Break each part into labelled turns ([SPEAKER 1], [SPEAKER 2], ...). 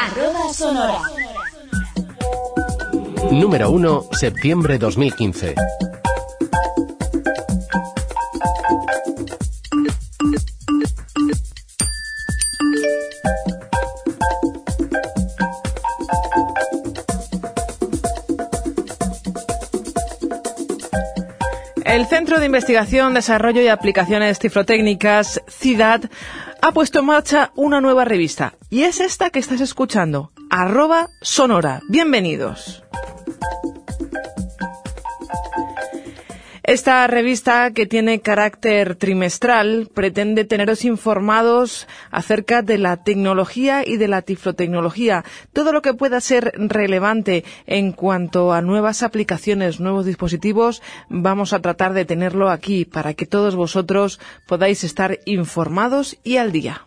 [SPEAKER 1] Arroba Sonora.
[SPEAKER 2] Número 1, septiembre 2015.
[SPEAKER 3] El Centro de Investigación, Desarrollo y Aplicaciones Cifrotécnicas, CIDAD, ha puesto en marcha una nueva revista. Y es esta que estás escuchando, arroba sonora. Bienvenidos. Esta revista, que tiene carácter trimestral, pretende teneros informados acerca de la tecnología y de la tiflotecnología, todo lo que pueda ser relevante en cuanto a nuevas aplicaciones, nuevos dispositivos, vamos a tratar de tenerlo aquí para que todos vosotros podáis estar informados y al día.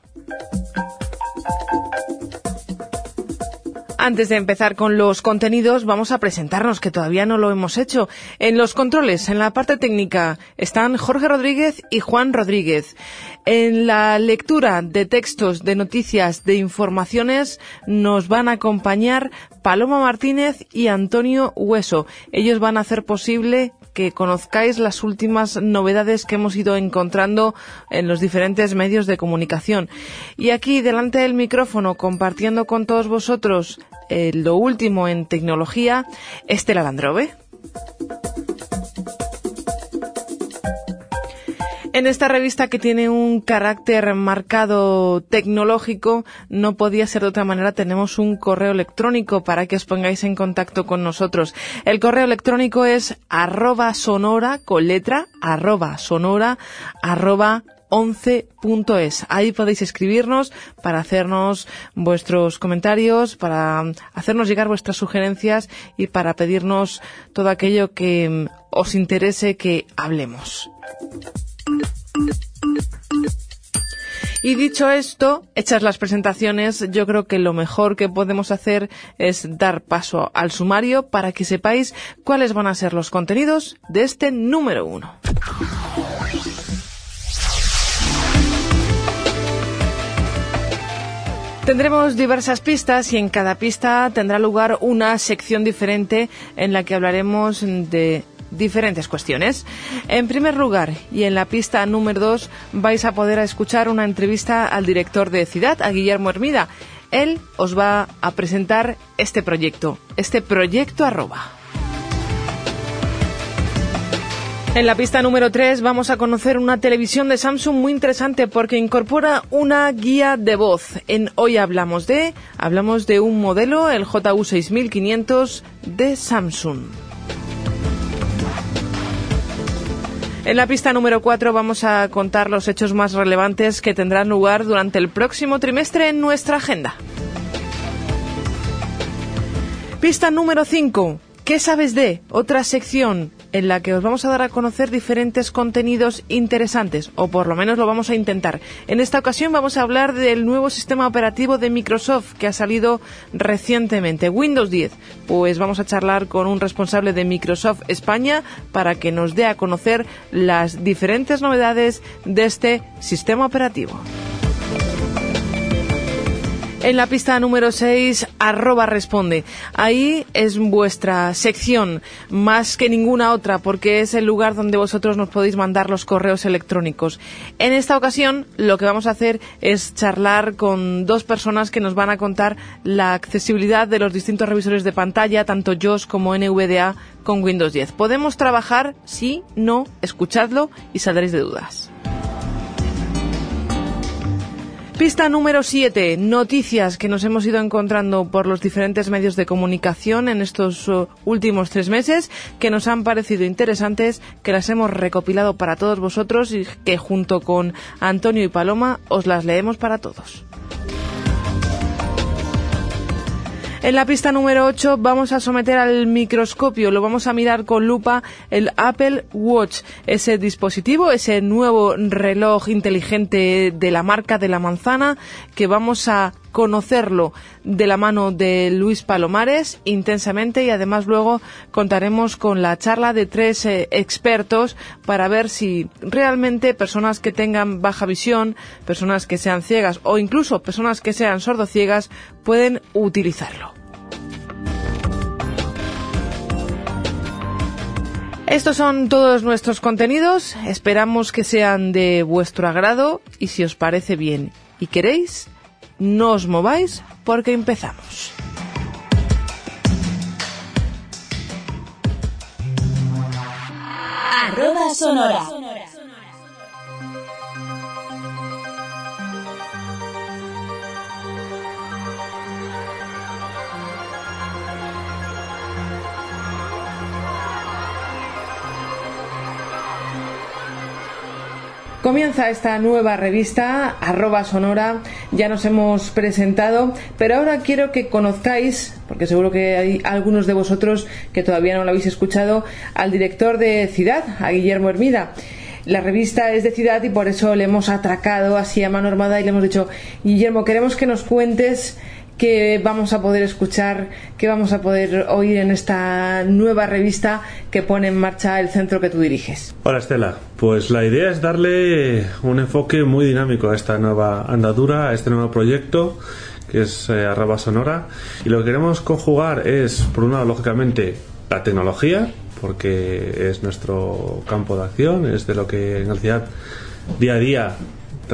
[SPEAKER 3] Antes de empezar con los contenidos, vamos a presentarnos, que todavía no lo hemos hecho. En los controles, en la parte técnica, están Jorge Rodríguez y Juan Rodríguez. En la lectura de textos, de noticias, de informaciones, nos van a acompañar Paloma Martínez y Antonio Hueso. Ellos van a hacer posible que conozcáis las últimas novedades que hemos ido encontrando en los diferentes medios de comunicación. Y aquí, delante del micrófono, compartiendo con todos vosotros eh, lo último en tecnología, Estela Landrove. En esta revista que tiene un carácter marcado tecnológico, no podía ser de otra manera, tenemos un correo electrónico para que os pongáis en contacto con nosotros. El correo electrónico es arroba sonora, con letra, arroba sonora, arroba 11.es. Ahí podéis escribirnos para hacernos vuestros comentarios, para hacernos llegar vuestras sugerencias y para pedirnos todo aquello que os interese que hablemos. Y dicho esto, hechas las presentaciones, yo creo que lo mejor que podemos hacer es dar paso al sumario para que sepáis cuáles van a ser los contenidos de este número uno. Tendremos diversas pistas y en cada pista tendrá lugar una sección diferente en la que hablaremos de diferentes cuestiones. En primer lugar, y en la pista número dos, vais a poder escuchar una entrevista al director de Ciudad, a Guillermo Hermida. Él os va a presentar este proyecto, este proyecto arroba. En la pista número 3 vamos a conocer una televisión de Samsung muy interesante porque incorpora una guía de voz. En Hoy hablamos de, hablamos de un modelo, el JU6500 de Samsung. En la pista número 4 vamos a contar los hechos más relevantes que tendrán lugar durante el próximo trimestre en nuestra agenda. Pista número 5. ¿Qué sabes de? Otra sección en la que os vamos a dar a conocer diferentes contenidos interesantes, o por lo menos lo vamos a intentar. En esta ocasión vamos a hablar del nuevo sistema operativo de Microsoft que ha salido recientemente, Windows 10. Pues vamos a charlar con un responsable de Microsoft España para que nos dé a conocer las diferentes novedades de este sistema operativo. En la pista número 6, arroba responde. Ahí es vuestra sección, más que ninguna otra, porque es el lugar donde vosotros nos podéis mandar los correos electrónicos. En esta ocasión, lo que vamos a hacer es charlar con dos personas que nos van a contar la accesibilidad de los distintos revisores de pantalla, tanto JOS como NVDA, con Windows 10. ¿Podemos trabajar? Sí, no, escuchadlo y saldréis de dudas. Pista número 7. Noticias que nos hemos ido encontrando por los diferentes medios de comunicación en estos uh, últimos tres meses que nos han parecido interesantes, que las hemos recopilado para todos vosotros y que junto con Antonio y Paloma os las leemos para todos. En la pista número 8 vamos a someter al microscopio, lo vamos a mirar con lupa el Apple Watch, ese dispositivo, ese nuevo reloj inteligente de la marca de la manzana que vamos a conocerlo de la mano de Luis Palomares intensamente y además luego contaremos con la charla de tres eh, expertos para ver si realmente personas que tengan baja visión, personas que sean ciegas o incluso personas que sean sordociegas pueden utilizarlo. Estos son todos nuestros contenidos. Esperamos que sean de vuestro agrado y si os parece bien y queréis, no os mováis porque empezamos.
[SPEAKER 1] Arroba sonora.
[SPEAKER 3] Comienza esta nueva revista, arroba sonora, ya nos hemos presentado, pero ahora quiero que conozcáis, porque seguro que hay algunos de vosotros que todavía no lo habéis escuchado, al director de Ciudad, a Guillermo Hermida. La revista es de Ciudad y por eso le hemos atracado así a mano armada y le hemos dicho, Guillermo, queremos que nos cuentes que vamos a poder escuchar, que vamos a poder oír en esta nueva revista que pone en marcha el centro que tú diriges.
[SPEAKER 4] Hola Estela, pues la idea es darle un enfoque muy dinámico a esta nueva andadura, a este nuevo proyecto que es eh, Sonora y lo que queremos conjugar es, por un lado, lógicamente, la tecnología, porque es nuestro campo de acción, es de lo que en realidad día a día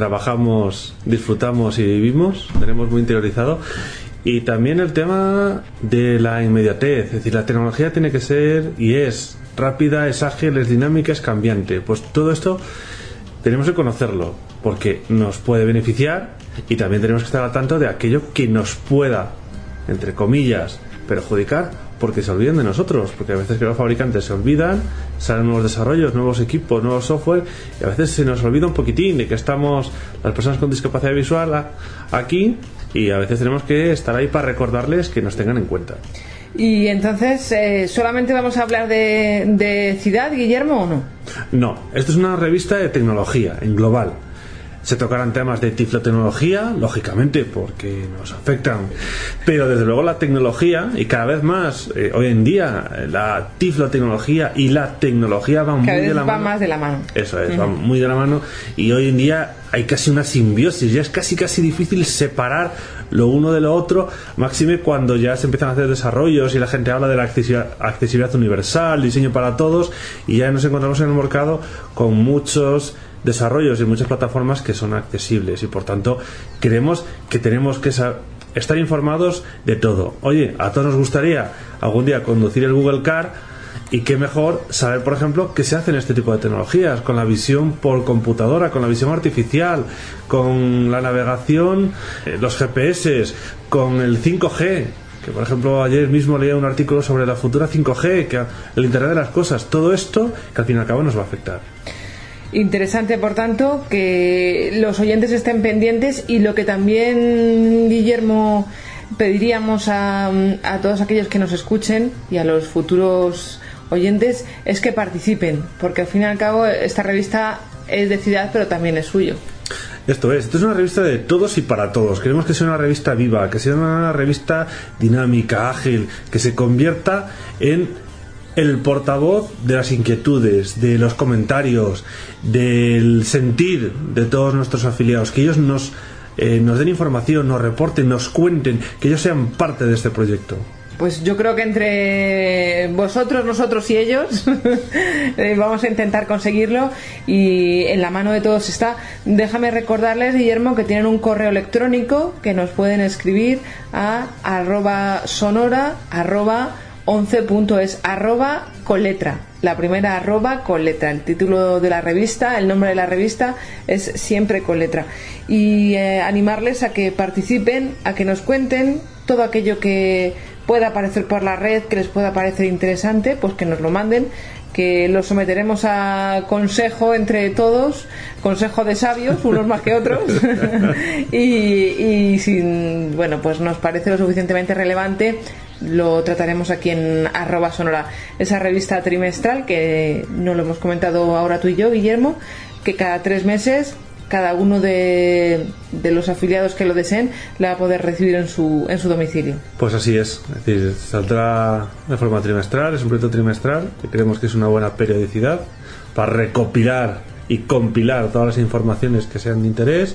[SPEAKER 4] trabajamos, disfrutamos y vivimos, tenemos muy interiorizado. Y también el tema de la inmediatez, es decir, la tecnología tiene que ser y es rápida, es ágil, es dinámica, es cambiante. Pues todo esto tenemos que conocerlo, porque nos puede beneficiar y también tenemos que estar al tanto de aquello que nos pueda, entre comillas, perjudicar porque se olviden de nosotros, porque a veces que los fabricantes se olvidan, salen nuevos desarrollos, nuevos equipos, nuevos software, y a veces se nos olvida un poquitín de que estamos las personas con discapacidad visual aquí y a veces tenemos que estar ahí para recordarles que nos tengan en cuenta.
[SPEAKER 3] Y entonces, eh, ¿solamente vamos a hablar de, de ciudad, Guillermo, o no?
[SPEAKER 4] No, esto es una revista de tecnología en global se tocarán temas de tiflotecnología, lógicamente, porque nos afectan, pero desde luego la tecnología, y cada vez más, eh, hoy en día, la tiflotecnología y la tecnología van muy de la
[SPEAKER 3] va más de la mano.
[SPEAKER 4] Eso es, van muy de la mano, y hoy en día hay casi una simbiosis, ya es casi casi difícil separar lo uno de lo otro, máxime cuando ya se empiezan a hacer desarrollos y la gente habla de la accesibilidad universal, diseño para todos, y ya nos encontramos en el mercado con muchos desarrollos y muchas plataformas que son accesibles y por tanto creemos que tenemos que estar informados de todo. Oye, a todos nos gustaría algún día conducir el Google Car y qué mejor saber, por ejemplo, qué se hace en este tipo de tecnologías, con la visión por computadora, con la visión artificial, con la navegación, eh, los GPS, con el 5G, que por ejemplo ayer mismo leía un artículo sobre la futura 5G, que el Internet de las cosas, todo esto que al fin y al cabo nos va a afectar.
[SPEAKER 3] Interesante, por tanto, que los oyentes estén pendientes y lo que también, Guillermo, pediríamos a, todos aquellos que nos escuchen y a los futuros oyentes es que participen, porque al fin y al cabo esta revista es de ciudad, pero también es suyo.
[SPEAKER 4] Esto es, esto es una revista de todos y para todos. Queremos que sea una revista viva, que sea una revista dinámica, ágil, que se convierta en el portavoz de las inquietudes, de los comentarios, del sentir de todos nuestros afiliados, que ellos nos, eh, nos den información, nos reporten, nos cuenten, que ellos sean parte de este proyecto.
[SPEAKER 3] Pues yo creo que entre vosotros, nosotros y ellos eh, vamos a intentar conseguirlo y en la mano de todos está. Déjame recordarles, Guillermo, que tienen un correo electrónico que nos pueden escribir a arroba sonora arroba 11 punto es arroba con letra. La primera arroba con letra. El título de la revista, el nombre de la revista es siempre con letra. Y eh, animarles a que participen, a que nos cuenten todo aquello que pueda aparecer por la red, que les pueda parecer interesante, pues que nos lo manden que lo someteremos a consejo entre todos, consejo de sabios, unos más que otros, y, y si bueno, pues nos parece lo suficientemente relevante, lo trataremos aquí en arroba sonora, esa revista trimestral que no lo hemos comentado ahora tú y yo, Guillermo, que cada tres meses cada uno de, de, los afiliados que lo deseen la va a poder recibir en su, en su domicilio.
[SPEAKER 4] Pues así es, es decir, saldrá de forma trimestral, es un proyecto trimestral, que creemos que es una buena periodicidad para recopilar y compilar todas las informaciones que sean de interés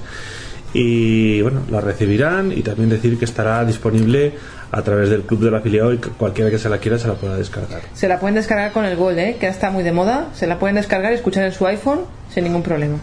[SPEAKER 4] y bueno, la recibirán y también decir que estará disponible a través del club del afiliado y cualquiera que se la quiera se la pueda descargar.
[SPEAKER 3] Se la pueden descargar con el Gold, ¿eh? que está muy de moda. Se la pueden descargar y escuchar en su iPhone sin ningún problema.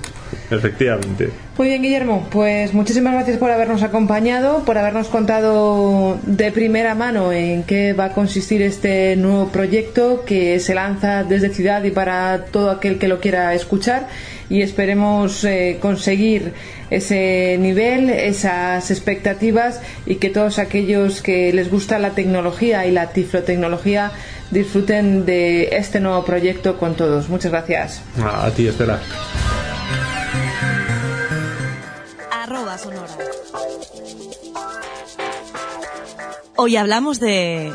[SPEAKER 4] Efectivamente.
[SPEAKER 3] Muy bien, Guillermo. Pues muchísimas gracias por habernos acompañado, por habernos contado de primera mano en qué va a consistir este nuevo proyecto que se lanza desde Ciudad y para todo aquel que lo quiera escuchar. Y esperemos eh, conseguir ese nivel, esas expectativas y que todos aquellos que les gusta la tecnología y la tiflotecnología disfruten de este nuevo proyecto con todos. Muchas gracias.
[SPEAKER 4] A ti, Estela.
[SPEAKER 1] Arroba Sonora. Hoy hablamos de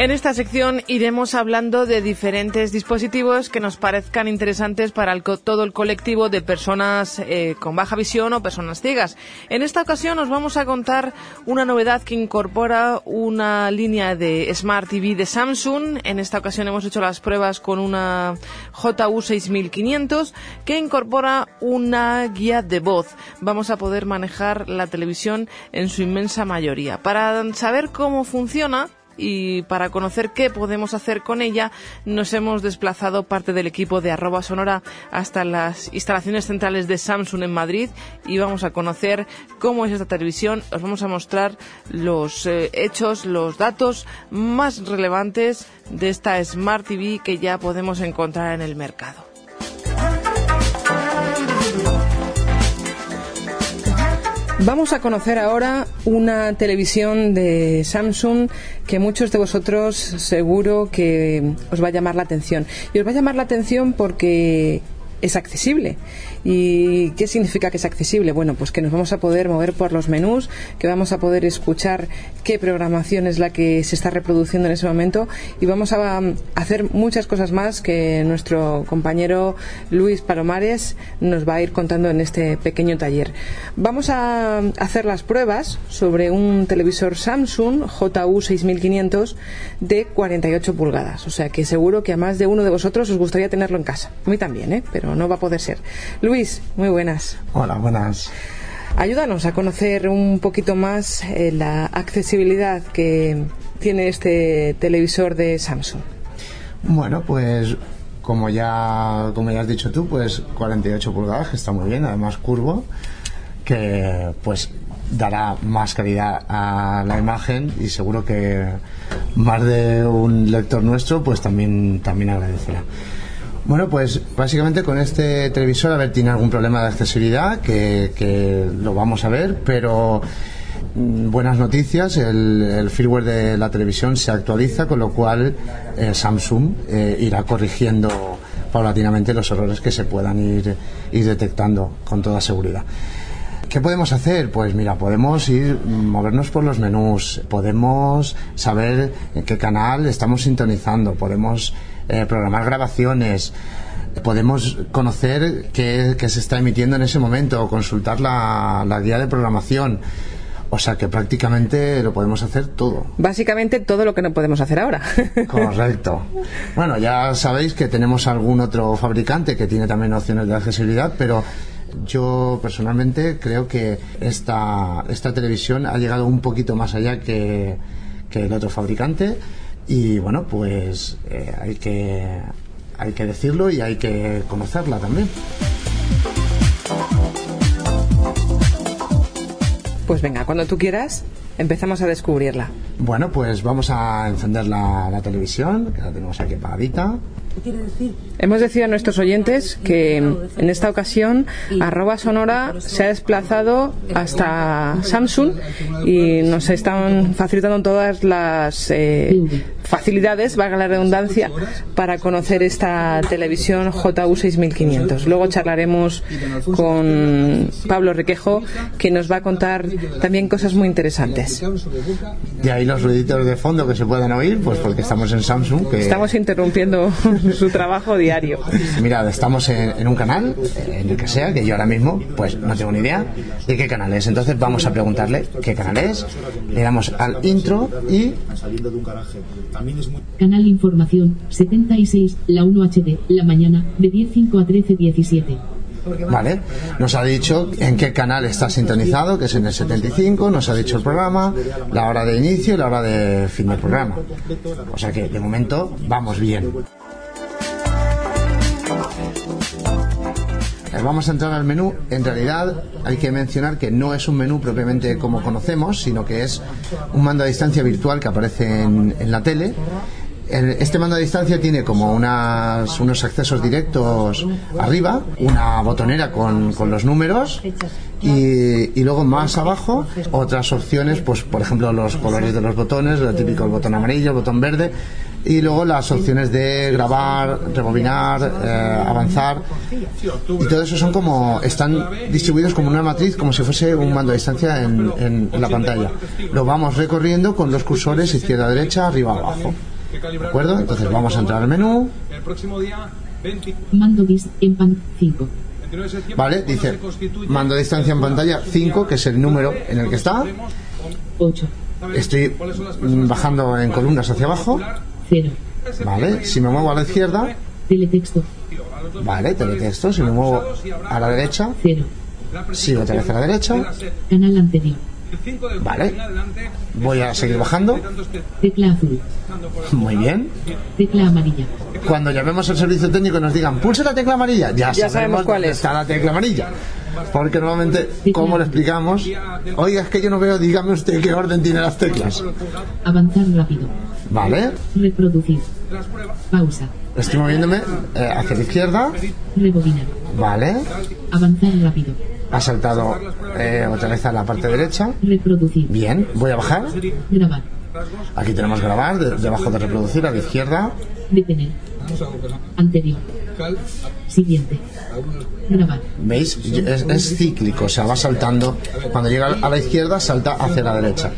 [SPEAKER 3] En esta sección iremos hablando de diferentes dispositivos que nos parezcan interesantes para todo el colectivo de personas eh, con baja visión o personas ciegas. En esta ocasión os vamos a contar una novedad que incorpora una línea de Smart TV de Samsung. En esta ocasión hemos hecho las pruebas con una JU 6500 que incorpora una guía de voz. Vamos a poder manejar la televisión en su inmensa mayoría. Para saber cómo funciona, y para conocer qué podemos hacer con ella nos hemos desplazado parte del equipo de arroba sonora hasta las instalaciones centrales de Samsung en Madrid y vamos a conocer cómo es esta televisión. Os vamos a mostrar los eh, hechos, los datos más relevantes de esta Smart TV que ya podemos encontrar en el mercado. Vamos a conocer ahora una televisión de Samsung que muchos de vosotros seguro que os va a llamar la atención. Y os va a llamar la atención porque es accesible. ¿Y qué significa que es accesible? Bueno, pues que nos vamos a poder mover por los menús, que vamos a poder escuchar qué programación es la que se está reproduciendo en ese momento y vamos a um, hacer muchas cosas más que nuestro compañero Luis Palomares nos va a ir contando en este pequeño taller. Vamos a um, hacer las pruebas sobre un televisor Samsung JU 6500 de 48 pulgadas. O sea que seguro que a más de uno de vosotros os gustaría tenerlo en casa. A mí también, ¿eh? pero no va a poder ser. Muy buenas.
[SPEAKER 5] Hola, buenas.
[SPEAKER 3] Ayúdanos a conocer un poquito más eh, la accesibilidad que tiene este televisor de Samsung.
[SPEAKER 5] Bueno, pues como ya, como ya has dicho tú, pues 48 pulgadas, que está muy bien, además curvo, que pues dará más calidad a la imagen y seguro que más de un lector nuestro pues también, también agradecerá. Bueno, pues básicamente con este televisor, a ver, tiene algún problema de accesibilidad, que, lo vamos a ver, pero mm, buenas noticias, el, firmware de la televisión se actualiza, con lo cual eh, Samsung eh, irá corrigiendo paulatinamente los errores que se puedan ir, ir detectando con toda seguridad. ¿Qué podemos hacer? Pues mira, podemos ir, movernos por los menús, podemos saber en qué canal estamos sintonizando, podemos eh, programar grabaciones, podemos conocer qué, se está emitiendo en ese momento, o consultar la, la guía de programación. O sea que prácticamente lo podemos hacer todo.
[SPEAKER 3] Básicamente todo lo que no podemos hacer ahora.
[SPEAKER 5] Correcto. Bueno, ya sabéis que tenemos algún otro fabricante que tiene también opciones de accesibilidad, pero yo personalmente creo que esta, esta televisión ha llegado un poquito más allá que, el otro fabricante y bueno, pues eh, hay, que, hay que decirlo y hay que conocerla también.
[SPEAKER 3] Pues venga, cuando tú quieras, empezamos a descubrirla.
[SPEAKER 5] Bueno, pues vamos a encender la, la televisión, que la tenemos aquí apagadita.
[SPEAKER 3] Hemos decidido a nuestros oyentes que en esta ocasión arroba sonora se ha desplazado hasta Samsung y nos están facilitando todas las eh, facilidades, valga la redundancia, para conocer esta televisión JU 6500. Luego charlaremos con Pablo Requejo, que nos va a contar también cosas muy interesantes.
[SPEAKER 5] Y ahí los ruiditos de fondo que se pueden oír, pues porque estamos en Samsung. Que...
[SPEAKER 3] Estamos interrumpiendo su trabajo diario.
[SPEAKER 5] Mirad, estamos en, en, un canal, en el que sea, que yo ahora mismo pues no tengo ni idea de qué canal es. Entonces vamos a preguntarle qué canal es, le damos al intro y...
[SPEAKER 6] Canal Información 76, la 1 HD, la mañana, de 10.05 a 13.17.
[SPEAKER 5] Vale, nos ha dicho en qué canal está sintonizado, que es en el 75, nos ha dicho el programa, la hora de inicio y la hora de fin del programa. O sea que de momento vamos bien. Vamos a entrar al menú. En realidad hay que mencionar que no es un menú propiamente como conocemos, sino que es un mando a distancia virtual que aparece en, la tele este mando a distancia tiene como unas, unos accesos directos arriba, una botonera con, con los números y, y, luego más abajo otras opciones, pues por ejemplo los colores de los botones, lo típico el botón amarillo, el botón verde y luego las opciones de grabar, rebobinar, eh, avanzar y todo eso son como están distribuidos como una matriz como si fuese un mando a distancia en, en, en la pantalla. Lo vamos recorriendo con los cursores izquierda derecha, arriba abajo. ¿De acuerdo? Entonces vamos a entrar al menú.
[SPEAKER 6] El próximo día, 20... Mando en pan 5.
[SPEAKER 5] Vale, dice mando a distancia en pantalla 5, que es el número en el que está.
[SPEAKER 6] 8.
[SPEAKER 5] Estoy bajando en columnas hacia abajo.
[SPEAKER 6] 0.
[SPEAKER 5] Vale, si me muevo a la izquierda.
[SPEAKER 6] Teletexto.
[SPEAKER 5] Vale, teletexto. Si me muevo a la derecha.
[SPEAKER 6] 0.
[SPEAKER 5] Sigo otra vez a la derecha.
[SPEAKER 6] Canal anterior.
[SPEAKER 5] Vale. Voy a seguir bajando.
[SPEAKER 6] Tecla azul.
[SPEAKER 5] Muy bien.
[SPEAKER 6] Tecla amarilla.
[SPEAKER 5] Cuando llamemos al servicio técnico y nos digan, pulse la tecla amarilla, ya,
[SPEAKER 3] Ya sabemos cuál es.
[SPEAKER 5] está la tecla amarilla. Porque normalmente, ¿cómo le explicamos? Oiga, es que yo no veo, dígame usted qué orden tiene las teclas.
[SPEAKER 6] Avanzar rápido.
[SPEAKER 5] Vale.
[SPEAKER 6] Reproducir. Pausa.
[SPEAKER 5] Estoy moviéndome eh, hacia la izquierda.
[SPEAKER 6] Rebobinar.
[SPEAKER 5] Vale.
[SPEAKER 6] Avanzar rápido.
[SPEAKER 5] Ha saltado eh, otra vez a la parte derecha.
[SPEAKER 6] Reproducir.
[SPEAKER 5] Bien. Voy a bajar.
[SPEAKER 6] Grabar.
[SPEAKER 5] Aquí tenemos grabar, de- debajo de reproducir, a la izquierda.
[SPEAKER 6] Detener. Anterior. Siguiente. Grabar.
[SPEAKER 5] ¿Veis? Es, es cíclico, o sea, va saltando. Cuando llega a la izquierda, salta hacia la derecha.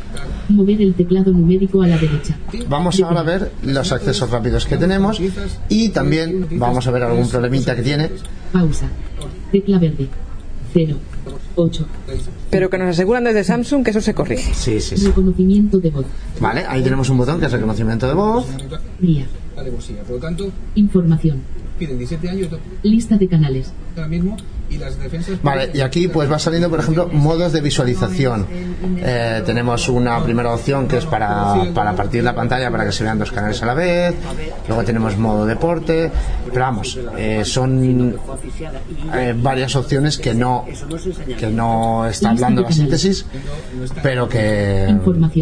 [SPEAKER 6] Mover el teclado numérico a la derecha.
[SPEAKER 5] Vamos ahora a ver los accesos rápidos que tenemos y también vamos a ver algún problemita que tiene.
[SPEAKER 6] Pausa. Tecla verde. 0. 8.
[SPEAKER 3] Pero que nos aseguran desde Samsung que eso se corrige.
[SPEAKER 5] Sí, sí, sí.
[SPEAKER 6] Reconocimiento de voz.
[SPEAKER 5] Vale, ahí tenemos un botón que es reconocimiento de voz.
[SPEAKER 7] Alevosía. Por lo tanto,
[SPEAKER 6] Información.
[SPEAKER 7] Piden 17 años
[SPEAKER 6] Lista de canales.
[SPEAKER 7] ahora mismo y las defensas.
[SPEAKER 5] Vale, y aquí pues va saliendo, por ejemplo, modos de visualización. Eh, tenemos una primera opción que es para, para partir la pantalla para que se vean dos canales a la vez. Luego tenemos modo deporte. Pero vamos, eh, son eh, varias opciones que no, que no está hablando la síntesis, pero que,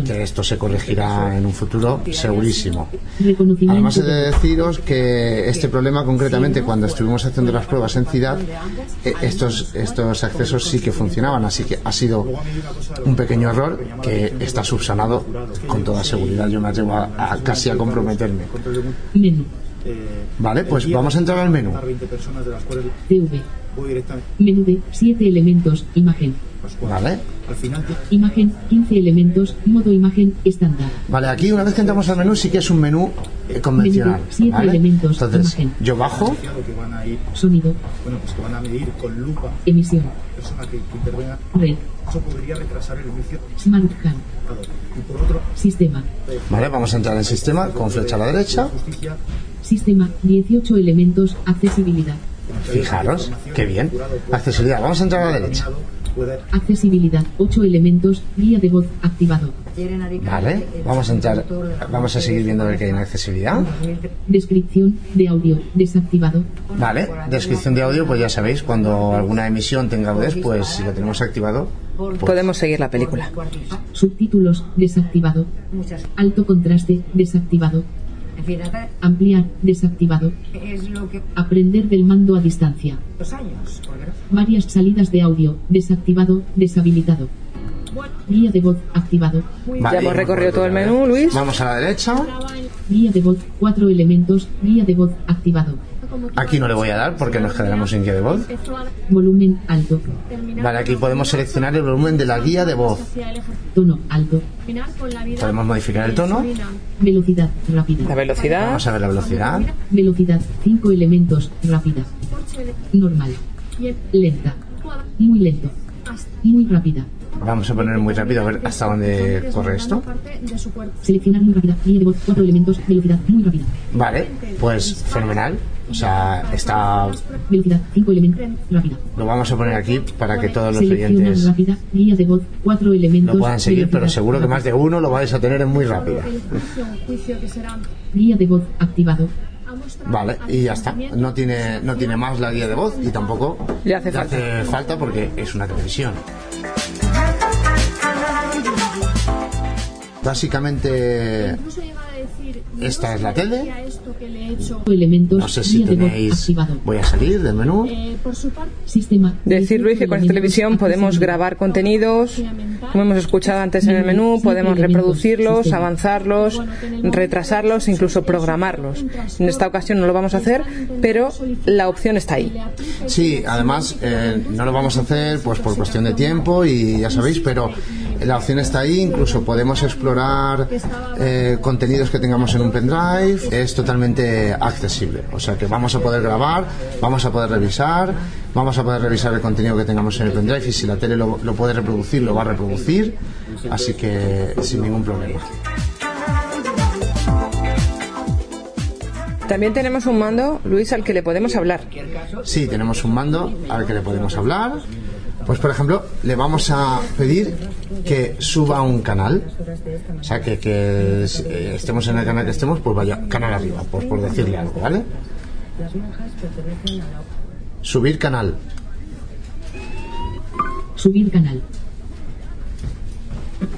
[SPEAKER 5] que esto se corregirá en un futuro segurísimo. Además he
[SPEAKER 6] de
[SPEAKER 5] de deciros que este problema concretamente cuando estuvimos haciendo las pruebas en Ciudad, eh, estos, estos accesos sí que funcionaban, así que ha sido un pequeño error que está subsanado con toda seguridad. Yo me atrevo a, a casi a comprometerme.
[SPEAKER 6] Menú.
[SPEAKER 5] Vale, pues vamos a entrar al menú.
[SPEAKER 7] 20 personas de las cuales
[SPEAKER 6] TV. Menú de 7 elementos. Imagen.
[SPEAKER 5] Vale,
[SPEAKER 7] al final.
[SPEAKER 6] Imagen 15 elementos. Modo imagen estándar.
[SPEAKER 5] vale, aquí una vez que entramos al menú sí que es un menú eh, convencional.
[SPEAKER 6] Elementos,
[SPEAKER 5] Entonces
[SPEAKER 6] imagen.
[SPEAKER 5] yo bajo,
[SPEAKER 6] Sonido.
[SPEAKER 7] bueno, pues que van a medir con lupa
[SPEAKER 6] Emisión.
[SPEAKER 7] persona que, que intervenga.
[SPEAKER 6] Red.
[SPEAKER 7] Eso podría retrasar el inicio.
[SPEAKER 6] Smart Card.
[SPEAKER 7] Y por otro,
[SPEAKER 6] Sistema.
[SPEAKER 5] vale, vamos a entrar en sistema con flecha a la derecha.
[SPEAKER 7] justicia
[SPEAKER 6] Sistema. 18 elementos. Accesibilidad.
[SPEAKER 5] Fijaros, qué bien. Accesibilidad, vamos a entrar a la derecha.
[SPEAKER 6] Accesibilidad. 8 elementos. Guía de voz activado.
[SPEAKER 5] Vale, vamos a entrar, vamos a seguir viendo a ver qué hay en accesibilidad.
[SPEAKER 6] Descripción de audio. Desactivado.
[SPEAKER 5] Vale, descripción de audio, pues ya sabéis, cuando alguna emisión tenga audio, pues si lo tenemos activado, pues,
[SPEAKER 3] Podemos seguir la película.
[SPEAKER 6] Subtítulos. Desactivado. Alto contraste. Desactivado. Ampliar. Desactivado.
[SPEAKER 8] es lo que
[SPEAKER 6] Aprender del mando a distancia.
[SPEAKER 8] dos años.
[SPEAKER 6] Varias salidas de audio. Desactivado. Deshabilitado. Guía de voz activado.
[SPEAKER 5] Vale,
[SPEAKER 3] Ya hemos recorrido todo el menú. Luis.
[SPEAKER 5] Vamos a la derecha.
[SPEAKER 6] Guía de voz. Cuatro elementos. Guía de voz activado.
[SPEAKER 5] Aquí no le voy a dar porque nos quedaremos sin guía de voz.
[SPEAKER 6] Volumen alto.
[SPEAKER 5] Vale, aquí podemos seleccionar el volumen de la guía de voz.
[SPEAKER 6] Tono alto.
[SPEAKER 5] Podemos modificar el tono.
[SPEAKER 6] Velocidad rápida.
[SPEAKER 3] La velocidad.
[SPEAKER 5] Vamos a ver la velocidad.
[SPEAKER 6] Velocidad. Cinco elementos. Rápida. Normal. Lenta. Muy lento. Muy rápida.
[SPEAKER 5] Vamos a poner muy rápido a ver hasta dónde corre esto.
[SPEAKER 6] Seleccionar muy rápida. De voz. Cuatro elementos. Velocidad muy rápida.
[SPEAKER 5] Vale, pues fenomenal. O sea, está,
[SPEAKER 6] Velocidad. Cinco elementos. Rápida.
[SPEAKER 5] lo vamos a poner aquí para que todos los oyentes
[SPEAKER 6] rápida. Guía de voz. Cuatro elementos.
[SPEAKER 5] lo puedan seguir, pero seguro que más de uno lo vais a tener en muy rápida.
[SPEAKER 6] Guía de voz activado.
[SPEAKER 5] Vale, y ya está. No tiene, no tiene más la guía de voz y tampoco
[SPEAKER 3] Le hace falta.
[SPEAKER 5] hace falta porque es una televisión. Básicamente, esta es la tele.
[SPEAKER 6] Elementos.
[SPEAKER 5] No sé si tenéis. Voy a salir del menú.
[SPEAKER 6] Sistema.
[SPEAKER 3] Decir, Luis, que con esta televisión podemos grabar contenidos, como hemos escuchado antes en el menú, podemos reproducirlos, avanzarlos, retrasarlos, incluso programarlos. En esta ocasión no lo vamos a hacer, pero la opción está ahí.
[SPEAKER 5] Sí, además eh, no lo vamos a hacer pues por cuestión de tiempo y ya sabéis, pero la opción está ahí, incluso podemos explorar eh, contenidos que tengamos en un pendrive, es totalmente accesible, o sea que vamos a poder grabar, vamos a poder revisar, vamos a poder revisar el contenido que tengamos en el pendrive y si la tele lo, lo puede reproducir, lo va a reproducir, así que sin ningún problema.
[SPEAKER 3] También tenemos un mando, Luis, al que le podemos hablar.
[SPEAKER 5] Sí, tenemos un mando al que le podemos hablar. Pues por ejemplo, le vamos a pedir que suba un canal. O sea, que, eh, estemos en el canal que estemos, pues vaya canal arriba, pues por decirle algo, ¿vale? Subir canal.
[SPEAKER 6] Subir canal.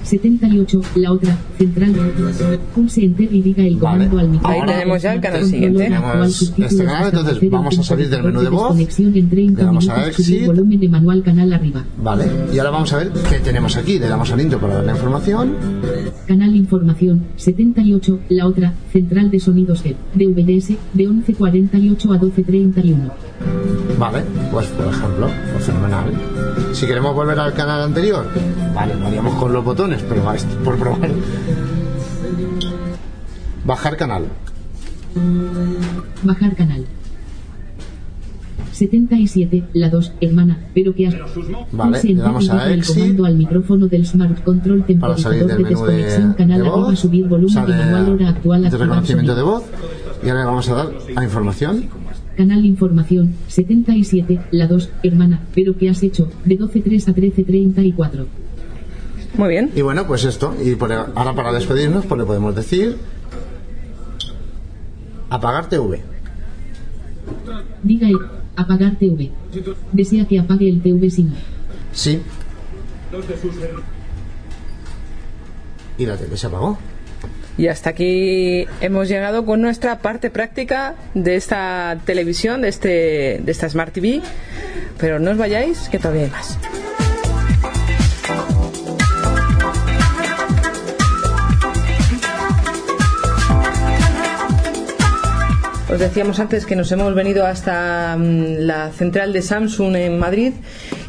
[SPEAKER 6] 78. La otra. Central. Pulse enter y diga el
[SPEAKER 5] Vale.
[SPEAKER 6] comando al micrófono.
[SPEAKER 3] Ahí tenemos ya el canal siguiente.
[SPEAKER 5] Tenemos este canal, entonces vamos a salir del menú de voz.
[SPEAKER 6] Desconexión en 30
[SPEAKER 5] Le damos a exit.
[SPEAKER 6] volumen de manual canal arriba.
[SPEAKER 5] Vale. Y ahora vamos a ver qué tenemos aquí. Le damos al intro para ver la información.
[SPEAKER 6] Canal información. 78. La otra. Central de sonidos G. DVDS. De 11.48 a 12.31.
[SPEAKER 5] Vale, pues por ejemplo, fenomenal. Si queremos volver al canal anterior, vale, lo haríamos con los botones, pero por probar. Bajar canal.
[SPEAKER 6] Bajar canal. 77, la 2, hermana, pero que has...
[SPEAKER 5] Vale, le damos a exit.
[SPEAKER 6] al micrófono del Smart Control
[SPEAKER 5] Para salir del
[SPEAKER 6] de
[SPEAKER 5] menú de,
[SPEAKER 6] canal
[SPEAKER 5] de voz.
[SPEAKER 6] subir volumen de manual hora actual
[SPEAKER 5] de reconocimiento de voz. Y ahora le vamos a dar a información.
[SPEAKER 6] Canal información 77, la 2, hermana, pero que has hecho de 12.3 a 13.34.
[SPEAKER 3] Muy bien.
[SPEAKER 5] Y bueno, pues esto. Y por- ahora para despedirnos, pues le podemos decir apagar TV.
[SPEAKER 6] Diga apagar TV. Desea que apague el TV si no.
[SPEAKER 5] Sí. Y la tele se apagó.
[SPEAKER 3] Y hasta aquí hemos llegado con nuestra parte práctica de esta televisión, de, este, de esta Smart TV. Pero no os vayáis, que todavía hay más. Os decíamos antes que nos hemos venido hasta mm, la central de Samsung en Madrid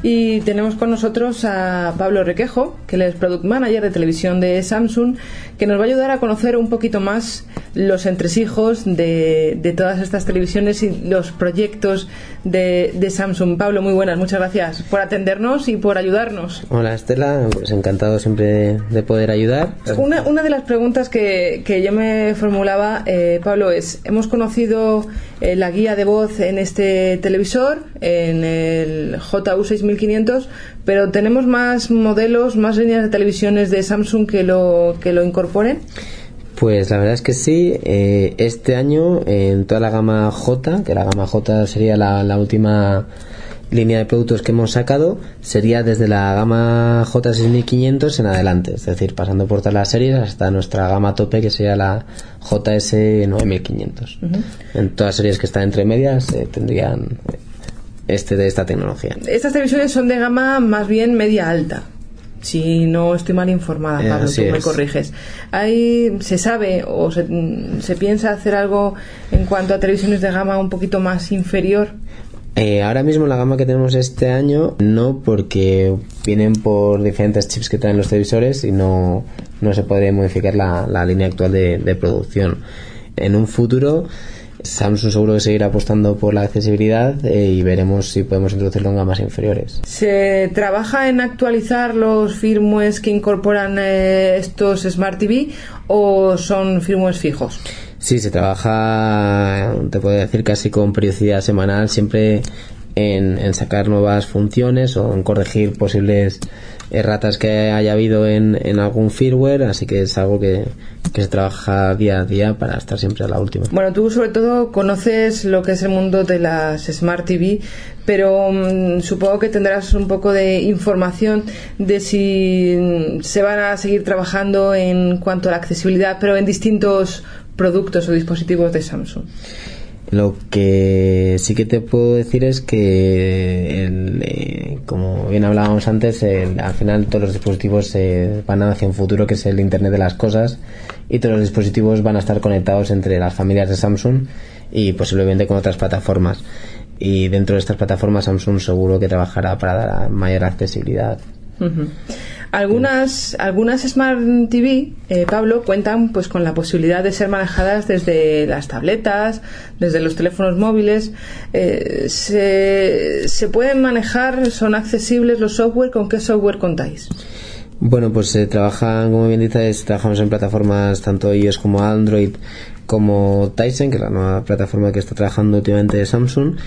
[SPEAKER 3] y tenemos con nosotros a Pablo Requejo, que es Product Manager de televisión de Samsung, que nos va a ayudar a conocer un poquito más los entresijos de, todas estas televisiones y los proyectos de, de, Samsung. Pablo, muy buenas, muchas gracias por atendernos y por ayudarnos.
[SPEAKER 9] Hola Estela, pues encantado siempre de poder ayudar.
[SPEAKER 3] Una, una de las preguntas que, que yo me formulaba, eh, Pablo, es, hemos conocido eh, la guía de voz en este televisor, en el JU6000 2500, pero tenemos más modelos, más líneas de televisiones de Samsung que lo, que lo incorporen.
[SPEAKER 9] Pues la verdad es que sí, eh, este año en toda la gama J, que la gama J sería la, la última línea de productos que hemos sacado sería desde la gama J6500 en adelante, es decir, pasando por todas las series hasta nuestra gama tope que sería la JS9500. Uh -huh. En todas las series que están entre medias eh, tendrían eh, este de esta tecnología.
[SPEAKER 3] Estas televisiones son de gama más bien media alta. Si no estoy mal informada,
[SPEAKER 9] Eh,
[SPEAKER 3] Pablo, tú me
[SPEAKER 9] es.
[SPEAKER 3] corriges. ¿Hay, ¿Se sabe o se, se piensa hacer algo en cuanto a televisiones de gama un poquito más inferior?
[SPEAKER 9] Eh, ahora mismo la gama que tenemos este año no porque vienen por diferentes chips que traen los televisores y no, no se podría modificar la, la línea actual de, de producción. En un futuro Samsung seguro que seguirá apostando por la accesibilidad eh, y veremos si podemos introducirlo en gamas inferiores.
[SPEAKER 3] ¿Se trabaja en actualizar los firmwares que incorporan eh, estos Smart TV o son firmwares fijos?
[SPEAKER 9] Sí, se trabaja, te puedo decir, casi con periodicidad semanal, siempre en, en sacar nuevas funciones o en corregir posibles erratas que haya habido en, algún firmware, así que es algo que, que se trabaja día a día para estar siempre a la última.
[SPEAKER 3] Bueno, tú sobre todo conoces lo que es el mundo de las Smart TV, pero mm, supongo que tendrás un poco de información de si mm, se van a seguir trabajando en cuanto a la accesibilidad, pero en distintos productos o dispositivos de Samsung.
[SPEAKER 9] Lo que sí que te puedo decir es que, el, eh, como bien hablábamos antes, el- al final todos los dispositivos eh, van hacia un futuro que es el Internet de las Cosas y todos los dispositivos van a estar conectados entre las familias de Samsung y posiblemente con otras plataformas. Y dentro de estas plataformas Samsung seguro que trabajará para dar mayor accesibilidad.
[SPEAKER 3] Algunas, algunas Smart TV, eh, Pablo, cuentan pues con la posibilidad de ser manejadas desde las tabletas, desde los teléfonos móviles. Eh, se, ¿Se pueden manejar? ¿Son accesibles los software? ¿Con qué software contáis?
[SPEAKER 9] Bueno, pues se trabajan, como bien dices, trabajamos en plataformas tanto iOS como Android, como Tyson, que es la nueva plataforma que está trabajando últimamente Samsung.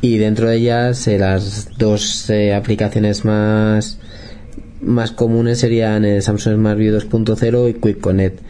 [SPEAKER 9] Y dentro de ellas, eh, las dos eh, aplicaciones más, más comunes serían el Samsung Smart View 2.0 y Quick Connect.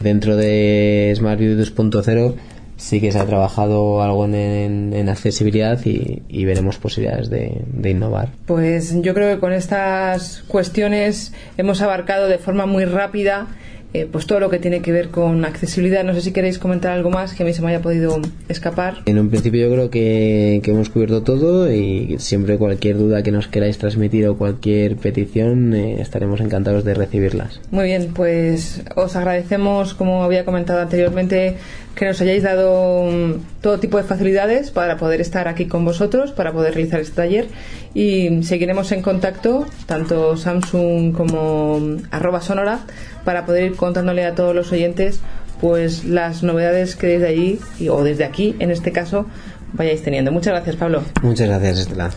[SPEAKER 9] Dentro de Smart View 2.0 sí que se ha trabajado algo en, accesibilidad y, veremos posibilidades de, de innovar.
[SPEAKER 3] Pues yo creo que con estas cuestiones hemos abarcado de forma muy rápida eh, pues todo lo que tiene que ver con accesibilidad. No sé si queréis comentar algo más que a mí se me haya podido escapar.
[SPEAKER 9] En un principio yo creo que, que hemos cubierto todo y siempre cualquier duda que nos queráis transmitir o cualquier petición eh, estaremos encantados de recibirlas.
[SPEAKER 3] Muy bien, pues os agradecemos, como había comentado anteriormente, que nos hayáis dado mm, todo tipo de facilidades para poder estar aquí con vosotros, para poder realizar este taller y seguiremos en contacto, tanto Samsung como mm, arroba sonora, para poder ir contándole a todos los oyentes pues las novedades que desde allí o desde aquí, en este caso, vayáis teniendo. Muchas gracias, Pablo.
[SPEAKER 9] Muchas gracias, Estela.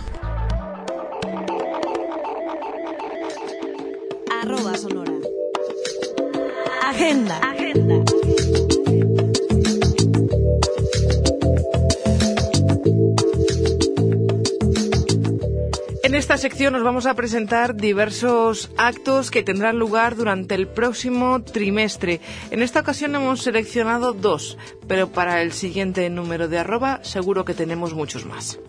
[SPEAKER 1] Arroba sonora. Agenda. Agenda.
[SPEAKER 3] Sección nos vamos a presentar diversos actos que tendrán lugar durante el próximo trimestre. En esta ocasión hemos seleccionado dos, pero para el siguiente número de arroba seguro que tenemos muchos más.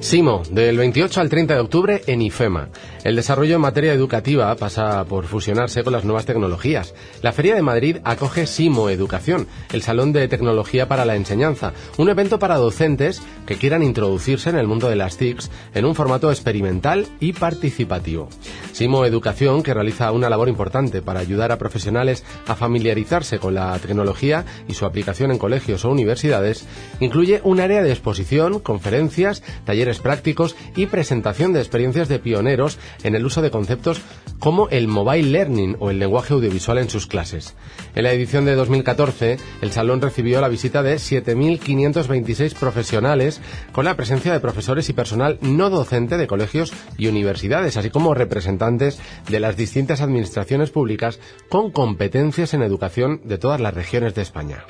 [SPEAKER 2] Simo, del 28 al 30 de octubre en IFEMA. El desarrollo en materia educativa pasa por fusionarse con las nuevas tecnologías. La Feria de Madrid acoge Simo Educación, el Salón de Tecnología para la Enseñanza, un evento para docentes que quieran introducirse en el mundo de las TICs en un formato experimental y participativo. Simo Educación, que realiza una labor importante para ayudar a profesionales a familiarizarse con la tecnología y su aplicación en colegios o universidades, incluye un área de exposición, conferencias, talleres prácticos y presentación de experiencias de pioneros en el uso de conceptos como el mobile learning o el lenguaje audiovisual en sus clases. En la edición de 2014, el salón recibió la visita de 7.526 profesionales con la presencia de profesores y personal no docente de colegios y universidades, así como representantes de las distintas administraciones públicas con competencias en educación de todas las regiones de España.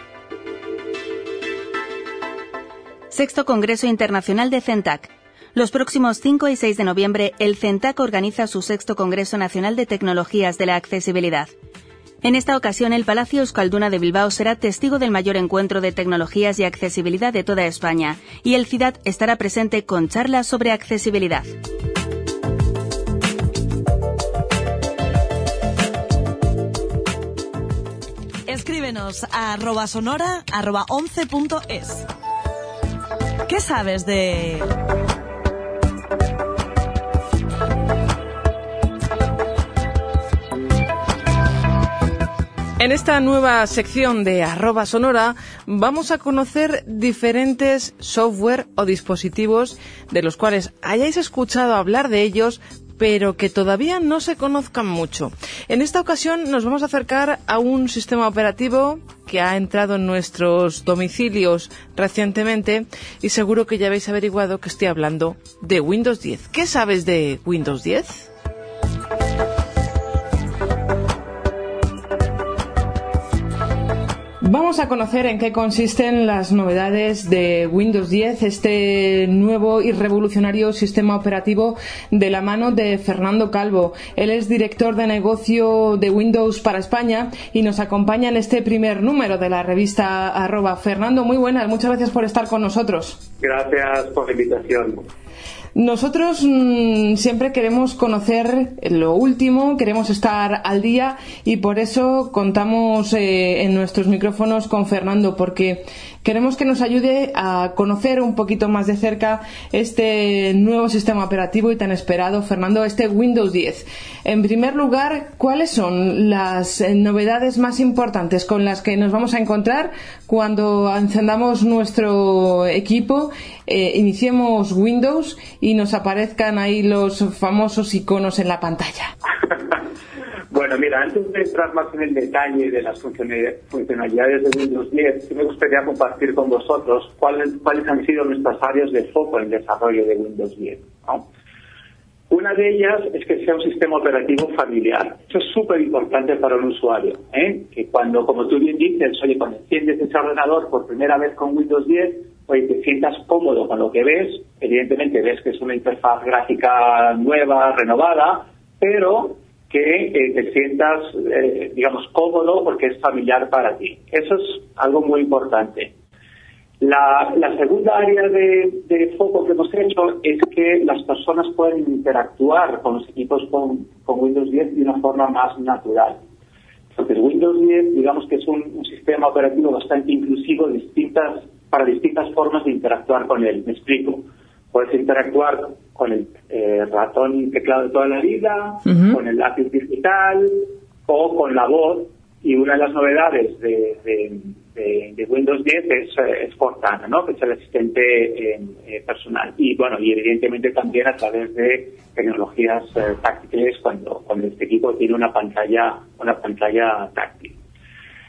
[SPEAKER 1] Sexto Congreso Internacional de CENTAC. Los próximos 5 y 6 de noviembre, el CENTAC organiza su sexto Congreso Nacional de Tecnologías de la Accesibilidad. En esta ocasión, el Palacio Euskalduna de Bilbao será testigo del mayor encuentro de tecnologías y accesibilidad de toda España, y el CIDAD estará presente con charlas sobre accesibilidad. Escríbenos a arroba sonora arroba 11.es. ¿Qué sabes de...?
[SPEAKER 3] En esta nueva sección de arroba sonora vamos a conocer diferentes software o dispositivos de los cuales hayáis escuchado hablar de ellos, pero que todavía no se conozcan mucho. En esta ocasión nos vamos a acercar a un sistema operativo que ha entrado en nuestros domicilios recientemente y seguro que ya habéis averiguado que estoy hablando de Windows 10. ¿Qué sabes de Windows 10? Vamos a conocer en qué consisten las novedades de Windows 10, este nuevo y revolucionario sistema operativo de la mano de Fernando Calvo. Él es director de negocio de Windows para España y nos acompaña en este primer número de la revista arroba. Fernando, muy buenas, muchas gracias por estar con nosotros.
[SPEAKER 10] Gracias por la invitación.
[SPEAKER 3] Nosotros mm, siempre queremos conocer lo último, queremos estar al día y por eso contamos eh, en nuestros micrófonos con Fernando, porque queremos que nos ayude a conocer un poquito más de cerca este nuevo sistema operativo y tan esperado, Fernando, este Windows 10. En primer lugar, ¿cuáles son las novedades más importantes con las que nos vamos a encontrar cuando encendamos nuestro equipo, eh, iniciemos Windows y nos aparezcan ahí los famosos iconos en la pantalla?
[SPEAKER 10] Bueno, mira, antes de entrar más en el detalle de las funcionalidades de Windows 10, me gustaría compartir con vosotros cuáles, cuáles han sido nuestras áreas de foco en el desarrollo de Windows 10. Una de ellas es que sea un sistema operativo familiar. Eso es súper importante para un usuario. ¿eh? Que cuando, como tú bien dices, oye, cuando enciendes ese ordenador por primera vez con Windows 10, oye, te sientas cómodo con lo que ves. Evidentemente ves que es una interfaz gráfica nueva, renovada, pero que eh, te sientas, eh, digamos, cómodo porque es familiar para ti. Eso es algo muy importante. La, segunda área de, foco que hemos hecho es que las personas pueden interactuar con los equipos con, Windows 10 de una forma más natural. Entonces, Windows 10, digamos que es un, sistema operativo bastante inclusivo distintas, para distintas formas de interactuar con él. Me explico. Puedes interactuar con el eh, ratón y teclado de toda la vida, con el lápiz digital o con la voz. Y una de las novedades de, Windows 10 es, eh, es, Cortana, ¿no? que es el asistente eh, personal. Y bueno, y evidentemente también a través de tecnologías táctiles cuando, cuando este equipo tiene una pantalla, una pantalla táctil.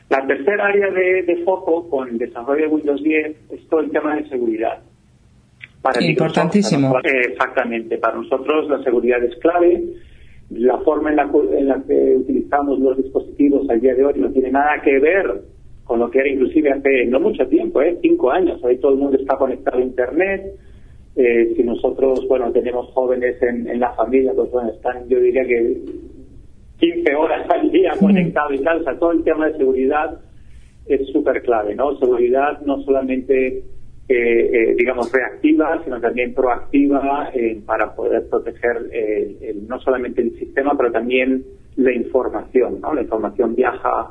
[SPEAKER 10] La tercera área de, de foco con el desarrollo de Windows 10 es todo el tema de seguridad.
[SPEAKER 3] Importantísimo.
[SPEAKER 10] exactamente. Para nosotros la seguridad es clave. La forma en la, en la que utilizamos los dispositivos al día de hoy no tiene nada que ver con lo que era inclusive hace no mucho tiempo, ¿eh? cinco años. Hoy todo el mundo está conectado a Internet. Eh, si nosotros, bueno, tenemos jóvenes en, en la familia, pues bueno, están, yo diría que 15 horas al día conectados y tal. O sea, todo el tema de seguridad es súper clave, ¿no? Seguridad no solamente eh, digamos, reactiva, sino también proactiva eh, para poder proteger eh, no solamente el sistema, pero también la información. ¿no? La información viaja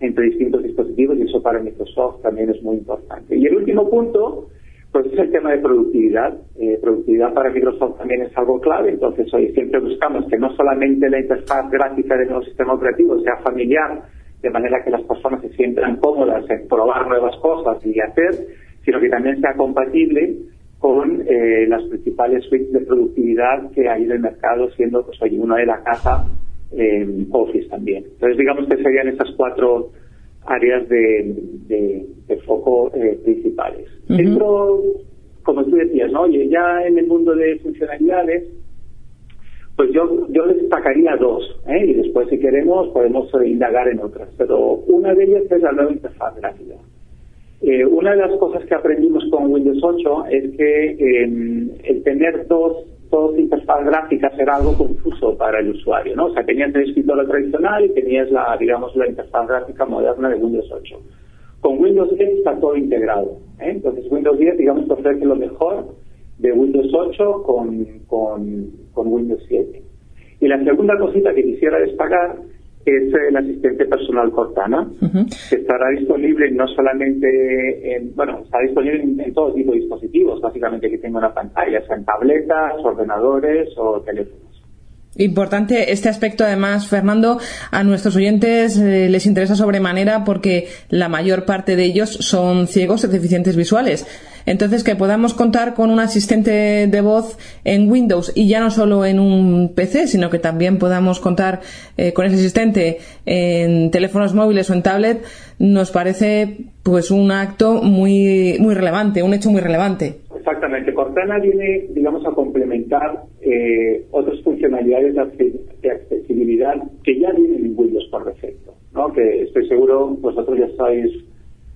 [SPEAKER 10] entre distintos dispositivos y eso para Microsoft también es muy importante. Y el último punto, pues es el tema de productividad. productividad para Microsoft también es algo clave, entonces hoy siempre buscamos que no solamente la interfaz gráfica del nuevo sistema operativo sea familiar, de manera que las personas se sientan cómodas en probar nuevas cosas y hacer, sino que también sea compatible con eh, las principales suites de productividad que hay en el mercado, siendo pues hoy una de la casa eh, Office también. Entonces digamos que serían esas cuatro áreas de, de, foco eh, principales. Dentro, como tú decías, ¿no? Ya en el mundo de funcionalidades, pues yo, yo destacaría dos, ¿eh? y después si queremos podemos indagar en otras, pero una de ellas es la nueva interfaz gráfica. Eh, una de las cosas que aprendimos con Windows 8 es que em, el tener dos, dos interfaz gráficas era algo confuso para el usuario, ¿no? O sea, tenías el escritorio tradicional y tenías la, digamos, la interfaz gráfica moderna de Windows 8. Con Windows 10 está todo integrado, ¿eh? Entonces Windows 10, digamos, ofrece lo mejor de Windows 8 con, con, con Windows 7. Y la segunda cosita que quisiera destacar es el asistente personal Cortana, que estará disponible no solamente en, bueno, está disponible en, todo tipo de dispositivos, básicamente que tenga una pantalla, sea en tabletas, ordenadores o teléfonos.
[SPEAKER 3] Importante este aspecto, además, Fernando, a nuestros oyentes eh, les interesa sobremanera porque la mayor parte de ellos son ciegos y deficientes visuales. Entonces, que podamos contar con un asistente de voz en Windows y ya no solo en un PC, sino que también podamos contar eh, con ese asistente en teléfonos móviles o en tablet, nos parece pues un acto muy, muy relevante, un hecho muy relevante.
[SPEAKER 10] Exactamente. Cortana viene, digamos, a complementar eh, otras funcionalidades de accesibilidad que ya vienen en Windows por defecto, ¿no? Que estoy seguro vosotros ya estáis,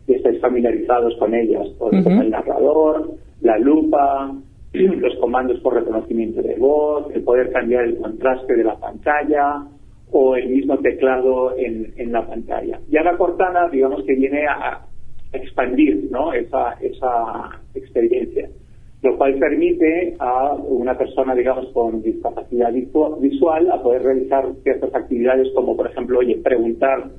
[SPEAKER 10] ya estáis familiarizados con ellas, por ejemplo, el narrador, la lupa, los comandos por reconocimiento de voz, el poder cambiar el contraste de la pantalla o el mismo teclado en, en la pantalla. Y ahora Cortana, digamos que viene a, expandir ¿no? esa, esa experiencia, lo cual permite a una persona, digamos, con discapacidad visual a poder realizar ciertas actividades como, por ejemplo, oye, preguntar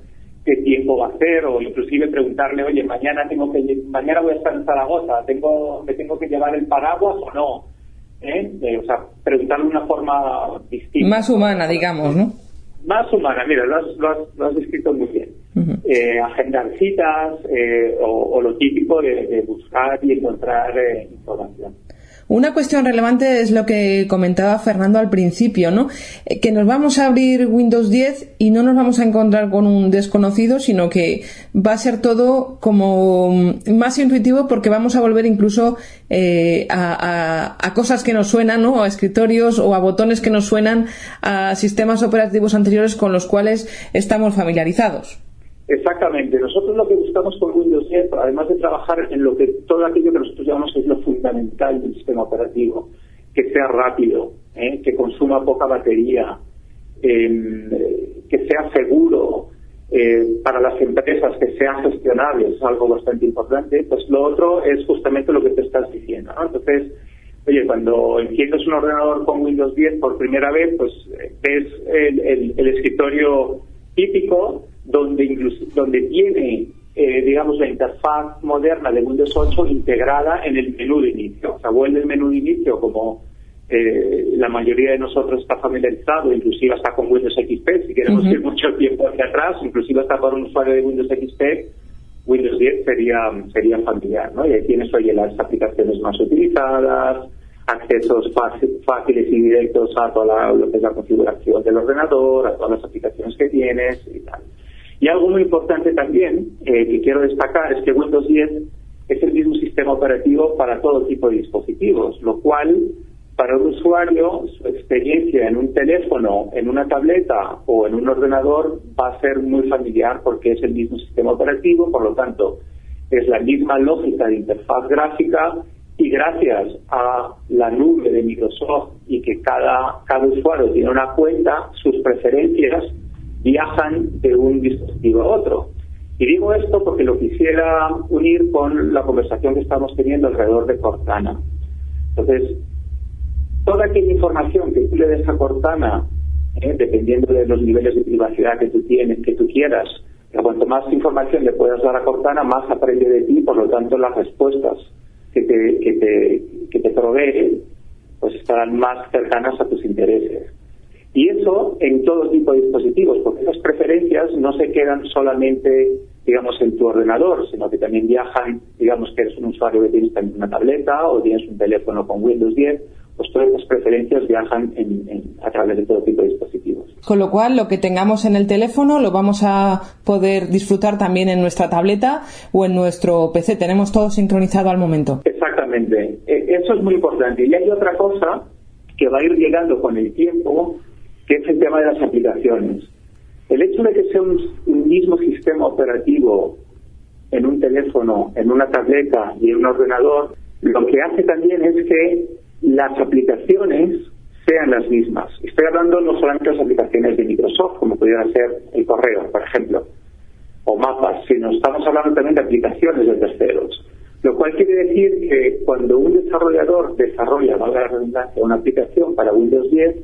[SPEAKER 10] qué tiempo va a hacer o inclusive preguntarle, oye, mañana tengo que mañana voy a estar en Zaragoza, tengo me tengo que llevar el paraguas o no. ¿Eh? Eh, o sea, preguntarle de una forma distinta.
[SPEAKER 3] Más humana, digamos, ¿no?
[SPEAKER 10] Más humana, mira, lo has, lo has, lo has descrito muy bien eh, agendar citas eh, o, o, lo típico de, de buscar y encontrar eh, información.
[SPEAKER 3] Una cuestión relevante es lo que comentaba Fernando al principio, ¿no? Eh, que nos vamos a abrir Windows 10 y no nos vamos a encontrar con un desconocido, sino que va a ser todo como más intuitivo porque vamos a volver incluso eh, a, a, a, cosas que nos suenan, ¿no? A escritorios o a botones que nos suenan a sistemas operativos anteriores con los cuales estamos familiarizados.
[SPEAKER 10] Exactamente. Nosotros lo que buscamos con Windows 10, además de trabajar en lo que todo aquello que nosotros llamamos es lo fundamental del sistema operativo, que sea rápido, ¿eh? que consuma poca batería, eh, que sea seguro eh, para las empresas, que sea gestionable, es algo bastante importante. Pues lo otro es justamente lo que te estás diciendo. ¿no? Entonces, oye, cuando enciendes un ordenador con Windows 10 por primera vez, pues ves el, el, el escritorio típico donde, incluso, donde tiene, eh, digamos, la interfaz moderna de Windows 8 integrada en el menú de inicio. O sea, vuelve el menú de inicio como eh, la mayoría de nosotros está familiarizado, inclusive está con Windows XP, si queremos uh -huh. ir mucho tiempo hacia atrás, inclusive está para un usuario de Windows XP, Windows 10 sería, sería familiar, ¿no? Y ahí tienes, oye, las aplicaciones más utilizadas, accesos fáciles y directos a toda la, lo que es la configuración del ordenador, a todas las aplicaciones que tienes y tal. Y algo muy importante también eh, que quiero destacar es que Windows 10 es el mismo sistema operativo para todo tipo de dispositivos, lo cual para un usuario su experiencia en un teléfono, en una tableta o en un ordenador va a ser muy familiar porque es el mismo sistema operativo, por lo tanto es la misma lógica de interfaz gráfica y gracias a la nube de Microsoft y que cada, cada usuario tiene una cuenta, sus preferencias viajan de un dispositivo a otro. Y digo esto porque lo quisiera unir con la conversación que estamos teniendo alrededor de Cortana. Entonces, toda aquella información que tú le des a Cortana, eh, dependiendo de los niveles de privacidad que tú tienes, que tú quieras, cuanto más información le puedas dar a Cortana, más aprende de ti, por lo tanto las respuestas que te, que te, que te provee pues estarán más cercanas a tus intereses. Y eso en todo tipo de dispositivos, porque esas preferencias no se quedan solamente, digamos, en tu ordenador, sino que también viajan, digamos, que eres un usuario que tienes también una tableta o tienes un teléfono con Windows 10, pues todas esas preferencias viajan en, en, a través de todo tipo de dispositivos.
[SPEAKER 3] Con lo cual, lo que tengamos en el teléfono lo vamos a poder disfrutar también en nuestra tableta o en nuestro PC. Tenemos todo sincronizado al momento.
[SPEAKER 10] Exactamente. Eso es muy importante. Y hay otra cosa que va a ir llegando con el tiempo, que es el tema de las aplicaciones. El hecho de que sea un, un, mismo sistema operativo en un teléfono, en una tableta y en un ordenador, lo que hace también es que las aplicaciones sean las mismas. Estoy hablando no solamente de las aplicaciones de Microsoft, como pudiera ser el correo, por ejemplo, o mapas, sino estamos hablando también de aplicaciones de terceros. Lo cual quiere decir que cuando un desarrollador desarrolla, valga la redundancia, una aplicación para Windows 10,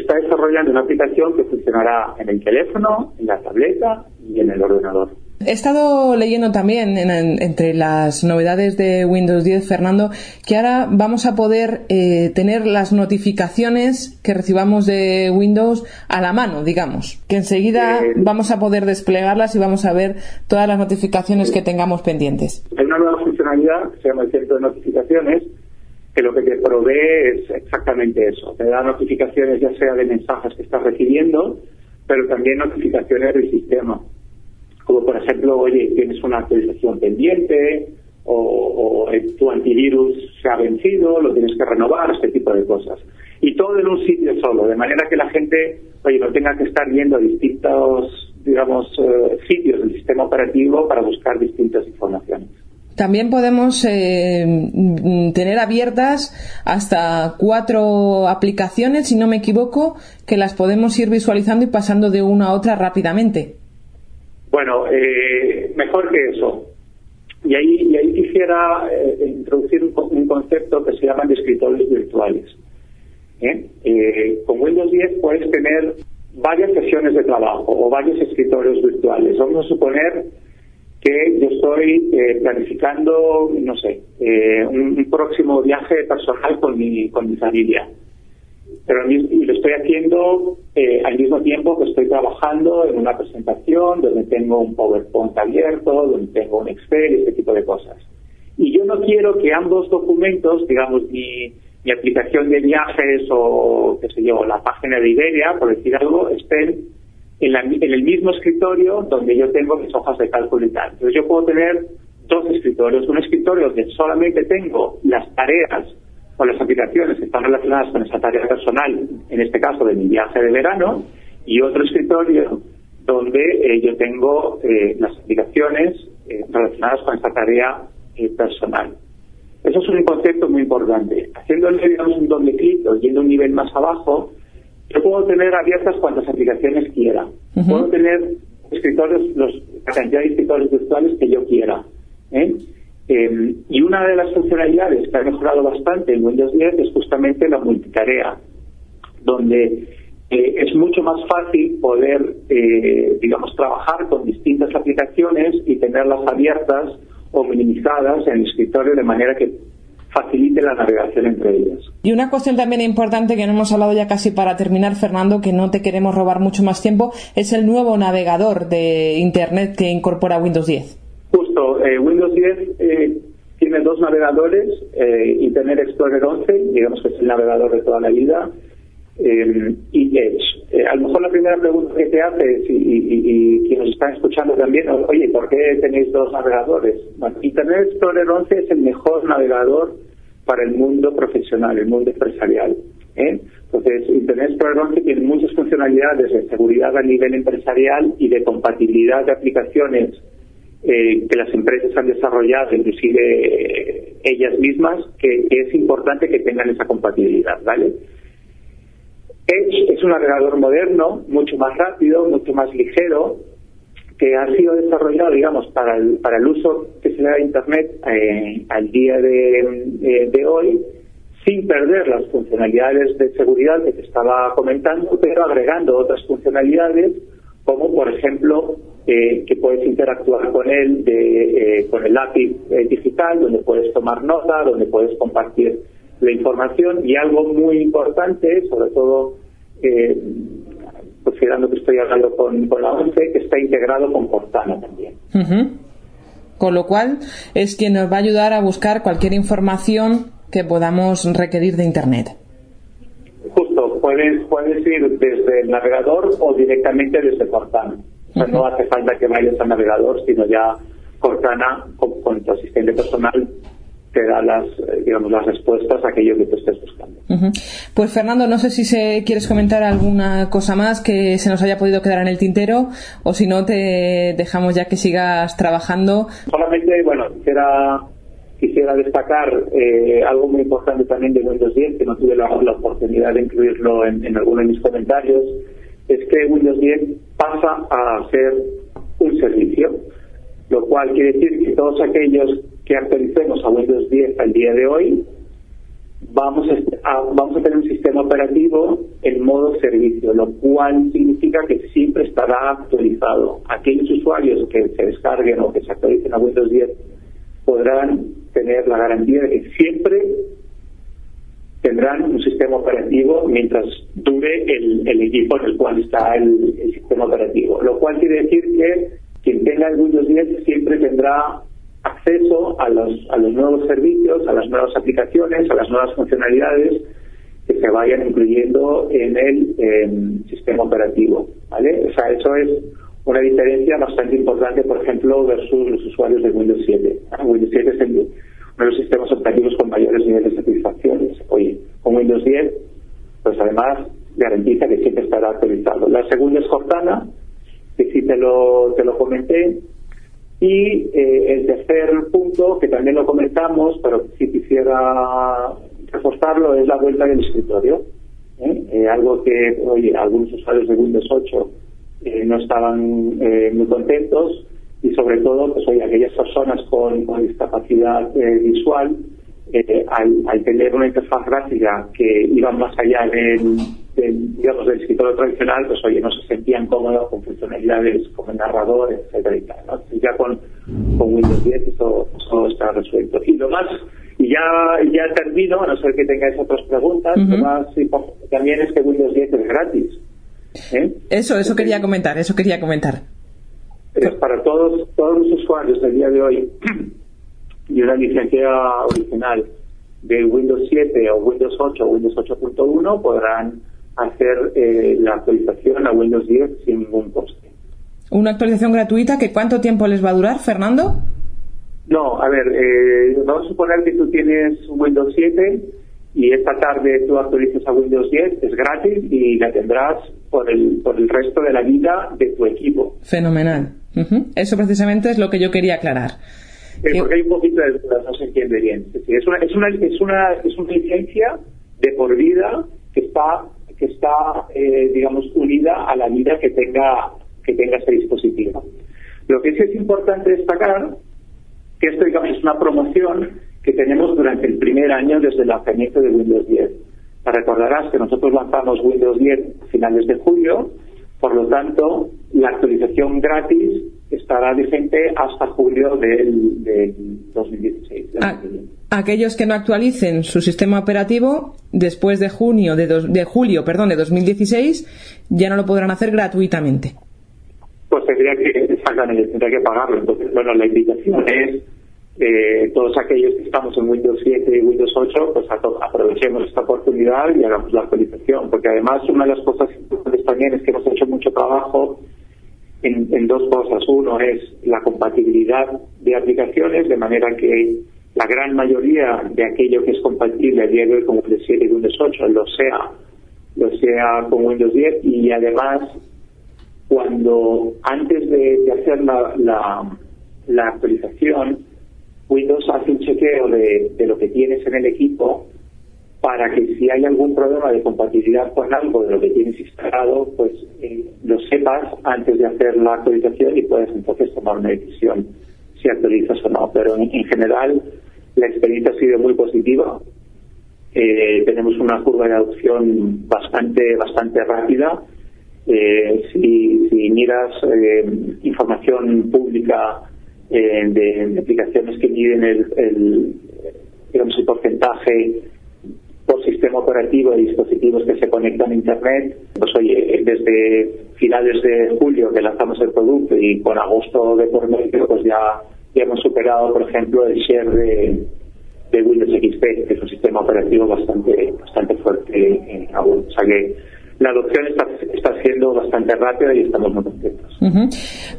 [SPEAKER 10] está desarrollando una aplicación que funcionará en el teléfono, en la tableta y en el ordenador.
[SPEAKER 3] He estado leyendo también en- en- entre las novedades de Windows 10, Fernando, que ahora vamos a poder eh, tener las notificaciones que recibamos de Windows a la mano, digamos. Que enseguida
[SPEAKER 10] Eh,
[SPEAKER 3] vamos a poder desplegarlas y vamos a ver todas las notificaciones que tengamos pendientes.
[SPEAKER 10] Hay una nueva funcionalidad que se llama el centro de notificaciones que lo que te provee es exactamente eso. Te da notificaciones ya sea de mensajes que estás recibiendo, pero también notificaciones del sistema. Como por ejemplo, oye, tienes una actualización pendiente o, tu antivirus se ha vencido, lo tienes que renovar, este tipo de cosas. Y todo en un sitio solo, de manera que la gente, oye, no tenga que estar yendo a distintos, digamos, eh, sitios del sistema operativo para buscar distintas informaciones.
[SPEAKER 3] También podemos eh, tener abiertas hasta cuatro aplicaciones, si no me equivoco, que las podemos ir visualizando y pasando de una a otra rápidamente.
[SPEAKER 10] Bueno, eh, mejor que eso. Y ahí, y ahí quisiera eh, introducir un, co- un concepto que se llaman de escritorios virtuales. con Windows 10 puedes tener varias sesiones de trabajo o varios escritorios virtuales. Vamos a suponer que yo estoy eh, planificando, no sé, eh, un, un próximo viaje personal con mi, con mi familia pero lo estoy haciendo eh, al mismo tiempo que estoy trabajando en una presentación donde tengo un PowerPoint abierto, donde tengo un Excel, este tipo de cosas. Y yo no quiero que ambos documentos, digamos, mi, mi aplicación de viajes o, qué sé yo, la página de Iberia, por decir algo, estén en, la- en el mismo escritorio donde yo tengo mis hojas de cálculo y tal. Entonces yo puedo tener dos escritorios. Un escritorio donde solamente tengo las tareas o las aplicaciones que están relacionadas con esa tarea personal, en este caso de mi viaje de verano, y otro escritorio donde eh, yo tengo eh, las aplicaciones eh, relacionadas con esta tarea eh, personal. Eso es un concepto muy importante. Haciéndole, digamos, un doble clic o yendo un nivel más abajo, yo puedo tener abiertas cuantas aplicaciones quiera. Puedo tener escritorios, los, la cantidad de escritorios virtuales que yo quiera. ¿eh? Eh, y una de las funcionalidades que ha mejorado bastante en Windows 10 es justamente la multitarea, donde eh, es mucho más fácil poder, eh, digamos, trabajar con distintas aplicaciones y tenerlas abiertas o minimizadas en el escritorio de manera que facilite la navegación entre ellas.
[SPEAKER 3] Y una cuestión también importante que no hemos hablado ya casi para terminar, Fernando, que no te queremos robar mucho más tiempo, es el nuevo navegador de Internet que incorpora Windows 10.
[SPEAKER 10] Justo, eh, Windows 10 eh, tiene dos navegadores, eh, Internet Explorer 11, digamos que es el navegador de toda la vida, eh, y Edge. Eh, a lo mejor la primera pregunta que te haces y, y, y, quienes están escuchando también, oye, ¿por qué tenéis dos navegadores? Internet Explorer 11 es el mejor navegador para el mundo profesional, el mundo empresarial. ¿eh? Entonces, Internet Explorer 11 tiene muchas funcionalidades de seguridad a nivel empresarial y de compatibilidad de aplicaciones eh, que las empresas han desarrollado, inclusive eh, ellas mismas, que es importante que tengan esa compatibilidad, ¿vale? Edge es un navegador moderno, mucho más rápido, mucho más ligero, que ha sido desarrollado, digamos, para el, para el uso que se le da a Internet eh, al día de, de hoy, sin perder las funcionalidades de seguridad que te estaba comentando, pero agregando otras funcionalidades, como por ejemplo eh, que puedes interactuar con él de, eh, con el API eh, digital, donde puedes tomar nota, donde puedes compartir la información y algo muy importante, sobre todo eh, considerando que estoy hablando con, con la ONCE, que está integrado con Cortana también.
[SPEAKER 3] Con lo cual es quien nos va a ayudar a buscar cualquier información que podamos requerir de Internet.
[SPEAKER 10] Justo, puedes, puedes ir desde el navegador o directamente desde Cortana. O sea, no hace falta que vayas al navegador, sino ya Cortana con, con tu asistente personal te da las, eh, digamos, las respuestas a aquello que tú estés buscando.
[SPEAKER 3] Ujú. Pues Fernando, no sé si se, quieres comentar alguna cosa más que se nos haya podido quedar en el tintero o si no te dejamos ya que sigas trabajando.
[SPEAKER 10] Solamente, bueno, quisiera, quisiera destacar eh, algo muy importante también de Windows 10, que no tuve la, la oportunidad de incluirlo en, en alguno de mis comentarios, es que Windows 10 pasa a ser un servicio, lo cual quiere decir que todos aquellos que actualicemos a Windows 10 al día de hoy vamos a, a- vamos a tener un sistema operativo en modo servicio, lo cual significa que siempre estará actualizado. Aquellos usuarios que se descarguen o que se actualicen a Windows 10 podrán tener la garantía de que siempre tendrán un sistema operativo mientras dure el, el equipo en el cual está el, el sistema operativo. Lo cual quiere decir que quien tenga el Windows 10 siempre tendrá acceso a los, a los nuevos servicios, a las nuevas aplicaciones, a las nuevas funcionalidades que se vayan incluyendo en el em, sistema operativo. ¿vale? O sea, eso es una diferencia bastante importante, por ejemplo, versus los usuarios de Windows 7. ¿ah? Windows 7 es el- uno de los sistemas operativos con mayores niveles de satisfacción. Oye, con Windows 10, pues además garantiza que siempre estará actualizado. La segunda es Cortana, que sí te lo, te lo comenté. Y eh, el tercer punto, que también lo comentamos, pero si quisiera reforzarlo, es la vuelta del escritorio. ¿eh? Eh, algo que, oye, algunos usuarios de Windows 8 eh, no estaban muy contentos y sobre todo, pues oye, aquellas personas con, con discapacidad visual, eh, al, al tener una interfaz gráfica que iba más allá del, del, digamos, del escritorio tradicional, pues oye, no se sentían cómodos con funcionalidades como el narrador, etcétera y tal. ¿no? Ya con, con Windows 10 eso, eso está resuelto. Y lo más, y ya, ya termino, a no ser que tengáis otras preguntas, lo más importante también es que Windows 10 es gratis. ¿eh?
[SPEAKER 3] Eso, eso quería comentar, eso quería comentar.
[SPEAKER 10] es para todos todos los usuarios del día de hoy y una licencia original de Windows 7 o Windows 8 o Windows 8.1 podrán hacer eh, la actualización a Windows 10 sin ningún coste.
[SPEAKER 3] Una actualización gratuita que cuánto tiempo les va a durar, Fernando?
[SPEAKER 10] No, a ver, eh, vamos a suponer que tú tienes Windows 7 y esta tarde tú actualizas a Windows 10, es gratis y la tendrás por el, por el resto de la vida de tu equipo.
[SPEAKER 3] Fenomenal. Ujú. Eso precisamente es lo que yo quería aclarar.
[SPEAKER 10] Eh, porque hay un poquito de dudas, no se entiende bien. Es, una, es, una, es, una, es una licencia de por vida que está, que está eh, digamos, unida a la vida que tenga, que tenga ese dispositivo. Lo que sí es importante destacar que esto, digamos, es una promoción que tenemos durante el primer año desde el lanzamiento de Windows 10. Te recordarás que nosotros lanzamos Windows 10 a finales de julio, por lo tanto, la actualización gratis estará vigente hasta julio del, del 2016. del
[SPEAKER 3] Ah,
[SPEAKER 10] año que viene.
[SPEAKER 3] Aquellos que no actualicen su sistema operativo después de junio de, dos- de julio, perdón, de 2016 ya no lo podrán hacer gratuitamente.
[SPEAKER 10] Pues tendría que, exactamente, tendría que pagarlo. Entonces, bueno, la invitación es eh, todos aquellos que estamos en Windows 7 y Windows 8, pues aprovechemos esta oportunidad y hagamos la actualización. Porque además, una de las cosas importantes también es que hemos hecho mucho trabajo en, dos cosas. Uno es la compatibilidad de aplicaciones, de manera que la gran mayoría de aquello que es compatible a día de hoy con Windows 7 y Windows 8 lo sea, lo sea con Windows 10 y además cuando antes de, de hacer la, la, la actualización, Windows hace un chequeo de, de lo que tienes en el equipo para que si hay algún problema de compatibilidad con algo de lo que tienes instalado, pues eh, lo sepas antes de hacer la actualización y puedes entonces tomar una decisión si actualizas o no. Pero en, en general la experiencia ha sido muy positiva. Eh, tenemos una curva de adopción bastante bastante rápida. Eh, si, miras información pública de, de aplicaciones que miden el, el, digamos, el porcentaje por sistema operativo de dispositivos que se conectan a Internet, pues oye, desde finales de julio que lanzamos el producto y con agosto de por medio, pues ya, hemos superado, por ejemplo, el share de, Windows XP, que es un sistema operativo bastante bastante fuerte eh, aún. O sea que la adopción está, está siendo bastante rápida y estamos muy contentos.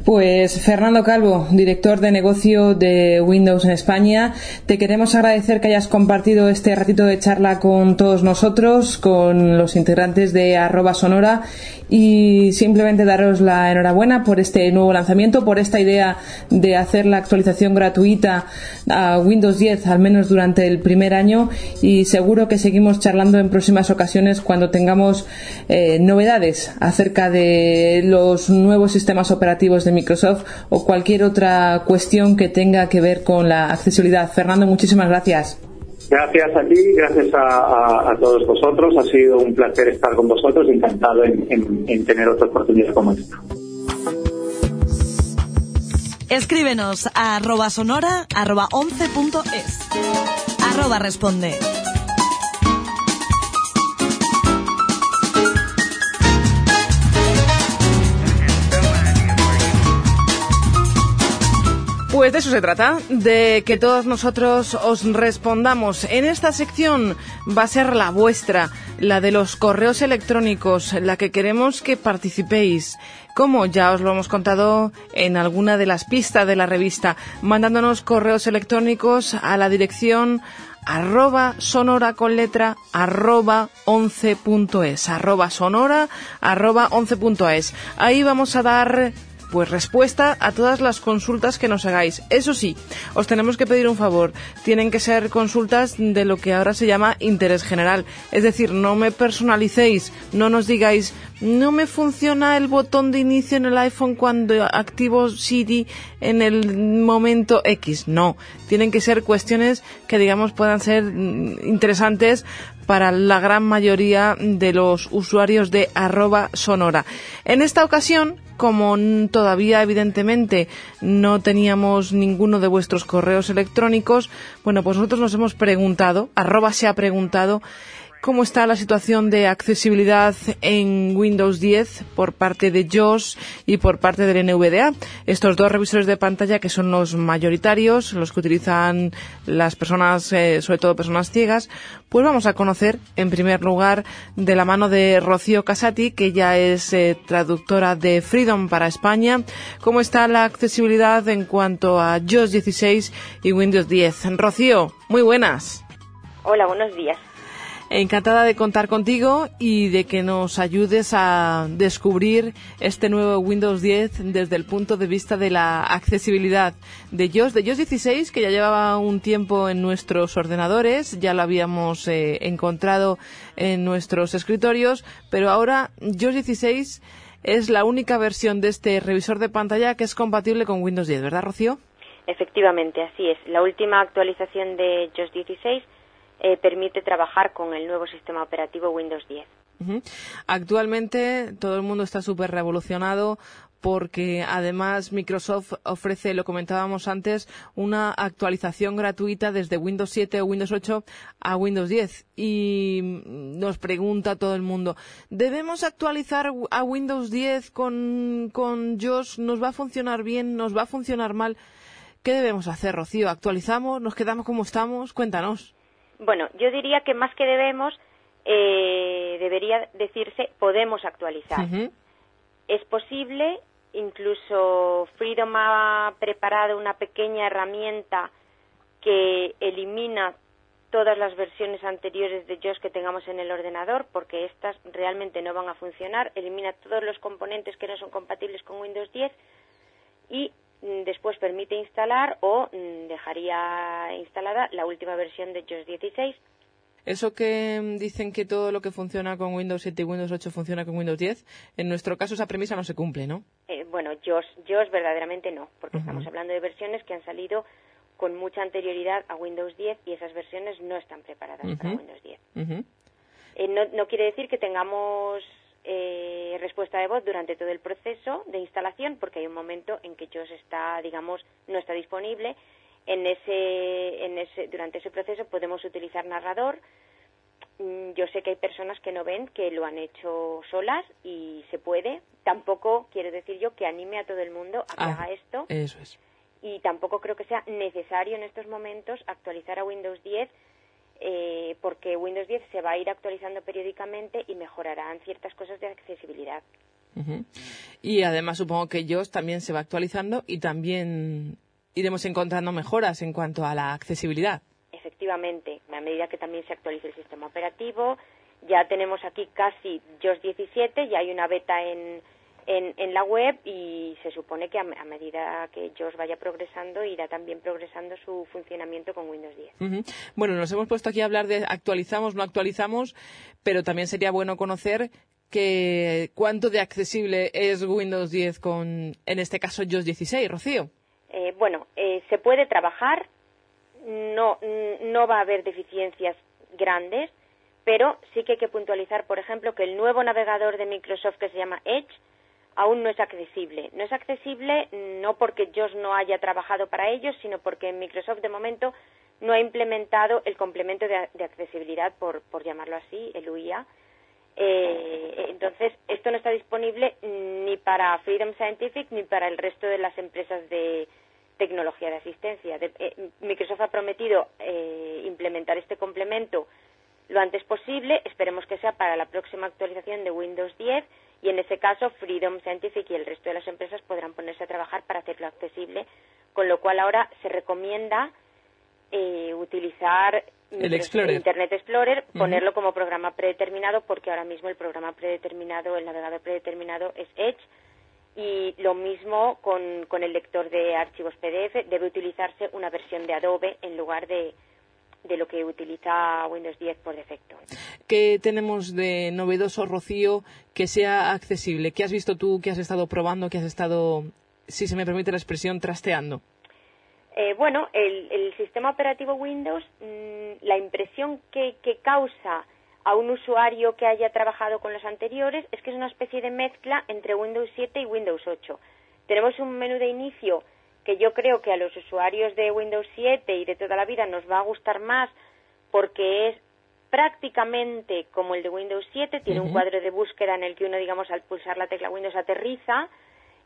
[SPEAKER 3] Pues Fernando Calvo, director de negocio de Windows en España, te queremos agradecer que hayas compartido este ratito de charla con todos nosotros, con los integrantes de arroba sonora y simplemente daros la enhorabuena por este nuevo lanzamiento, por esta idea de hacer la actualización gratuita a Windows 10 al menos durante el primer año y seguro que seguimos charlando en próximas ocasiones cuando tengamos eh, novedades acerca de los nuevos sistemas operativos de Microsoft o cualquier otra cuestión que tenga que ver con la accesibilidad. Fernando, muchísimas gracias.
[SPEAKER 10] Gracias a ti, gracias a, a- a todos vosotros. Ha sido un placer estar con vosotros. Encantado en, en- en tener otra oportunidad como esta.
[SPEAKER 11] Escríbenos a arroba sonora arroba 11.es. Arroba responde.
[SPEAKER 3] Pues de eso se trata, de que todos nosotros os respondamos. En esta sección va a ser la vuestra, la de los correos electrónicos, la que queremos que participéis. Como ya os lo hemos contado en alguna de las pistas de la revista, mandándonos correos electrónicos a la dirección arroba sonora con letra arroba 11.es arroba sonora arroba 11.es ahí vamos a dar pues respuesta a todas las consultas que nos hagáis. Eso sí, os tenemos que pedir un favor. Tienen que ser consultas de lo que ahora se llama interés general. Es decir, no me personalicéis, no nos digáis, no me funciona el botón de inicio en el iPhone cuando activo Siri en el momento X. No, tienen que ser cuestiones que digamos puedan ser mm, interesantes para la gran mayoría de los usuarios de arroba sonora. En esta ocasión, como todavía evidentemente no teníamos ninguno de vuestros correos electrónicos, bueno, pues nosotros nos hemos preguntado, se ha preguntado, cómo está la situación de accesibilidad en Windows 10 por parte de JOS y por parte del NVDA. Estos dos revisores de pantalla que son los mayoritarios, los que utilizan las personas, eh, sobre todo personas ciegas, pues vamos a conocer en primer lugar de la mano de Rocío Casati, que ya es eh, traductora de Freedom para España, cómo está la accesibilidad en cuanto a JOS 16 y Windows 10. Rocío, muy buenas.
[SPEAKER 12] Hola, buenos días.
[SPEAKER 3] Encantada de contar contigo y de que nos ayudes a descubrir este nuevo Windows 10 desde el punto de vista de la accesibilidad de JOS, de JOS 16, que ya llevaba un tiempo en nuestros ordenadores, ya lo habíamos eh, encontrado en nuestros escritorios, pero ahora JOS 16 es la única versión de este revisor de pantalla que es compatible con Windows 10, ¿verdad, Rocío?
[SPEAKER 12] Efectivamente, así es. La última actualización de JOS 16 eh, permite trabajar con el nuevo sistema operativo Windows 10.
[SPEAKER 3] Ujú. Actualmente todo el mundo está súper revolucionado porque además Microsoft ofrece, lo comentábamos antes, una actualización gratuita desde Windows 7 o Windows 8 a Windows 10. Y nos pregunta todo el mundo, ¿debemos actualizar a Windows 10 con, con JOS? ¿Nos va a funcionar bien? ¿Nos va a funcionar mal? ¿Qué debemos hacer, Rocío? ¿Actualizamos? ¿Nos quedamos como estamos? Cuéntanos.
[SPEAKER 12] Bueno, yo diría que más que debemos, eh, debería decirse podemos actualizar. Es posible, incluso Freedom ha preparado una pequeña herramienta que elimina todas las versiones anteriores de JOS que tengamos en el ordenador, porque estas realmente no van a funcionar, elimina todos los componentes que no son compatibles con Windows 10 y después permite instalar o mm, dejaría instalada la última versión de JOS 16
[SPEAKER 3] Eso que mm, dicen que todo lo que funciona con Windows 7 y Windows 8 funciona con Windows 10, en nuestro caso esa premisa no se cumple, ¿no?
[SPEAKER 12] Eh, bueno, JOS, JOS verdaderamente no, porque estamos hablando de versiones que han salido con mucha anterioridad a Windows 10 y esas versiones no están preparadas para. Windows 10.
[SPEAKER 3] Ujú.
[SPEAKER 12] Eh, no, no quiere decir que tengamos eh, respuesta de voz durante todo el proceso de instalación, porque hay un momento en que JOS está, digamos, no está disponible. En ese, en ese, durante ese proceso podemos utilizar narrador. Mm, Yo sé que hay personas que no ven que lo han hecho solas y se puede. Tampoco quiero decir yo que anime a todo el mundo a que
[SPEAKER 3] Ah,
[SPEAKER 12] haga esto
[SPEAKER 3] Eso es.
[SPEAKER 12] y tampoco creo que sea necesario en estos momentos actualizar a Windows 10 eh, porque Windows 10 se va a ir actualizando periódicamente y mejorarán ciertas cosas de accesibilidad.
[SPEAKER 3] Ujú. Y además supongo que JOS también se va actualizando y también iremos encontrando mejoras en cuanto a la accesibilidad.
[SPEAKER 12] Efectivamente, a medida que también se actualice el sistema operativo, ya tenemos aquí casi JOS 17, ya hay una beta en, en, en la web y se supone que a, a medida que JOS vaya progresando irá también progresando su funcionamiento con Windows 10.
[SPEAKER 3] Ujú. Bueno, nos hemos puesto aquí a hablar de actualizamos, no actualizamos, pero también sería bueno conocer que cuánto de accesible es Windows 10 con, en este caso, JOS 16, Rocío.
[SPEAKER 12] Eh, bueno, eh, se puede trabajar, no, no va a haber deficiencias grandes, pero sí que hay que puntualizar, por ejemplo, que el nuevo navegador de Microsoft que se llama Edge aún no es accesible. No es accesible no porque JOS no haya trabajado para ellos, sino porque Microsoft de momento no ha implementado el complemento de, de accesibilidad, por, por llamarlo así, el UIA. Eh, entonces, esto no está disponible ni para Freedom Scientific ni para el resto de las empresas de tecnología de asistencia. De, eh, Microsoft ha prometido eh, implementar este complemento lo antes posible. Esperemos que sea para la próxima actualización de Windows 10 y en ese caso Freedom Scientific y el resto de las empresas podrán ponerse a trabajar para hacerlo accesible, con lo cual ahora se recomienda eh, utilizar
[SPEAKER 3] el Explorer.
[SPEAKER 12] Internet Explorer, ponerlo como programa predeterminado, porque ahora mismo el programa predeterminado, el navegador predeterminado es Edge, y lo mismo con, con el lector de archivos PDF, debe utilizarse una versión de Adobe en lugar de, de lo que utiliza Windows 10 por defecto.
[SPEAKER 3] ¿Qué tenemos de novedoso, Rocío, que sea accesible? ¿Qué has visto tú, que has estado probando, que has estado, si se me permite la expresión, trasteando?
[SPEAKER 12] Eh, bueno, el, el, sistema operativo Windows, mmm, la impresión que, que, causa a un usuario que haya trabajado con los anteriores es que es una especie de mezcla entre Windows 7 y Windows 8. Tenemos un menú de inicio que yo creo que a los usuarios de Windows 7 y de toda la vida nos va a gustar más porque es prácticamente como el de Windows 7, tiene uh -huh. un cuadro de búsqueda en el que uno, digamos, al pulsar la tecla Windows aterriza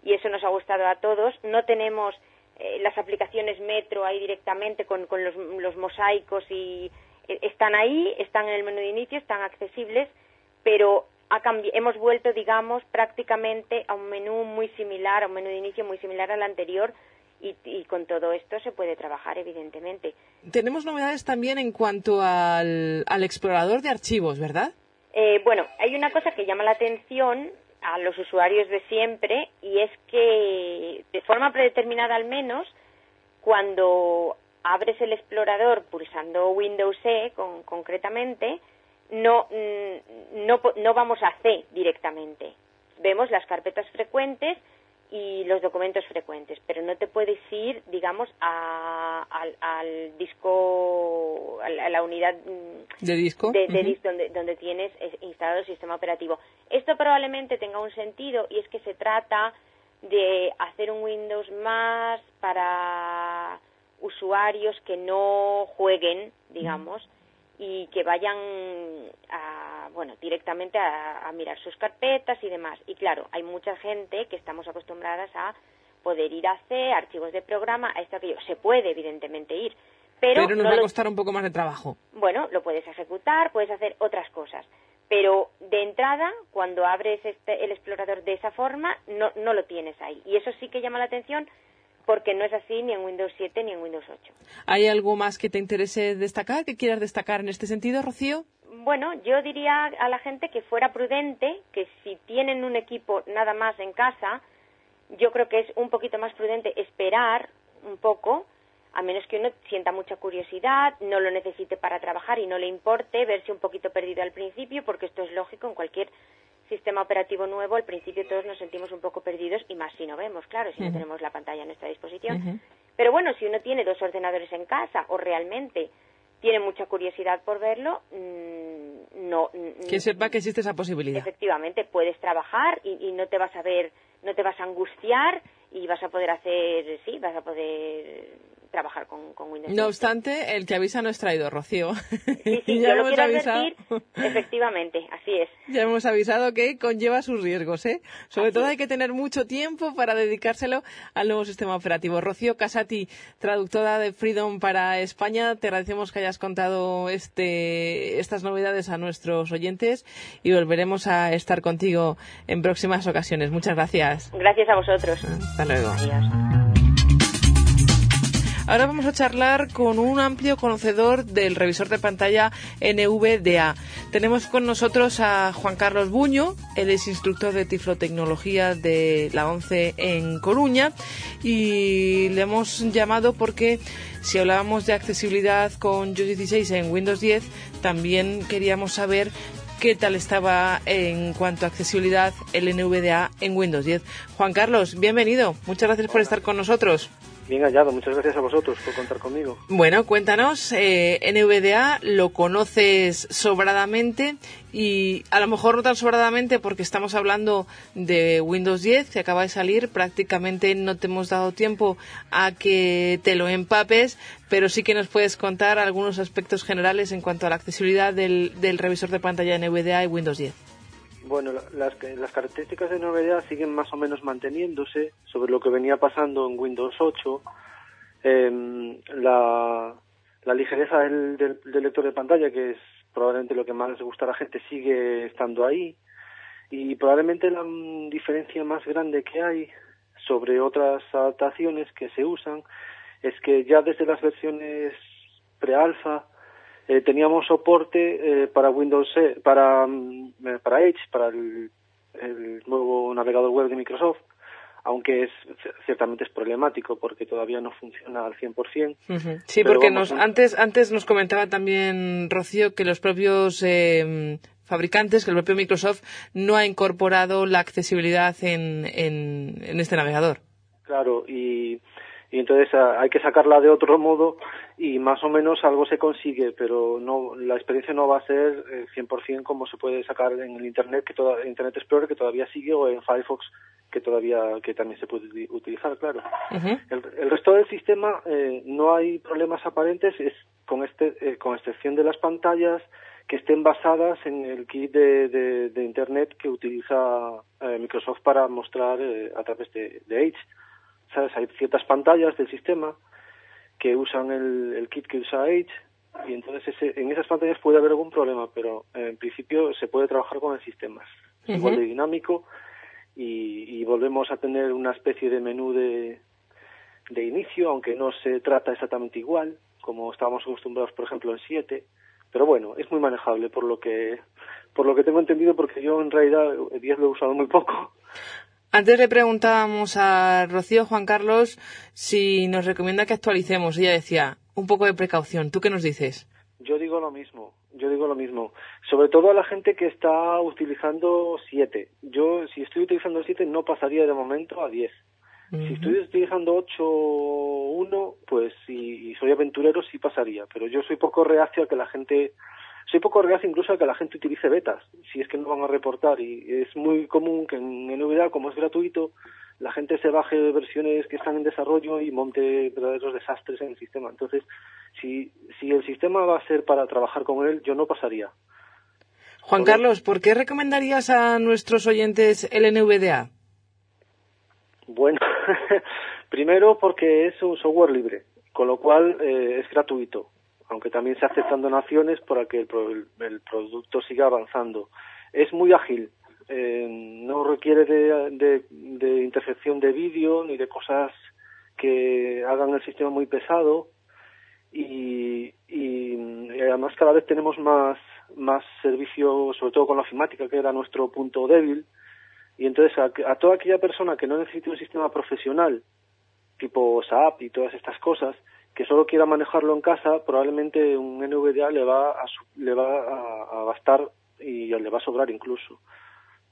[SPEAKER 12] y eso nos ha gustado a todos. No tenemos eh, las aplicaciones Metro ahí directamente con, con los, los, mosaicos y eh, están ahí, están en el menú de inicio, están accesibles, pero ha hemos vuelto, digamos, prácticamente a un menú muy similar, a un menú de inicio muy similar al anterior, y, y, con todo esto se puede trabajar, evidentemente.
[SPEAKER 3] Tenemos novedades también en cuanto al, al explorador de archivos, ¿verdad?
[SPEAKER 12] Eh, bueno, hay una cosa que llama la atención a los usuarios de siempre y es que de forma predeterminada al menos cuando abres el explorador pulsando Windows E con, concretamente no, mm, no, no vamos a C directamente. Vemos las carpetas frecuentes y los documentos frecuentes, pero no te puedes ir, digamos, a, al, al, disco, a la, unidad
[SPEAKER 3] de disco,
[SPEAKER 12] de, de
[SPEAKER 3] uh -huh.
[SPEAKER 12] disco donde, donde, tienes instalado el sistema operativo. Esto probablemente tenga un sentido y es que se trata de hacer un Windows más para usuarios que no jueguen, digamos, y que vayan a, bueno, directamente a, a, mirar sus carpetas y demás. Y claro, hay mucha gente que estamos acostumbradas a poder ir a C, archivos de programa, a esto aquello. Se puede, evidentemente, ir. Pero,
[SPEAKER 3] pero nos
[SPEAKER 12] no
[SPEAKER 3] va a
[SPEAKER 12] lo,
[SPEAKER 3] costar un poco más de trabajo.
[SPEAKER 12] Bueno, lo puedes ejecutar, puedes hacer otras cosas. Pero de entrada, cuando abres este, el explorador de esa forma, no, no lo tienes ahí. Y eso sí que llama la atención porque no es así ni en Windows 7 ni en Windows 8.
[SPEAKER 3] ¿Hay algo más que te interese destacar, que quieras destacar en este sentido, Rocío?
[SPEAKER 12] Bueno, yo diría a la gente que fuera prudente, que si tienen un equipo nada más en casa, yo creo que es un poquito más prudente esperar un poco, a menos que uno sienta mucha curiosidad, no lo necesite para trabajar y no le importe verse un poquito perdido al principio, porque esto es lógico en cualquier sistema operativo nuevo, al principio todos nos sentimos un poco perdidos y más si no vemos, claro, si uh -huh. no tenemos la pantalla a nuestra disposición. Uh -huh. Pero bueno, si uno tiene dos ordenadores en casa o realmente tiene mucha curiosidad por verlo, mmm, no.
[SPEAKER 3] Que sepa que existe esa posibilidad.
[SPEAKER 12] Efectivamente, puedes trabajar y, y, no te vas a ver, no te vas a angustiar y vas a poder hacer, sí, vas a poder trabajar con, con Windows.
[SPEAKER 3] No obstante, el que avisa no es traidor, Rocío.
[SPEAKER 12] Sí, sí, ya yo lo avisado. advertir, efectivamente, así es.
[SPEAKER 3] Ya hemos avisado que conlleva sus riesgos, ¿eh? Sobre así todo hay que tener mucho tiempo para dedicárselo al nuevo sistema operativo. Rocío Casati, traductora de Freedom para España, te agradecemos que hayas contado este, estas novedades a nuestros oyentes y volveremos a estar contigo en próximas ocasiones. Muchas gracias.
[SPEAKER 12] Gracias a vosotros.
[SPEAKER 3] Hasta luego.
[SPEAKER 12] Adiós.
[SPEAKER 3] Ahora vamos a charlar con un amplio conocedor del revisor de pantalla NVDA. Tenemos con nosotros a Juan Carlos Buño, él es instructor de tiflotecnología de la ONCE en Coruña y le hemos llamado porque si hablábamos de accesibilidad con iOS 16 en Windows 10, también queríamos saber qué tal estaba en cuanto a accesibilidad el NVDA en Windows 10. Juan Carlos, bienvenido. Muchas gracias por estar con nosotros.
[SPEAKER 13] Bien hallado, muchas gracias a vosotros por contar conmigo.
[SPEAKER 3] Bueno, cuéntanos, eh, NVDA lo conoces sobradamente y a lo mejor no tan sobradamente porque estamos hablando de Windows 10 que acaba de salir, prácticamente no te hemos dado tiempo a que te lo empapes, pero sí que nos puedes contar algunos aspectos generales en cuanto a la accesibilidad del, del revisor de pantalla NVDA y Windows 10.
[SPEAKER 13] Bueno, la- las, las características de novedad siguen más o menos manteniéndose sobre lo que venía pasando en Windows 8. Em, la, ligereza del, del- del lector de pantalla, que es probablemente lo que más les gusta a la gente, sigue estando ahí. Y probablemente la mm, diferencia más grande que hay sobre otras adaptaciones que se usan es que ya desde las versiones pre-alfa eh, teníamos soporte eh, para Windows, eh, para, mm, eh, para Edge, para el, el nuevo navegador web de Microsoft, aunque es ciertamente es problemático porque todavía no funciona al 100%.
[SPEAKER 3] Ujú. Sí, porque nos,
[SPEAKER 13] ¿no?
[SPEAKER 3] antes, antes nos comentaba también Rocío que los propios eh, fabricantes, que el propio Microsoft no ha incorporado la accesibilidad en, en, en este navegador.
[SPEAKER 13] Claro, y, y entonces ah, hay que sacarla de otro modo y más o menos algo se consigue, pero no la experiencia no va a ser eh, 100% como se puede sacar en el Internet, que toda, Internet Explorer que todavía sigue o en Firefox que todavía que también se puede uti- utilizar, claro. El, el resto del sistema eh, no hay problemas aparentes, es con este eh, con excepción de las pantallas que estén basadas en el kit de, de- de Internet que utiliza eh, Microsoft para mostrar eh, a través de, de Edge. ¿Sabes? Hay ciertas pantallas del sistema que usan el, el kit que usa Edge y entonces ese- en esas pantallas puede haber algún problema, pero eh, en principio se puede trabajar con el sistema. Es igual de dinámico y, y volvemos a tener una especie de menú de, de inicio, aunque no se trata exactamente igual, como estábamos acostumbrados, por ejemplo, en 7. Pero bueno, es muy manejable por lo que por lo que tengo entendido, porque yo en realidad el 10 lo he usado muy poco.
[SPEAKER 3] Antes le preguntábamos a Rocío Juan Carlos si nos recomienda que actualicemos. Ella decía, un poco de precaución. ¿Tú qué nos dices?
[SPEAKER 13] Yo digo lo mismo, yo digo lo mismo. Sobre todo a la gente que está utilizando 7. Yo, si estoy utilizando 7, no pasaría de momento a 10. Si estoy utilizando 8.1, pues y, y soy aventurero, sí pasaría. Pero yo soy poco reacio a que la gente, soy poco reacio incluso a que la gente utilice betas, si es que no van a reportar. Y es muy común que en NVDA, como es gratuito, la gente se baje versiones que están en desarrollo y monte verdaderos desastres en el sistema. Entonces, si, si el sistema va a ser para trabajar con él, yo no pasaría.
[SPEAKER 3] Juan Carlos, ¿por qué recomendarías a nuestros oyentes el NVDA?
[SPEAKER 13] Bueno, primero porque es un software libre, con lo cual eh, es gratuito, aunque también se aceptan donaciones para que el, pro- el- producto siga avanzando. Es muy ágil, eh, no requiere de, de, de intercepción de vídeo ni de cosas que hagan el sistema muy pesado y, y, y además cada vez tenemos más, más servicio, sobre todo con la ofimática, que era nuestro punto débil, y entonces a, a toda aquella persona que no necesite un sistema profesional, tipo SAP y todas estas cosas, que solo quiera manejarlo en casa, probablemente un NVDA le va a, le va a, a bastar y le va a sobrar incluso.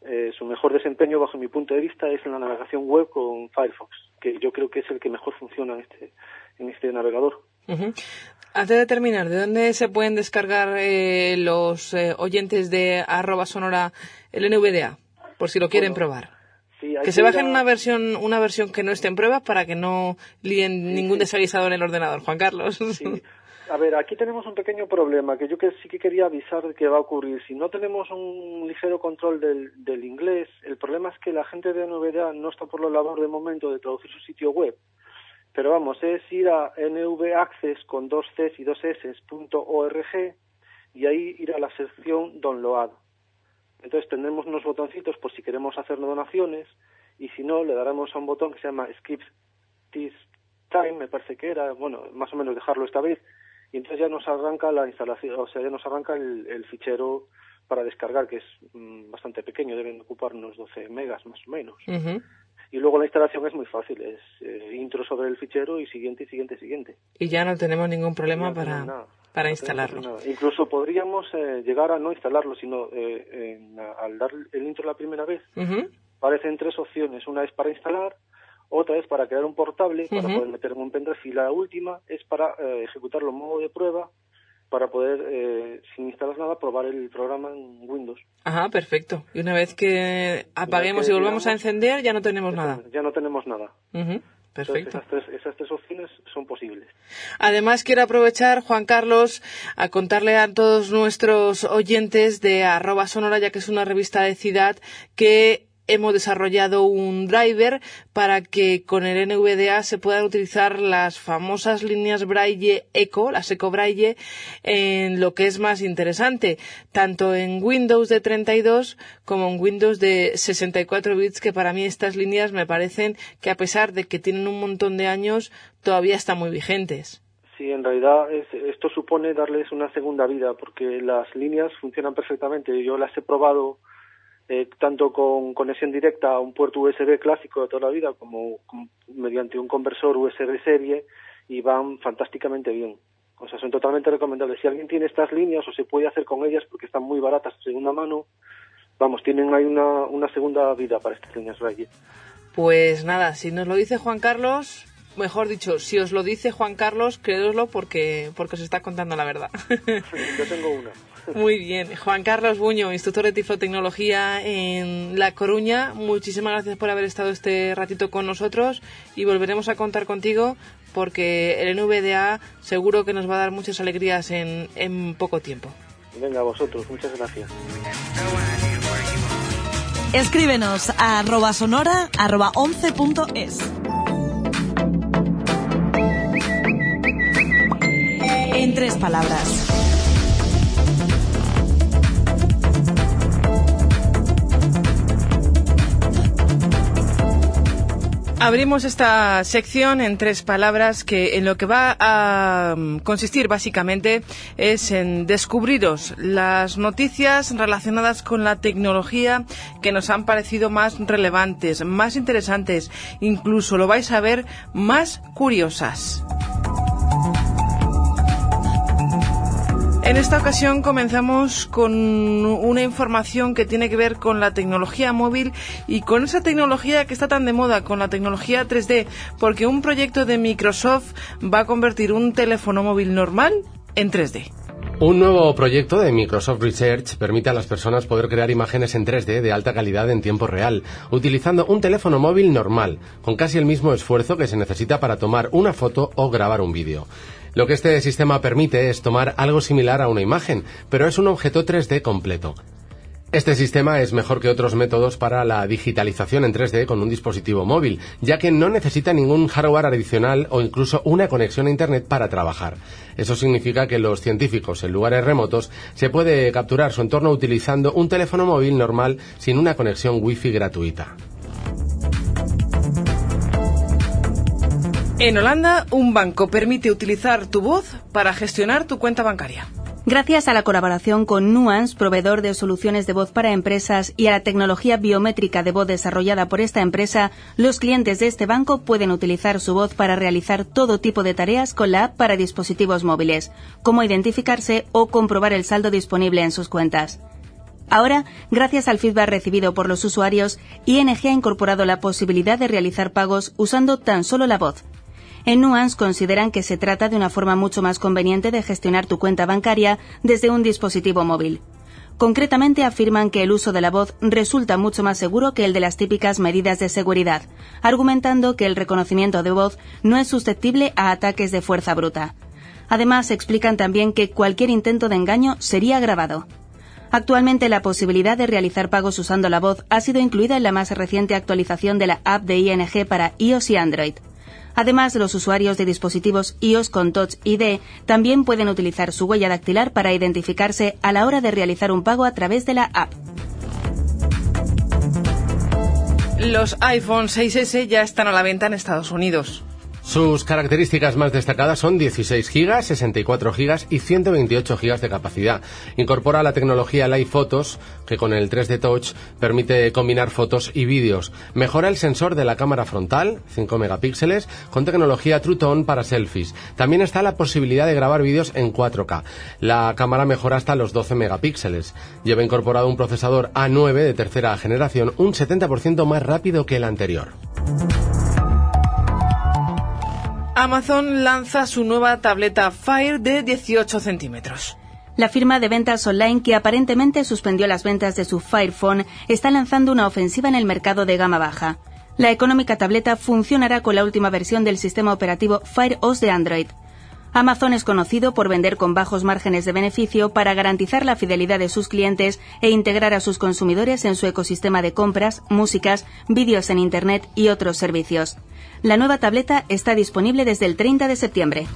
[SPEAKER 13] Eh, su mejor desempeño, bajo mi punto de vista, es en la navegación web con Firefox, que yo creo que es el que mejor funciona en este, en este navegador.
[SPEAKER 3] Ujú. Antes de terminar, ¿de dónde se pueden descargar eh, los eh, oyentes de arroba sonora el NVDA? Por si lo quieren probar.
[SPEAKER 13] Sí, hay
[SPEAKER 3] Que se bajen
[SPEAKER 13] a-
[SPEAKER 3] una versión, una versión que no esté en pruebas para que no líen ningún desaguisado en el ordenador. Juan Carlos.
[SPEAKER 13] A ver, aquí tenemos un pequeño problema que yo que sí que quería avisar de que va a ocurrir. Si no tenemos un ligero control del, del inglés, el problema es que la gente de NVDA no está por la labor de momento de traducir su sitio web. Pero vamos, es ir a nvaccess con dos Cs y dos S punto org y ahí ir a la sección download. Entonces tendremos unos botoncitos por si queremos hacer donaciones y si no le daremos a un botón que se llama skip this time, me parece que era, bueno, más o menos dejarlo esta vez y entonces ya nos arranca la instalación, o sea, ya nos arranca el, el fichero para descargar, que es mm, bastante pequeño, deben ocupar unos 12 megas más o menos. Y luego la instalación es muy fácil, es eh, intro sobre el fichero y siguiente, siguiente, siguiente.
[SPEAKER 3] Y ya no tenemos ningún problema
[SPEAKER 13] No
[SPEAKER 3] para,
[SPEAKER 13] nada.
[SPEAKER 3] Para instalarlo.
[SPEAKER 13] Incluso podríamos eh, llegar a no instalarlo, sino eh, en- al dar el intro la primera vez,
[SPEAKER 3] Ujú.
[SPEAKER 13] aparecen tres opciones. Una es para instalar, Otra es para crear un portable, para poder meter en un pendrive. Y la última es para eh, ejecutarlo en modo de prueba, para poder, eh, sin instalar nada, probar el programa en Windows.
[SPEAKER 3] Ajá, perfecto. Y una vez que apaguemos
[SPEAKER 13] que
[SPEAKER 3] y volvamos a encender, ya no tenemos nada.
[SPEAKER 13] Ya no tenemos nada.
[SPEAKER 3] Ujú, Perfecto.
[SPEAKER 13] Entonces, esas, tres, esas tres opciones son posibles.
[SPEAKER 3] Además, quiero aprovechar, Juan Carlos, a contarle a todos nuestros oyentes de arroba sonora, ya que es una revista de ciudad, que hemos desarrollado un driver para que con el NVDA se puedan utilizar las famosas líneas Braille Eco, las Eco Braille, en lo que es más interesante, tanto en Windows de 32 como en Windows de 64 bits, que para mí estas líneas me parecen que a pesar de que tienen un montón de años, todavía están muy vigentes.
[SPEAKER 13] Sí, en realidad es- esto supone darles una segunda vida, porque las líneas funcionan perfectamente. Yo las he probado eh, tanto con conexión directa a un puerto USB clásico de toda la vida, como, como mediante un conversor USB serie, y van fantásticamente bien. O sea, son totalmente recomendables. Si alguien tiene estas líneas o se puede hacer con ellas porque están muy baratas de segunda mano, vamos, tienen ahí una, una segunda vida para estas líneas Braille.
[SPEAKER 3] Pues nada, si nos lo dice Juan Carlos, mejor dicho, si os lo dice Juan Carlos, créedoslo porque, porque os está contando la verdad.
[SPEAKER 13] Yo tengo una.
[SPEAKER 3] Muy bien. Juan Carlos Buño, instructor de tiflotecnología en La Coruña, muchísimas gracias por haber estado este ratito con nosotros y volveremos a contar contigo porque el NVDA seguro que nos va a dar muchas alegrías en, en poco tiempo.
[SPEAKER 13] Venga, a vosotros, muchas gracias.
[SPEAKER 11] Escríbenos a arroba sonora arroba 11.es. En tres palabras.
[SPEAKER 3] Abrimos esta sección en tres palabras que en lo que va a mm, consistir básicamente es en descubriros las noticias relacionadas con la tecnología que nos han parecido más relevantes, más interesantes, incluso lo vais a ver más curiosas. En esta ocasión comenzamos con una información que tiene que ver con la tecnología móvil y con esa tecnología que está tan de moda, con la tecnología 3D, porque un proyecto de Microsoft va a convertir un teléfono móvil normal en 3D.
[SPEAKER 2] Un nuevo proyecto de Microsoft Research permite a las personas poder crear imágenes en 3D de alta calidad en tiempo real, utilizando un teléfono móvil normal, con casi el mismo esfuerzo que se necesita para tomar una foto o grabar un vídeo. Lo que este sistema permite es tomar algo similar a una imagen, pero es un objeto 3D completo. Este sistema es mejor que otros métodos para la digitalización en 3D con un dispositivo móvil, ya que no necesita ningún hardware adicional o incluso una conexión a Internet para trabajar. Eso significa que los científicos en lugares remotos se puede capturar su entorno utilizando un teléfono móvil normal sin una conexión Wi-Fi gratuita.
[SPEAKER 3] En Holanda, un banco permite utilizar tu voz para gestionar tu cuenta bancaria.
[SPEAKER 1] Gracias a la colaboración con Nuance, proveedor de soluciones de voz para empresas, y a la tecnología biométrica de voz desarrollada por esta empresa, los clientes de este banco pueden utilizar su voz para realizar todo tipo de tareas con la app para dispositivos móviles, como identificarse o comprobar el saldo disponible en sus cuentas. Ahora, gracias al feedback recibido por los usuarios, ING ha incorporado la posibilidad de realizar pagos usando tan solo la voz. En Nuance consideran que se trata de una forma mucho más conveniente de gestionar tu cuenta bancaria desde un dispositivo móvil. Concretamente afirman que el uso de la voz resulta mucho más seguro que el de las típicas medidas de seguridad, argumentando que el reconocimiento de voz no es susceptible a ataques de fuerza bruta. Además, explican también que cualquier intento de engaño sería grabado. Actualmente la posibilidad de realizar pagos usando la voz ha sido incluida en la más reciente actualización de la app de ING para iOS y Android. Además, los usuarios de dispositivos iOS con Touch ID también pueden utilizar su huella dactilar para identificarse a la hora de realizar un pago a través de la app.
[SPEAKER 3] Los iPhone 6S ya están a la venta en Estados Unidos.
[SPEAKER 2] Sus características más destacadas son 16 GB, 64 GB y 128 GB de capacidad. Incorpora la tecnología Live Photos, que con el 3D Touch permite combinar fotos y vídeos. Mejora el sensor de la cámara frontal, 5 megapíxeles, con tecnología True Tone para selfies. También está la posibilidad de grabar vídeos en 4K. La cámara mejora hasta los 12 megapíxeles. Lleva incorporado un procesador A9 de tercera generación, un 70% más rápido que el anterior.
[SPEAKER 3] Amazon lanza su nueva tableta Fire de 18 centímetros.
[SPEAKER 1] La firma de ventas online que aparentemente suspendió las ventas de su Fire Phone está lanzando una ofensiva en el mercado de gama baja. La económica tableta funcionará con la última versión del sistema operativo Fire OS de Android. Amazon es conocido por vender con bajos márgenes de beneficio para garantizar la fidelidad de sus clientes e integrar a sus consumidores en su ecosistema de compras, músicas, vídeos en Internet y otros servicios. La nueva tableta está disponible desde el 30 de septiembre.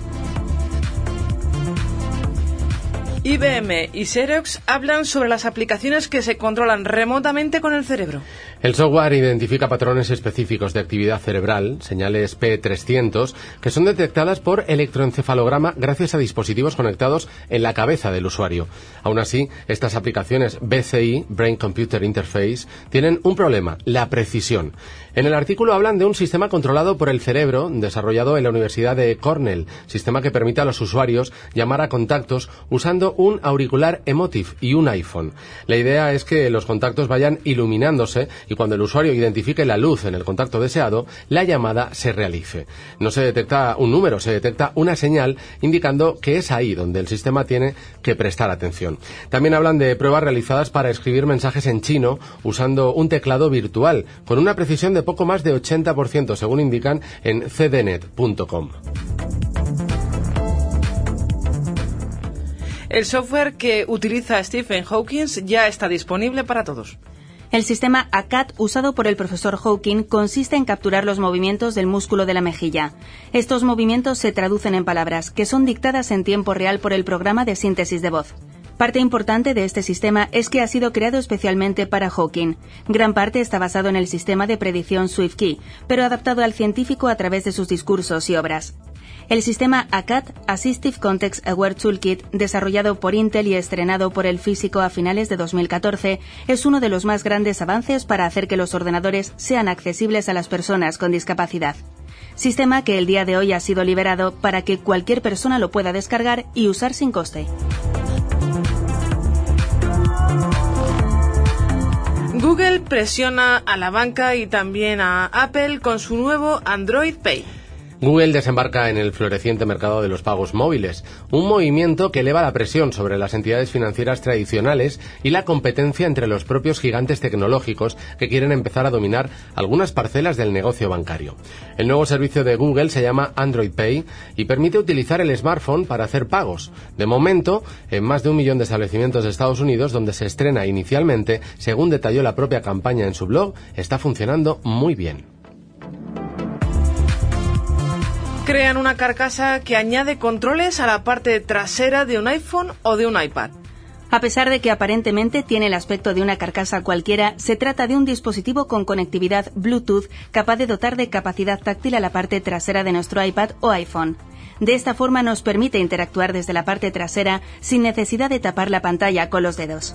[SPEAKER 3] IBM y Xerox hablan sobre las aplicaciones que se controlan remotamente con el cerebro.
[SPEAKER 2] El software identifica patrones específicos de actividad cerebral, señales P300, que son detectadas por electroencefalograma gracias a dispositivos conectados en la cabeza del usuario. Aún así, estas aplicaciones BCI, Brain Computer Interface, tienen un problema, la precisión. En el artículo hablan de un sistema controlado por el cerebro desarrollado en la Universidad de Cornell, sistema que permite a los usuarios llamar a contactos usando un auricular Emotive y un iPhone. La idea es que los contactos vayan iluminándose y cuando el usuario identifique la luz en el contacto deseado, la llamada se realice. No se detecta un número, se detecta una señal indicando que es ahí donde el sistema tiene que prestar atención. También hablan de pruebas realizadas para escribir mensajes en chino usando un teclado virtual con una precisión de poco más de 80% según indican en cdnet.com.
[SPEAKER 3] El software que utiliza Stephen Hawking ya está disponible para todos.
[SPEAKER 1] El sistema ACAT usado por el profesor Hawking consiste en capturar los movimientos del músculo de la mejilla. Estos movimientos se traducen en palabras que son dictadas en tiempo real por el programa de síntesis de voz. Parte importante de este sistema es que ha sido creado especialmente para Hawking. Gran parte está basado en el sistema de predicción SwiftKey, pero adaptado al científico a través de sus discursos y obras. El sistema ACAT, Assistive Context Aware Toolkit, desarrollado por Intel y estrenado por el físico a finales de 2014, es uno de los más grandes avances para hacer que los ordenadores sean accesibles a las personas con discapacidad. Sistema que el día de hoy ha sido liberado para que cualquier persona lo pueda descargar y usar sin coste.
[SPEAKER 3] Google presiona a la banca y también a Apple con su nuevo Android Pay.
[SPEAKER 2] Google desembarca en el floreciente mercado de los pagos móviles, un movimiento que eleva la presión sobre las entidades financieras tradicionales y la competencia entre los propios gigantes tecnológicos que quieren empezar a dominar algunas parcelas del negocio bancario. El nuevo servicio de Google se llama Android Pay y permite utilizar el smartphone para hacer pagos. De momento, en más de un millón de establecimientos de Estados Unidos donde se estrena inicialmente, según detalló la propia campaña en su blog, está funcionando muy bien.
[SPEAKER 3] Crean una carcasa que añade controles a la parte trasera de un iPhone o de un iPad.
[SPEAKER 1] A pesar de que aparentemente tiene el aspecto de una carcasa cualquiera, se trata de un dispositivo con conectividad Bluetooth capaz de dotar de capacidad táctil a la parte trasera de nuestro iPad o iPhone. De esta forma nos permite interactuar desde la parte trasera sin necesidad de tapar la pantalla con los dedos.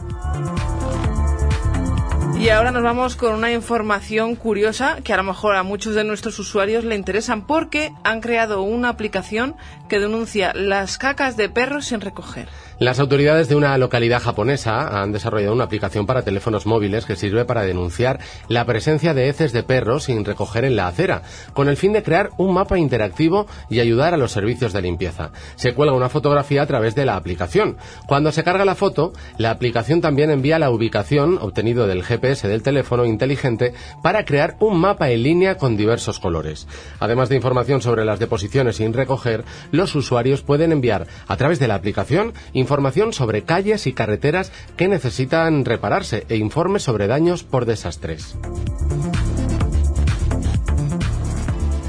[SPEAKER 3] Y ahora nos vamos con una información curiosa que a lo mejor a muchos de nuestros usuarios le interesan porque han creado una aplicación que denuncia las cacas de perros sin recoger.
[SPEAKER 2] Las autoridades de una localidad japonesa han desarrollado una aplicación para teléfonos móviles que sirve para denunciar la presencia de heces de perros sin recoger en la acera, con el fin de crear un mapa interactivo y ayudar a los servicios de limpieza. Se cuelga una fotografía a través de la aplicación. Cuando se carga la foto, la aplicación también envía la ubicación obtenido del GPS del teléfono inteligente para crear un mapa en línea con diversos colores. Además de información sobre las deposiciones sin recoger, los usuarios pueden enviar a través de la aplicación información sobre calles y carreteras que necesitan repararse e informes sobre daños por desastres.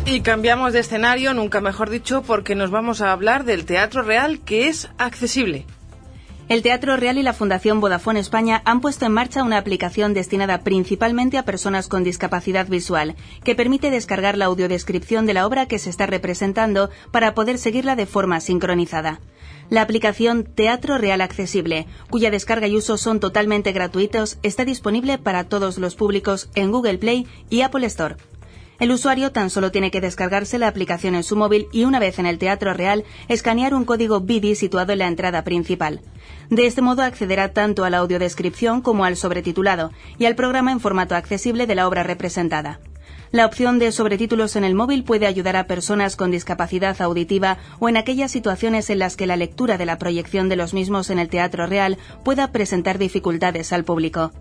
[SPEAKER 3] Y cambiamos de escenario, nunca mejor dicho, porque nos vamos a hablar del Teatro Real que es accesible.
[SPEAKER 1] El Teatro Real y la Fundación Vodafone España han puesto en marcha una aplicación destinada principalmente a personas con discapacidad visual, que permite descargar la audiodescripción de la obra que se está representando para poder seguirla de forma sincronizada. La aplicación Teatro Real Accesible, cuya descarga y uso son totalmente gratuitos, está disponible para todos los públicos en Google Play y Apple Store. El usuario tan solo tiene que descargarse la aplicación en su móvil y una vez en el Teatro Real, escanear un código BIDI situado en la entrada principal. De este modo accederá tanto a la audiodescripción como al sobretitulado y al programa en formato accesible de la obra representada. La opción de sobretítulos en el móvil puede ayudar a personas con discapacidad auditiva o en aquellas situaciones en las que la lectura de la proyección de los mismos en el teatro real pueda presentar dificultades al público.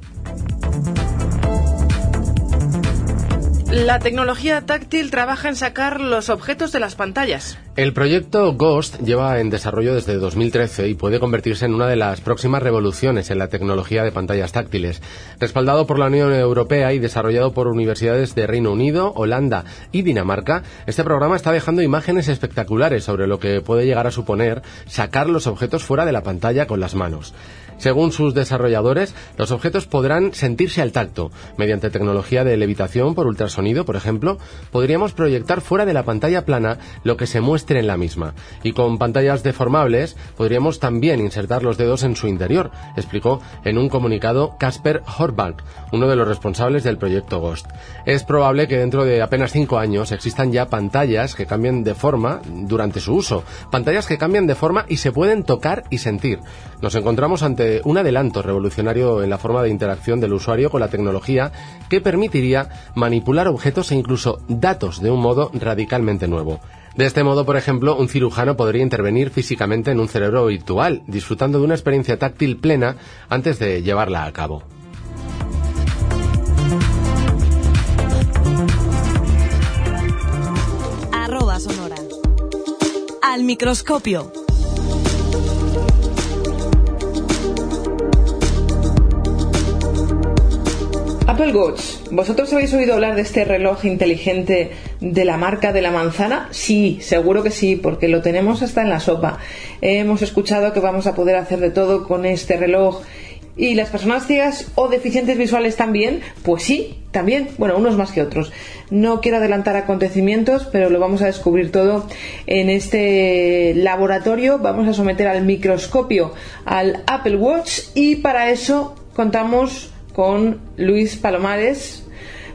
[SPEAKER 3] La tecnología táctil trabaja en sacar los objetos de las pantallas.
[SPEAKER 2] El proyecto Ghost lleva en desarrollo desde 2013 y puede convertirse en una de las próximas revoluciones en la tecnología de pantallas táctiles. Respaldado por la Unión Europea y desarrollado por universidades de Reino Unido, Holanda y Dinamarca, este programa está dejando imágenes espectaculares sobre lo que puede llegar a suponer sacar los objetos fuera de la pantalla con las manos. Según sus desarrolladores, los objetos podrán sentirse al tacto. Mediante tecnología de levitación por ultrasonido, por ejemplo, podríamos proyectar fuera de la pantalla plana lo que se muestre en la misma. Y con pantallas deformables podríamos también insertar los dedos en su interior, explicó en un comunicado Casper Horbank, uno de los responsables del proyecto Ghost. Es probable que dentro de apenas cinco años existan ya pantallas que cambien de forma durante su uso, pantallas que cambian de forma y se pueden tocar y sentir. Nos encontramos ante un adelanto revolucionario en la forma de interacción del usuario con la tecnología que permitiría manipular objetos e incluso datos de un modo radicalmente nuevo. De este modo, por ejemplo, un cirujano podría intervenir físicamente en un cerebro virtual, disfrutando de una experiencia táctil plena antes de llevarla a cabo.
[SPEAKER 11] Arroba sonora. Al microscopio.
[SPEAKER 3] Apple Watch, ¿vosotros habéis oído hablar de este reloj inteligente de la marca de la manzana? Sí, seguro que sí, porque lo tenemos hasta en la sopa. Hemos escuchado que vamos a poder hacer de todo con este reloj. ¿Y las personas ciegas o deficientes visuales también? Pues sí, también. Bueno, unos más que otros. No quiero adelantar acontecimientos, pero lo vamos a descubrir todo en este laboratorio. Vamos a someter al microscopio al Apple Watch y para eso contamos con Luis Palomares.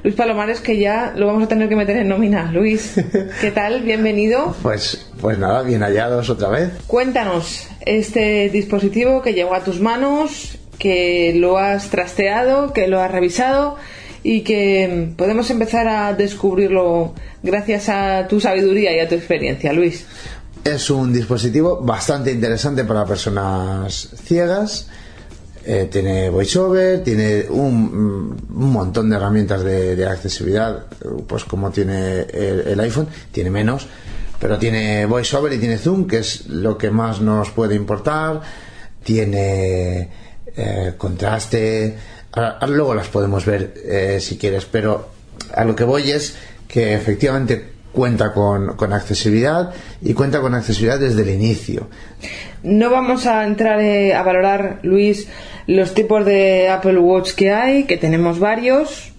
[SPEAKER 3] Luis Palomares, que ya lo vamos a tener que meter en nómina. Luis, ¿qué tal? Bienvenido.
[SPEAKER 5] Pues, pues nada, bien hallados otra vez.
[SPEAKER 3] Cuéntanos este dispositivo que llegó a tus manos, que lo has trasteado, que lo has revisado y que podemos empezar a descubrirlo gracias a tu sabiduría y a tu experiencia, Luis.
[SPEAKER 5] Es un dispositivo bastante interesante para personas ciegas eh, tiene VoiceOver, tiene un, un montón de herramientas de, de, accesibilidad, pues como tiene el, iPhone, tiene menos, pero tiene VoiceOver y tiene Zoom, que es lo que más nos puede importar, tiene eh, contraste, luego las podemos ver eh, si quieres, pero a lo que voy es que efectivamente cuenta con, con, accesibilidad y cuenta con accesibilidad desde el inicio.
[SPEAKER 3] No vamos a entrar eh, a valorar, Luis, los tipos de Apple Watch que hay, que tenemos varios.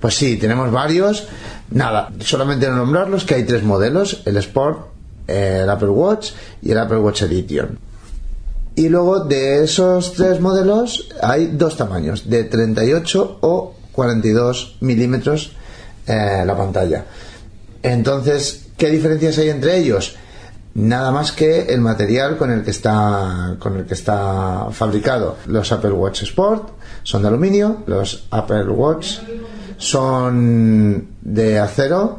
[SPEAKER 5] Pues sí, tenemos varios. Nada, solamente nombrarlos que hay tres modelos, el Sport, el Apple Watch y el Apple Watch Edition. Y luego de esos tres modelos hay dos tamaños, de 38 o 42 milímetros eh, la pantalla. Entonces, ¿qué diferencias hay entre ellos? Nada más que el material con el que está con el que está fabricado. Los Apple Watch Sport son de aluminio, los Apple Watch son de acero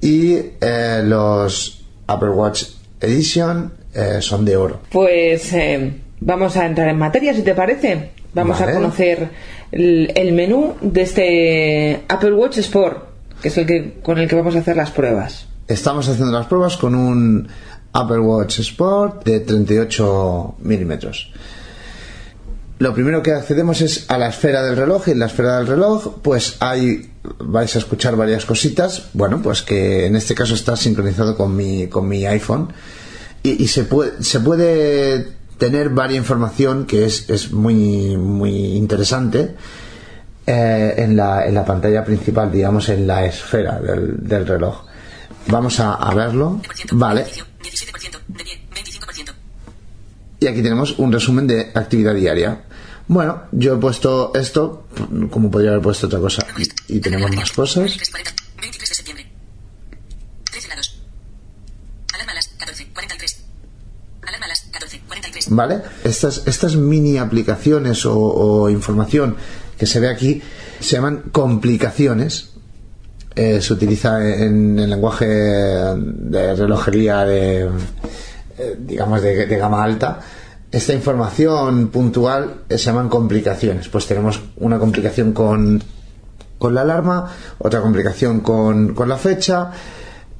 [SPEAKER 5] y eh, los Apple Watch Edition eh, son de oro.
[SPEAKER 3] Pues eh, vamos a entrar en materia, si te parece. Vamos vale. a conocer el, el menú de este Apple Watch Sport que es el que con el que vamos a hacer las pruebas.
[SPEAKER 5] Estamos haciendo las pruebas con un Apple Watch Sport de 38 milímetros. Lo primero que accedemos es a la esfera del reloj y en la esfera del reloj pues hay vais a escuchar varias cositas, bueno, pues que en este caso está sincronizado con mi con mi iPhone y, se puede se puede tener varias información que es, es muy muy interesante eh, en, la, en, la, pantalla principal, digamos, en la esfera del, del reloj. Vamos a, verlo. Vale. Y aquí tenemos un resumen de actividad diaria. Bueno, yo he puesto esto, como podría haber puesto otra cosa. Y, tenemos más cosas. ¿Vale? Estas, estas mini aplicaciones o información que se ve aquí se llaman complicaciones eh, se utiliza en el lenguaje de relojería de, eh, digamos, de, de gama alta. Esta información puntual eh, se llaman complicaciones. Pues tenemos una complicación con, con la alarma, otra complicación con, con la fecha,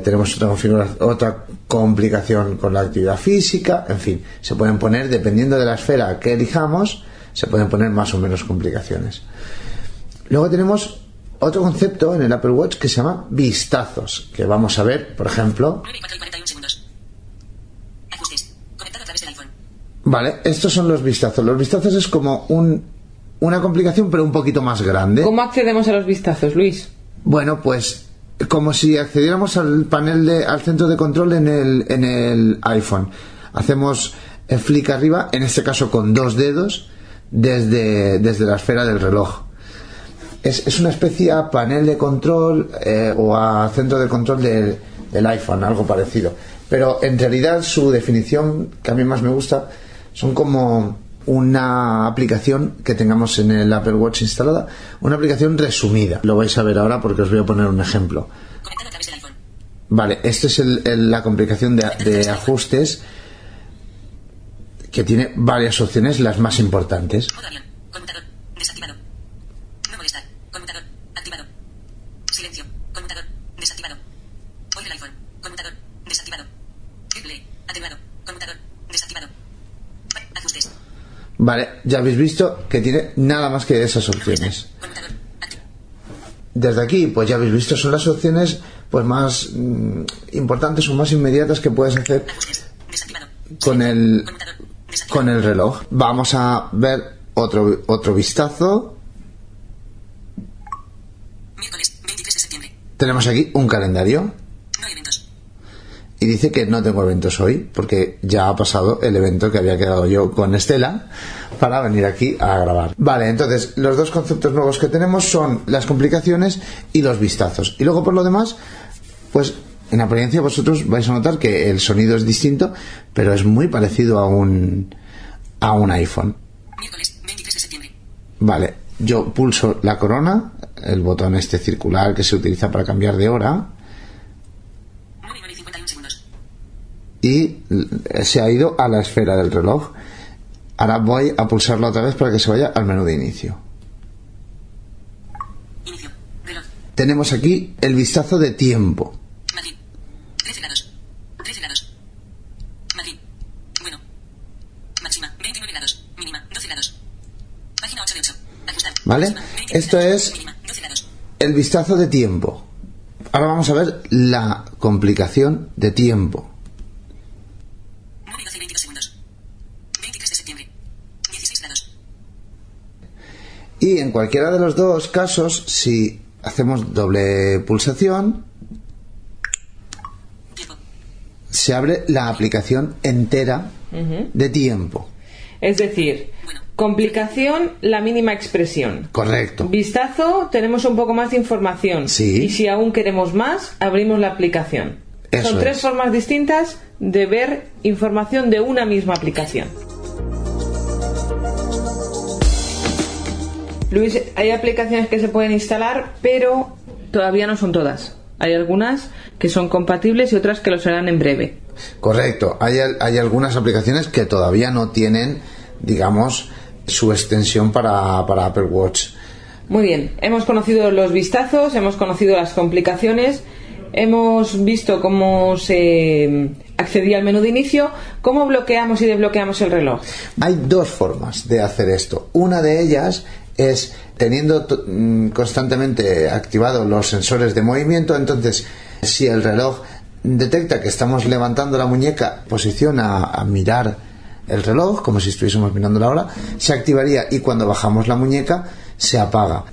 [SPEAKER 5] tenemos otra, otra complicación con la actividad física, en fin, se pueden poner, dependiendo de la esfera que elijamos, se pueden poner más o menos complicaciones. Luego tenemos otro concepto en el Apple Watch que se llama vistazos, que vamos a ver, por ejemplo,
[SPEAKER 14] 9 y 4 y 41 segundos. Ajustes. Conectado a través del iPhone.
[SPEAKER 5] vale, estos son los vistazos. Los vistazos es como un, una complicación pero un poquito más grande.
[SPEAKER 3] ¿Cómo accedemos a los vistazos, Luis?
[SPEAKER 5] Bueno, pues como si accediéramos al panel de, al centro de control en el, en el iPhone. Hacemos el flick arriba, en este caso con dos dedos, desde, desde la esfera del reloj. Es, es una especie a panel de control eh, o a centro de control del, del iPhone, algo parecido. Pero en realidad su definición, que a mí más me gusta, son como una aplicación que tengamos en el Apple Watch instalada, una aplicación resumida. Lo vais a ver ahora porque os voy a poner un ejemplo. Vale, esta es el- el- la complicación de, de ajustes que tiene varias opciones, las más importantes.
[SPEAKER 14] Modo avión. Conmutador. Desactivado. No molestar. Conmutador. Activado. Silencio. Conmutador. Desactivado. Oír el iPhone. Conmutador. Desactivado. Triple. Atenuado. Conmutador. Desactivado. Ajustes.
[SPEAKER 5] Vale, ya habéis visto que tiene nada más que esas opciones. Desde aquí, pues ya habéis visto, son las opciones pues más mm, importantes o más inmediatas que puedes hacer con el con el reloj. Vamos a ver otro otro vistazo.
[SPEAKER 14] Miércoles 23 de septiembre.
[SPEAKER 5] Tenemos aquí un calendario. Y dice que no tengo eventos hoy porque ya ha pasado el evento que había quedado yo con Estela para venir aquí a grabar. Vale, entonces los dos conceptos nuevos que tenemos son las complicaciones y los vistazos. Y luego por lo demás, pues en apariencia vosotros vais a notar que el sonido es distinto, pero es muy parecido a un a un iPhone.
[SPEAKER 14] Miércoles 23 de septiembre.
[SPEAKER 5] Vale, yo pulso la corona, el botón este circular que se utiliza para cambiar de hora
[SPEAKER 14] 9 y 9 y 51 segundos.
[SPEAKER 5] Y se ha ido a la esfera del reloj. Ahora voy a pulsarlo otra vez para que se vaya al menú de inicio. Tenemos aquí el vistazo de tiempo.
[SPEAKER 14] Madrid. 13 grados. 13 grados. Madrid. Bueno. Máxima. 29 grados. Mínima. 12 grados. Página 8 de 8. Ajustar.
[SPEAKER 5] ¿Vale?
[SPEAKER 14] Máxima, 29
[SPEAKER 5] Esto es
[SPEAKER 14] Mínima. 12 grados.
[SPEAKER 5] el vistazo de tiempo. Ahora vamos a ver la complicación de tiempo.
[SPEAKER 14] 9 y 12 y 22 segundos. 23 de septiembre. 16 grados.
[SPEAKER 5] Y en cualquiera de los dos casos, si hacemos doble pulsación, se abre la aplicación entera de tiempo.
[SPEAKER 3] Es decir, complicación, la mínima expresión.
[SPEAKER 5] Correcto.
[SPEAKER 3] Vistazo, tenemos un poco más de información.
[SPEAKER 5] Sí.
[SPEAKER 3] Y si aún queremos más, abrimos la aplicación.
[SPEAKER 5] Eso
[SPEAKER 3] Son
[SPEAKER 5] es.
[SPEAKER 3] tres formas distintas de ver información de una misma aplicación. Luis, hay aplicaciones que se pueden instalar, pero todavía no son todas. Hay algunas que son compatibles y otras que lo serán en breve.
[SPEAKER 5] Correcto. Hay, hay algunas aplicaciones que todavía no tienen, digamos, su extensión para, para Apple Watch.
[SPEAKER 3] Muy bien, hemos conocido los vistazos, hemos conocido las complicaciones, hemos visto cómo se accedía al menú de inicio, cómo bloqueamos y desbloqueamos el reloj.
[SPEAKER 5] Hay dos formas de hacer esto. Una de ellas es teniendo mm, constantemente activados los sensores de movimiento, entonces si el reloj detecta que estamos levantando la muñeca, posiciona a mirar el reloj, como si estuviésemos mirando la hora, se activaría y cuando bajamos la muñeca se apaga.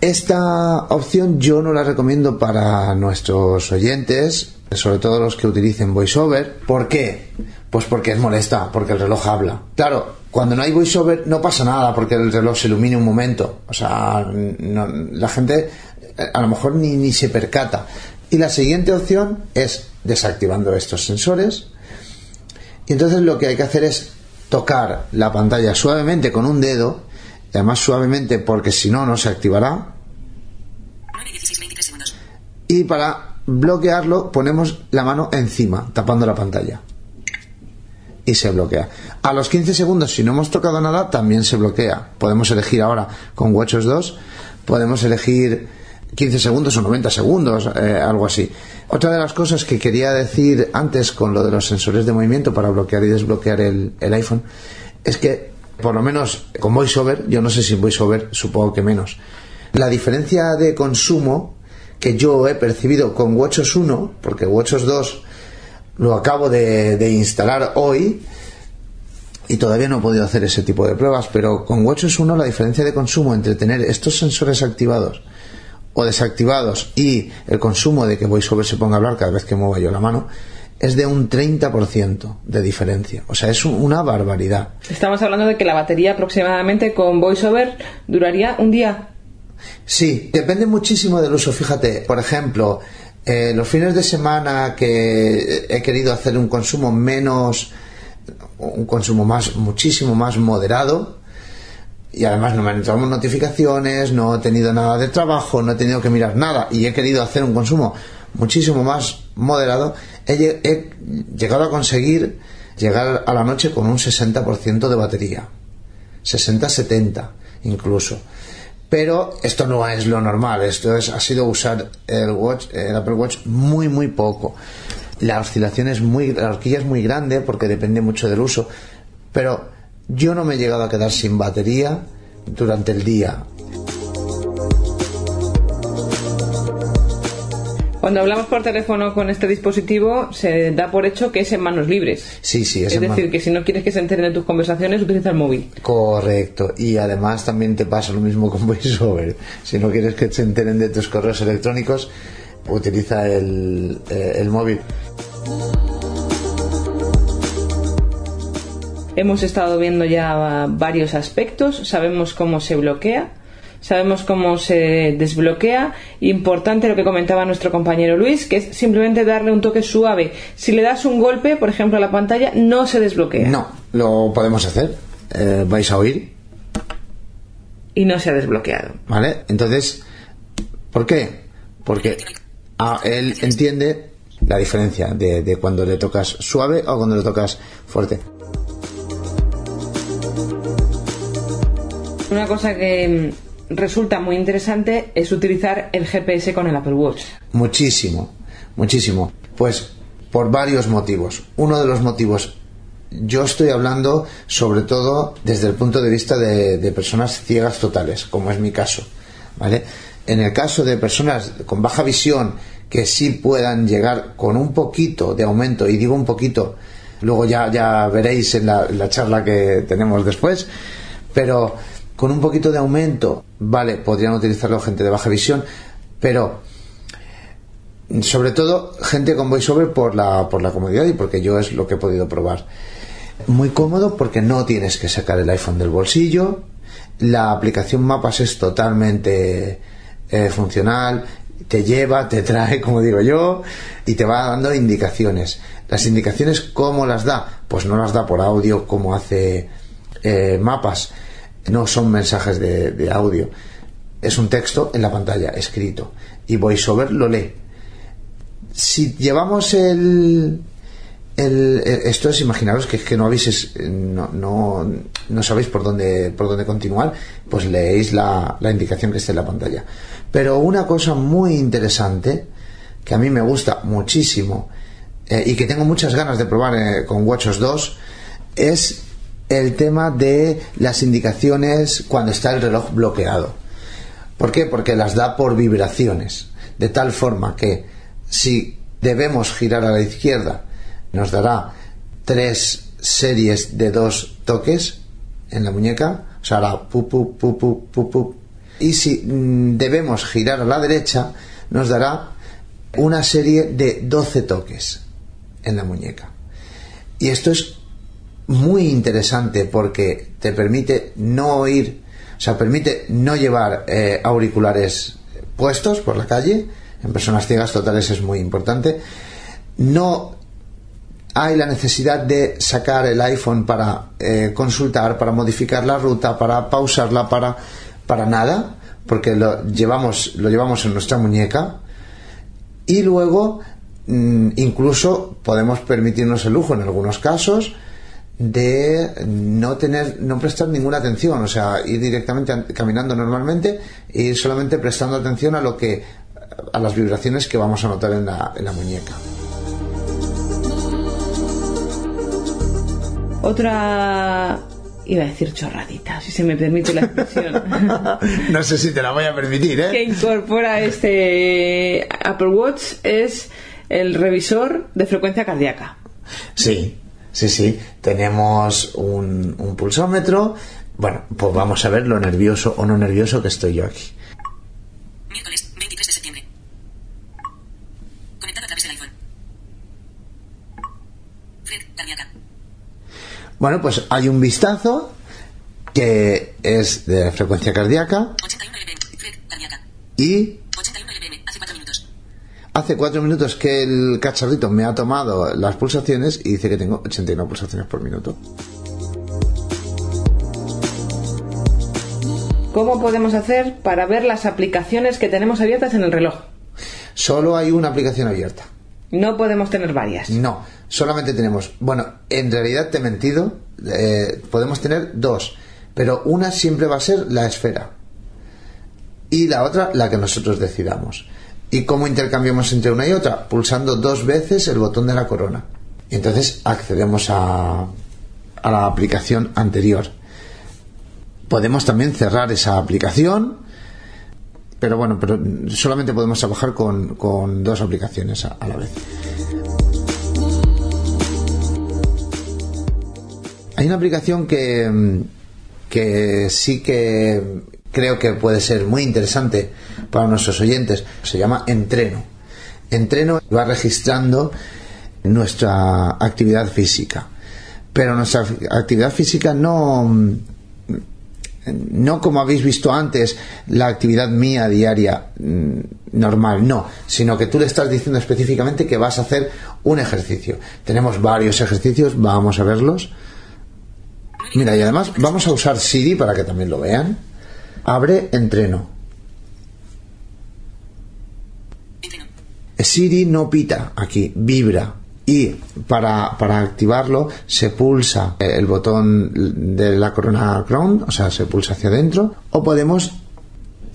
[SPEAKER 5] Esta opción yo no la recomiendo para nuestros oyentes, sobre todo los que utilicen VoiceOver. ¿Por qué? Pues porque es molesta, porque el reloj habla. Claro, cuando no hay VoiceOver no pasa nada porque el reloj se ilumine un momento. O sea, la gente eh, a lo mejor ni, ni se percata. Y la siguiente opción es desactivando estos sensores. Y entonces lo que hay que hacer es tocar la pantalla suavemente con un dedo, y además suavemente porque si no, no se activará.
[SPEAKER 14] 9 y 16 23 segundos.
[SPEAKER 5] y para bloquearlo ponemos la mano encima, tapando la pantalla. Y se bloquea. A los 15 segundos, si no hemos tocado nada, también se bloquea. Podemos elegir ahora con WatchOS 2, podemos elegir 15 segundos o 90 segundos, eh, algo así. Otra de las cosas que quería decir antes con lo de los sensores de movimiento para bloquear y desbloquear el, iPhone es que, por lo menos con VoiceOver, yo no sé si VoiceOver, supongo que menos, la diferencia de consumo que yo he percibido con WatchOS 1, porque WatchOS 2 lo acabo de, de instalar hoy y todavía no he podido hacer ese tipo de pruebas, pero con WatchOS 1 la diferencia de consumo entre tener estos sensores activados o desactivados y el consumo de que VoiceOver se ponga a hablar cada vez que mueva yo la mano es de un 30% de diferencia. O sea, es un- una barbaridad.
[SPEAKER 3] Estamos hablando de que la batería aproximadamente con VoiceOver duraría un día.
[SPEAKER 5] Sí, depende muchísimo del uso. Fíjate, por ejemplo, eh, los fines de semana que he querido hacer un consumo menos, un consumo más, muchísimo más moderado, y además no me han entrado notificaciones, no he tenido nada de trabajo, no he tenido que mirar nada, y he querido hacer un consumo muchísimo más moderado, he, he llegado a conseguir llegar a la noche con un 60% de batería. 60-70 incluso. Pero esto no es lo normal, esto es, ha sido usar el, watch, el Apple Watch muy muy poco. La oscilación es muy, la horquilla es muy grande porque depende mucho del uso. Pero yo no me he llegado a quedar sin batería durante el día.
[SPEAKER 3] Cuando hablamos por teléfono con este dispositivo, se da por hecho que es en manos libres.
[SPEAKER 5] Sí, sí, es
[SPEAKER 3] Es
[SPEAKER 5] en
[SPEAKER 3] decir, que si no quieres que se enteren de tus conversaciones, utiliza el móvil.
[SPEAKER 5] Correcto. Y además también te pasa lo mismo con VoiceOver. Si no quieres que se enteren de tus correos electrónicos, utiliza el, eh, el móvil.
[SPEAKER 3] Hemos estado viendo ya varios aspectos, sabemos cómo se bloquea, sabemos cómo se desbloquea. Importante lo que comentaba nuestro compañero Luis, que es simplemente darle un toque suave. Si le das un golpe, por ejemplo, a la pantalla, no se desbloquea.
[SPEAKER 5] No, lo podemos hacer. Eh, vais a oír,
[SPEAKER 3] Y no se ha desbloqueado.
[SPEAKER 5] ¿vale? Entonces, ¿por qué? Porque ah, él entiende la diferencia de, de cuando le tocas suave o cuando le tocas fuerte.
[SPEAKER 3] Una cosa que resulta muy interesante es utilizar el GPS con el Apple Watch.
[SPEAKER 5] Muchísimo, muchísimo. Pues por varios motivos. Uno de los motivos, yo estoy hablando sobre todo desde el punto de vista de, personas ciegas totales, como es mi caso. ¿Vale? En el caso de personas con baja visión que sí puedan llegar con un poquito de aumento, y digo un poquito, luego ya, ya veréis en la charla que tenemos después, pero con un poquito de aumento, vale, podrían utilizarlo gente de baja visión, pero sobre todo gente con voiceover por la, por la comodidad y porque yo es lo que he podido probar. Muy cómodo porque no tienes que sacar el iPhone del bolsillo, la aplicación Mapas es totalmente eh, funcional, te lleva, te trae, como digo yo, y te va dando indicaciones. Las indicaciones, ¿cómo las da? Pues no las da por audio como hace eh, Mapas, no son mensajes de, audio, es un texto en la pantalla, escrito, y VoiceOver lo lee. Si llevamos el, el- esto es imaginaros que que no habéis no, no, no sabéis por dónde por dónde continuar pues leéis la, la indicación que está en la pantalla. Pero una cosa muy interesante que a mí me gusta muchísimo eh, y que tengo muchas ganas de probar eh, con WatchOS 2 es el tema de las indicaciones cuando está el reloj bloqueado ¿Por qué? Porque las da por vibraciones, de tal forma que si debemos girar a la izquierda, nos dará tres series de dos toques en la muñeca, o sea, hará pu, pu, pu, pu, pu, pu. Y si mm, debemos girar a la derecha, nos dará una serie de 12 toques en la muñeca. Y esto es muy interesante porque te permite no oír, o sea, permite no llevar eh, auriculares puestos por la calle. En personas ciegas totales es muy importante. No hay la necesidad de sacar el iPhone para eh, consultar, para modificar la ruta, para pausarla, para, para nada, porque lo llevamos, lo llevamos en nuestra muñeca Y luego, mm, incluso podemos permitirnos el lujo en algunos casos de no tener, no prestar ninguna atención, o sea, ir directamente an- caminando normalmente e ir solamente prestando atención a lo que, a las vibraciones que vamos a notar en la, en la muñeca.
[SPEAKER 3] Otra. Iba a decir chorradita, si se me permite la expresión.
[SPEAKER 5] No sé si te la voy a permitir, ¿eh?
[SPEAKER 3] que incorpora este Apple Watch es el revisor de frecuencia cardíaca.
[SPEAKER 5] Sí, sí, sí. Tenemos un, un pulsómetro. Bueno, pues vamos a ver lo nervioso o no nervioso que estoy yo aquí.
[SPEAKER 14] Miércoles 23 de septiembre. Conectado a través del iPhone. Fred, cardíaca.
[SPEAKER 5] Bueno, pues hay un vistazo que es de frecuencia cardíaca
[SPEAKER 14] 81 LBM. Fred, cardíaca.
[SPEAKER 5] y
[SPEAKER 14] 81 LBM. Hace 4 minutos.
[SPEAKER 5] Hace cuatro minutos que el cacharrito me ha tomado las pulsaciones y dice que tengo 81 pulsaciones por minuto.
[SPEAKER 3] ¿Cómo podemos hacer para ver las aplicaciones que tenemos abiertas en el reloj?
[SPEAKER 5] Solo hay una aplicación abierta.
[SPEAKER 3] No podemos tener varias.
[SPEAKER 5] No, solamente tenemos. Bueno, en realidad te he mentido. eh, podemos tener dos, pero una siempre va a ser la esfera y la otra la que nosotros decidamos. ¿Y cómo intercambiamos entre una y otra? Pulsando dos veces el botón de la corona. Entonces accedemos a, a la aplicación anterior. Podemos también cerrar esa aplicación, pero bueno, pero solamente podemos trabajar con, con dos aplicaciones a- a la vez. Hay una aplicación que, que sí que creo que puede ser muy interesante para nuestros oyentes. Se llama Entreno. Entreno va registrando nuestra actividad física. Pero nuestra actividad física no, mm, no como habéis visto antes, la actividad mía diaria mm, normal, no, sino que tú le estás diciendo específicamente que vas a hacer un ejercicio. Tenemos varios ejercicios, vamos a verlos. Mira, y además vamos a usar Siri para que también lo vean. Abre entreno. Siri no pita aquí, vibra. Y para, para activarlo se pulsa el botón de la corona crown, o sea, se pulsa hacia adentro. O podemos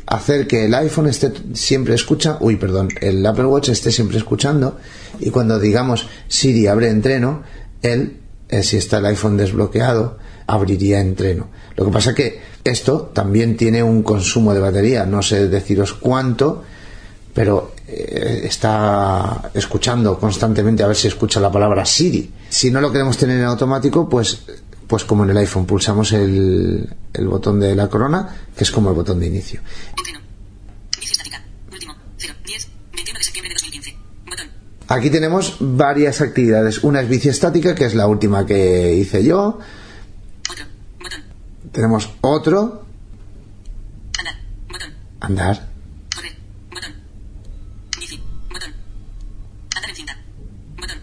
[SPEAKER 5] hacer que el iPhone esté siempre escucha, uy, perdón, el Apple Watch esté siempre escuchando y cuando digamos Siri abre entreno, él, eh, si está el iPhone desbloqueado, abriría entreno. Lo que pasa que esto también tiene un consumo de batería, no sé deciros cuánto, pero eh, está escuchando constantemente a ver si escucha la palabra Siri. Si no lo queremos tener en automático, pues, pues como en el iPhone, pulsamos el, el botón de la corona, que es como el botón de inicio.
[SPEAKER 14] Bici estática. Último. 0. 10. 21 de septiembre de 2015. Botón.
[SPEAKER 5] Aquí tenemos varias actividades. Una es bici estática, que es la última que hice yo.
[SPEAKER 14] Botón.
[SPEAKER 5] Tenemos otro,
[SPEAKER 14] Andar. Botón.
[SPEAKER 5] andar.
[SPEAKER 14] Correr. Botón. Bici. Botón. Andar en cinta. Botón.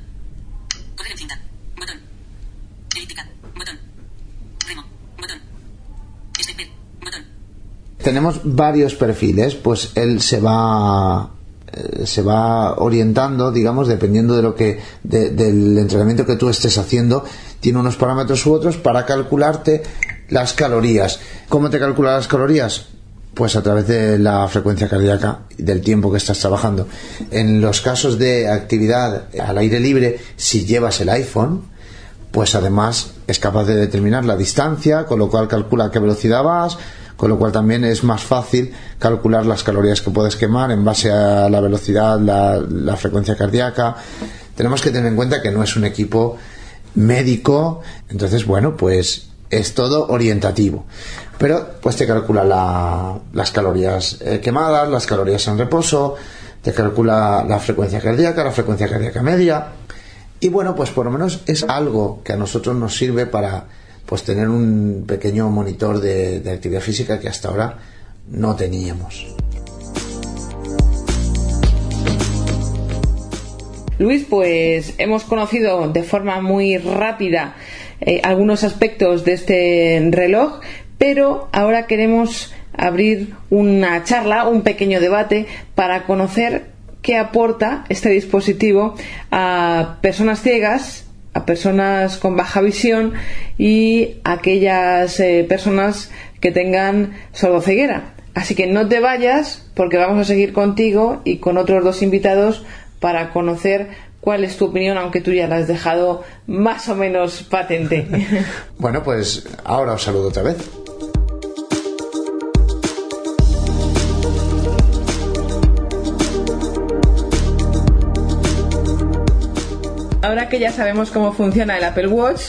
[SPEAKER 14] Correr en cinta. Botón. Elíptica. Botón. Remo. Botón. Stepper. Botón.
[SPEAKER 5] Tenemos varios perfiles, pues él se va eh, se va orientando, digamos, dependiendo de lo que de- del entrenamiento que tú estés haciendo, tiene unos parámetros u otros para calcularte las calorías. ¿Cómo te calcula las calorías? Pues a través de la frecuencia cardíaca del tiempo que estás trabajando. En los casos de actividad al aire libre, si llevas el iPhone, pues además es capaz de determinar la distancia, con lo cual calcula qué velocidad vas, con lo cual también es más fácil calcular las calorías que puedes quemar en base a la velocidad, la, frecuencia cardíaca. Tenemos que tener en cuenta que no es un equipo médico, entonces bueno, pues es todo orientativo. Pero pues te calcula la- las calorías eh, quemadas, las calorías en reposo, te calcula la frecuencia cardíaca, la frecuencia cardíaca media. Y bueno, pues por lo menos es algo que a nosotros nos sirve para pues tener un pequeño monitor de, actividad física que hasta ahora no teníamos.
[SPEAKER 3] Luis, pues hemos conocido de forma muy rápida eh, algunos aspectos de este reloj, pero ahora queremos abrir una charla, un pequeño debate para conocer qué aporta este dispositivo a personas ciegas, a personas con baja visión y aquellas eh, personas que tengan sordoceguera. Así que no te vayas porque vamos a seguir contigo y con otros dos invitados para conocer cuál es tu opinión, aunque tú ya la has dejado más o menos patente.
[SPEAKER 5] Bueno, pues ahora os saludo otra vez.
[SPEAKER 3] Ahora que ya sabemos cómo funciona el Apple Watch,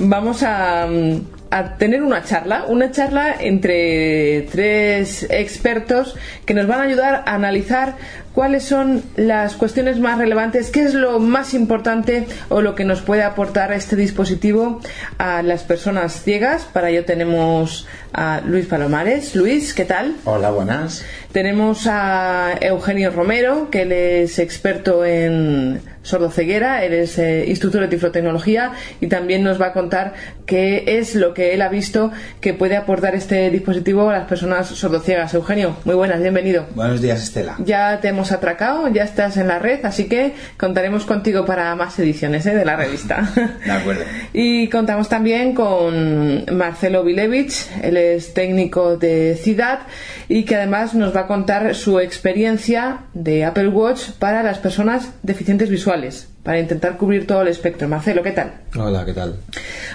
[SPEAKER 3] vamos a, mm, a tener una charla, una charla entre tres expertos que nos van a ayudar a analizar cuáles son las cuestiones más relevantes, qué es lo más importante o lo que nos puede aportar este dispositivo a las personas ciegas. Para ello tenemos a Luis Palomares. Luis, ¿qué tal?
[SPEAKER 5] Hola, buenas.
[SPEAKER 3] Tenemos a Eugenio Romero, que él es experto en sordoceguera, él es eh, instructor de tiflotecnología y también nos va a contar qué es lo que él ha visto que puede aportar este dispositivo a las personas sordociegas. Eugenio, muy buenas, bienvenido.
[SPEAKER 15] Buenos días, Estela.
[SPEAKER 3] Ya te hemos atracado, ya estás en la red, así que contaremos contigo para más ediciones ¿eh? de la revista.
[SPEAKER 15] De acuerdo.
[SPEAKER 3] Y contamos también con Marcelo Vilevich, él es técnico de CIDAD y que además nos va a contar su experiencia de Apple Watch para las personas deficientes visuales, para intentar cubrir todo el espectro. Marcelo, ¿qué tal?
[SPEAKER 16] Hola, ¿qué tal?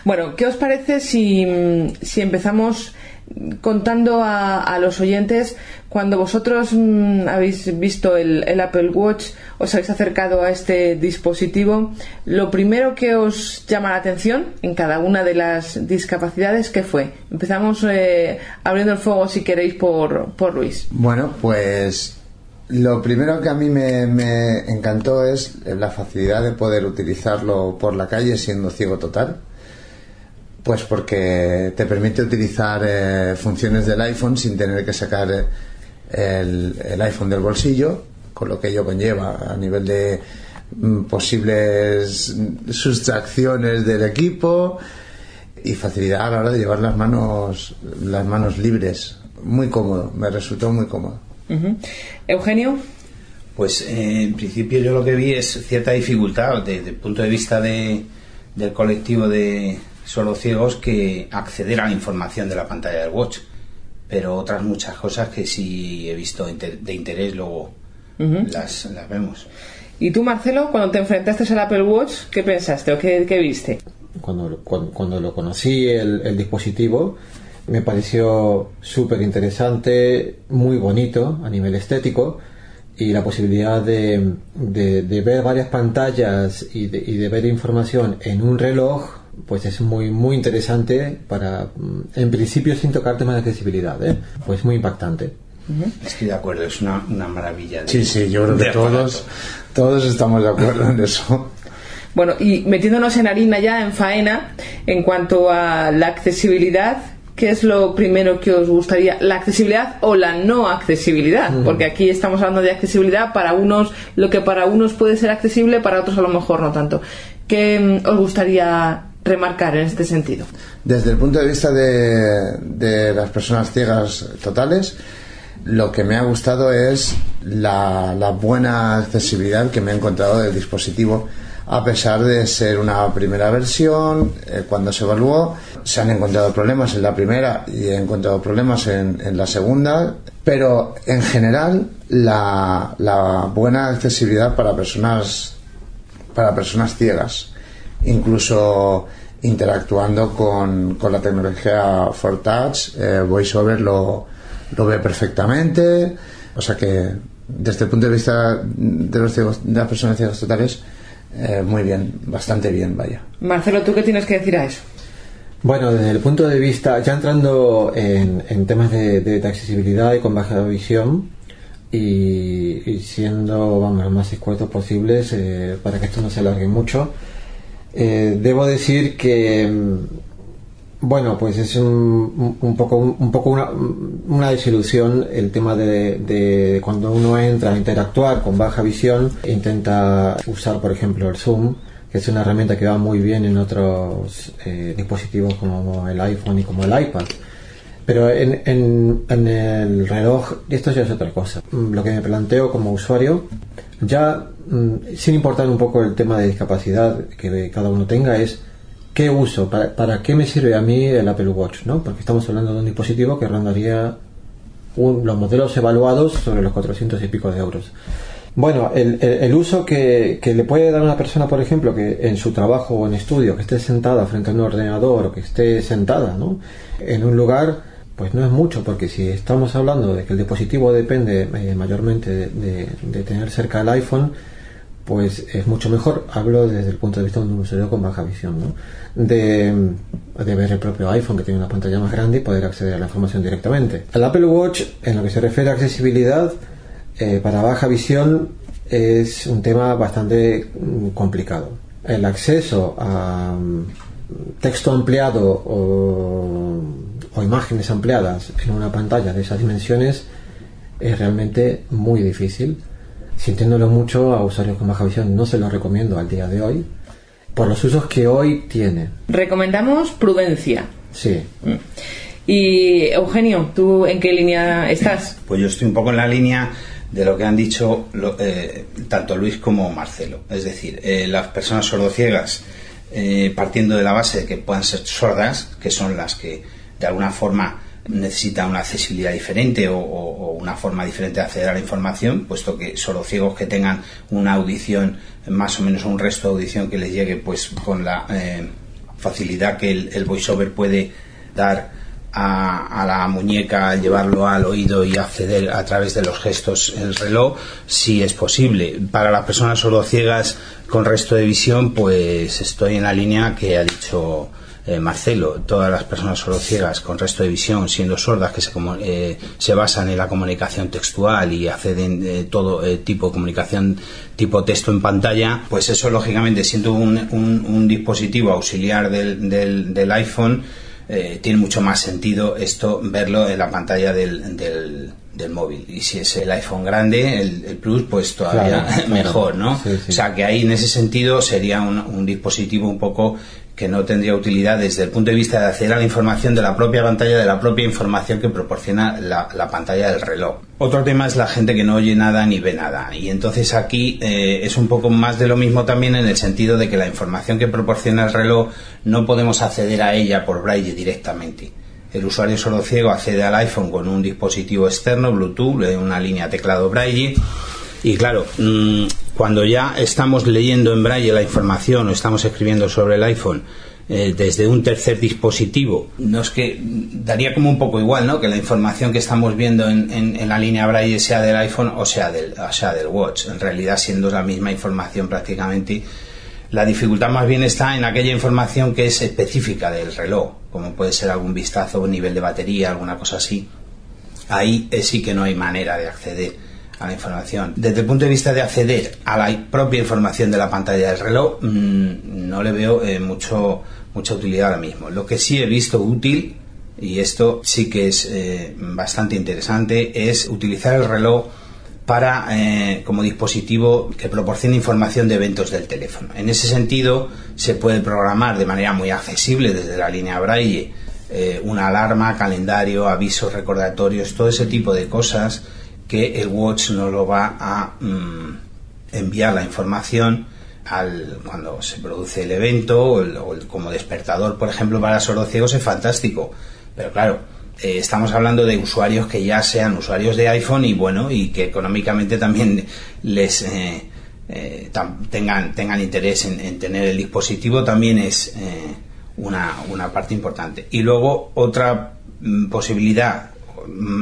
[SPEAKER 3] Bueno, ¿qué os parece si, si empezamos contando a, a los oyentes cuando vosotros mm, habéis visto el, el Apple Watch, os habéis acercado a este dispositivo, lo primero que os llama la atención en cada una de las discapacidades, ¿qué fue? Empezamos eh, abriendo el fuego, si queréis, por, por Luis.
[SPEAKER 5] Bueno, pues lo primero que a mí me, me encantó es la facilidad de poder utilizarlo por la calle siendo ciego total. Pues porque te permite utilizar eh, funciones del iPhone sin tener que sacar eh, el, el iPhone del bolsillo, con lo que ello conlleva a nivel de mm, posibles sustracciones del equipo y facilidad a la hora de llevar las manos las manos libres. Muy cómodo, me resultó muy cómodo.
[SPEAKER 3] Eugenio,
[SPEAKER 15] Pues eh, en principio yo lo que vi es cierta dificultad desde el punto de vista de, del colectivo de ciegos que acceder a la información de la pantalla del watch. Pero otras muchas cosas que sí he visto de interés luego las, las vemos.
[SPEAKER 3] ¿y tú, Marcelo, cuando te enfrentaste al Apple Watch, qué pensaste o qué, qué viste?
[SPEAKER 16] Cuando, cuando, cuando lo conocí, el, el dispositivo, me pareció súper interesante, muy bonito a nivel estético y la posibilidad de, de- de ver varias pantallas y de, y de ver información en un reloj pues es muy muy interesante para mm, en principio sin tocar temas de accesibilidad ¿eh? pues muy impactante
[SPEAKER 15] Estoy de acuerdo, es una, una maravilla. de-
[SPEAKER 5] Sí, sí, yo creo que todos,
[SPEAKER 15] aparato.
[SPEAKER 5] todos estamos de acuerdo en eso.
[SPEAKER 3] Bueno, y metiéndonos en harina ya, en faena, en cuanto a la accesibilidad, ¿qué es lo primero que os gustaría? ¿La accesibilidad o la no accesibilidad? Porque aquí estamos hablando de accesibilidad para unos, lo que para unos puede ser accesible, para otros a lo mejor no tanto. ¿Qué mm, os gustaría remarcar en este sentido?
[SPEAKER 5] Desde el punto de vista de, las personas ciegas totales, lo que me ha gustado es la, buena accesibilidad que me he encontrado del dispositivo. A pesar de ser una primera versión, eh, cuando se evaluó, se han encontrado problemas en la primera y he encontrado problemas en, en la segunda, pero en general la, la buena accesibilidad para personas para personas ciegas, incluso interactuando con, con la tecnología for Touch, eh, VoiceOver lo, lo ve perfectamente, o sea que desde el punto de vista de, los ciegos- de las personas ciegas totales, eh, muy bien, bastante bien, vaya.
[SPEAKER 3] Marcelo, ¿tú qué tienes que decir a eso?
[SPEAKER 16] Bueno, desde el punto de vista, ya entrando en, en temas de, accesibilidad y con baja visión, y, y siendo vamos, lo más escuetos posibles eh, para que esto no se alargue mucho, eh, debo decir que, mm, bueno, pues es un, un poco, un poco una, una desilusión el tema de, cuando uno entra a interactuar con baja visión, intenta usar, por ejemplo, el Zoom, que es una herramienta que va muy bien en otros eh, dispositivos como el iPhone y como el iPad. Pero en, en, en el reloj, esto ya es otra cosa. Mm, Lo que me planteo como usuario, Ya, sin importar un poco el tema de discapacidad que cada uno tenga, es qué uso, para, para qué me sirve a mí el Apple Watch, ¿no? Porque estamos hablando de un dispositivo que rondaría un- los modelos evaluados sobre los 400 y pico de euros. Bueno, el, uso que, le puede dar una persona, por ejemplo, que en su trabajo o en estudio, que esté sentada frente a un ordenador o que esté sentada, ¿no? En un lugar, pues no es mucho, porque si estamos hablando de que el dispositivo depende eh, mayormente de- de tener cerca el iPhone, pues es mucho mejor. Hablo desde el punto de vista de un usuario con baja visión, ¿no? De, ver el propio iPhone que tiene una pantalla más grande y poder acceder a la información directamente. El Apple Watch, en lo que se refiere a accesibilidad, eh, para baja visión es un tema bastante mm, complicado. El acceso a mm, texto ampliado o imágenes ampliadas en una pantalla de esas dimensiones es realmente muy difícil. Sintiéndolo mucho a usuarios con baja visión, no se lo recomiendo al día de hoy, por los usos que hoy tiene.
[SPEAKER 3] Recomendamos prudencia.
[SPEAKER 16] Sí.
[SPEAKER 3] Y Eugenio, ¿tú en qué línea estás?
[SPEAKER 15] Pues yo estoy un poco en la línea de lo que han dicho lo- eh, tanto Luis como Marcelo. Es decir, eh, las personas sordociegas, eh, partiendo de la base de que puedan ser sordas, que son las que de alguna forma necesitan una accesibilidad diferente o, una forma diferente de acceder a la información, puesto que sordociegos que tengan una audición más o menos un resto de audición que les llegue pues con la eh, facilidad que el, voiceover puede dar a, a la muñeca llevarlo al oído y acceder a través de los gestos el reloj, si es posible. Para las personas sordociegas con resto de visión, pues estoy en la línea que ha dicho eh, Marcelo. Todas las personas sordociegas con resto de visión, siendo sordas, que se, eh, se basan en la comunicación textual y acceden eh, todo eh, tipo de comunicación tipo texto en pantalla, pues eso lógicamente siendo un, un- un dispositivo auxiliar del, del- del iPhone, eh, tiene mucho más sentido esto verlo en la pantalla del, del, del móvil. Y si es el iPhone grande, el, el Plus, pues todavía
[SPEAKER 16] claro.
[SPEAKER 15] mejor, ¿no?
[SPEAKER 16] Sí, sí.
[SPEAKER 15] O sea que ahí en ese sentido sería un, un dispositivo un poco que no tendría utilidad desde el punto de vista de acceder a la información de la propia pantalla, de la propia información que proporciona la, la pantalla del reloj. Otro tema es la gente que no oye nada ni ve nada. Y entonces aquí eh, es un poco más de lo mismo también en el sentido de que la información que proporciona el reloj no podemos acceder a ella por braille directamente. El usuario sordociego accede al iPhone con un dispositivo externo, Bluetooth, una línea teclado braille. Y claro, mm, cuando ya estamos leyendo en braille la información o estamos escribiendo sobre el iPhone eh, desde un tercer dispositivo, no es que daría como un poco igual, ¿no? Que la información que estamos viendo en, en- la línea braille sea del iPhone o sea del, o sea del Watch. En realidad, siendo la misma información prácticamente, la dificultad más bien está en aquella información que es específica del reloj, como puede ser algún vistazo, un nivel de batería, alguna cosa así. Ahí sí que no hay manera de acceder a la información. Desde el punto de vista de acceder a la propia información de la pantalla del reloj, mm, no le veo eh, mucho, mucha utilidad ahora mismo. Lo que sí he visto útil, y esto sí que es eh, bastante interesante, es utilizar el reloj para eh, como dispositivo que proporcione información de eventos del teléfono. En ese sentido, se puede programar de manera muy accesible desde la línea Braille eh, una alarma, calendario, avisos, recordatorios, todo ese tipo de cosas que el watch no lo va a mm, enviar la información al, cuando se produce el evento o, el- o el- como despertador, por ejemplo, para sordociegos es fantástico. Pero claro, eh, estamos hablando de usuarios que ya sean usuarios de iPhone y bueno, y que económicamente también les eh, eh, tengan, tengan interés en, en tener el dispositivo, también es eh, una, una parte importante. Y luego otra mm, posibilidad,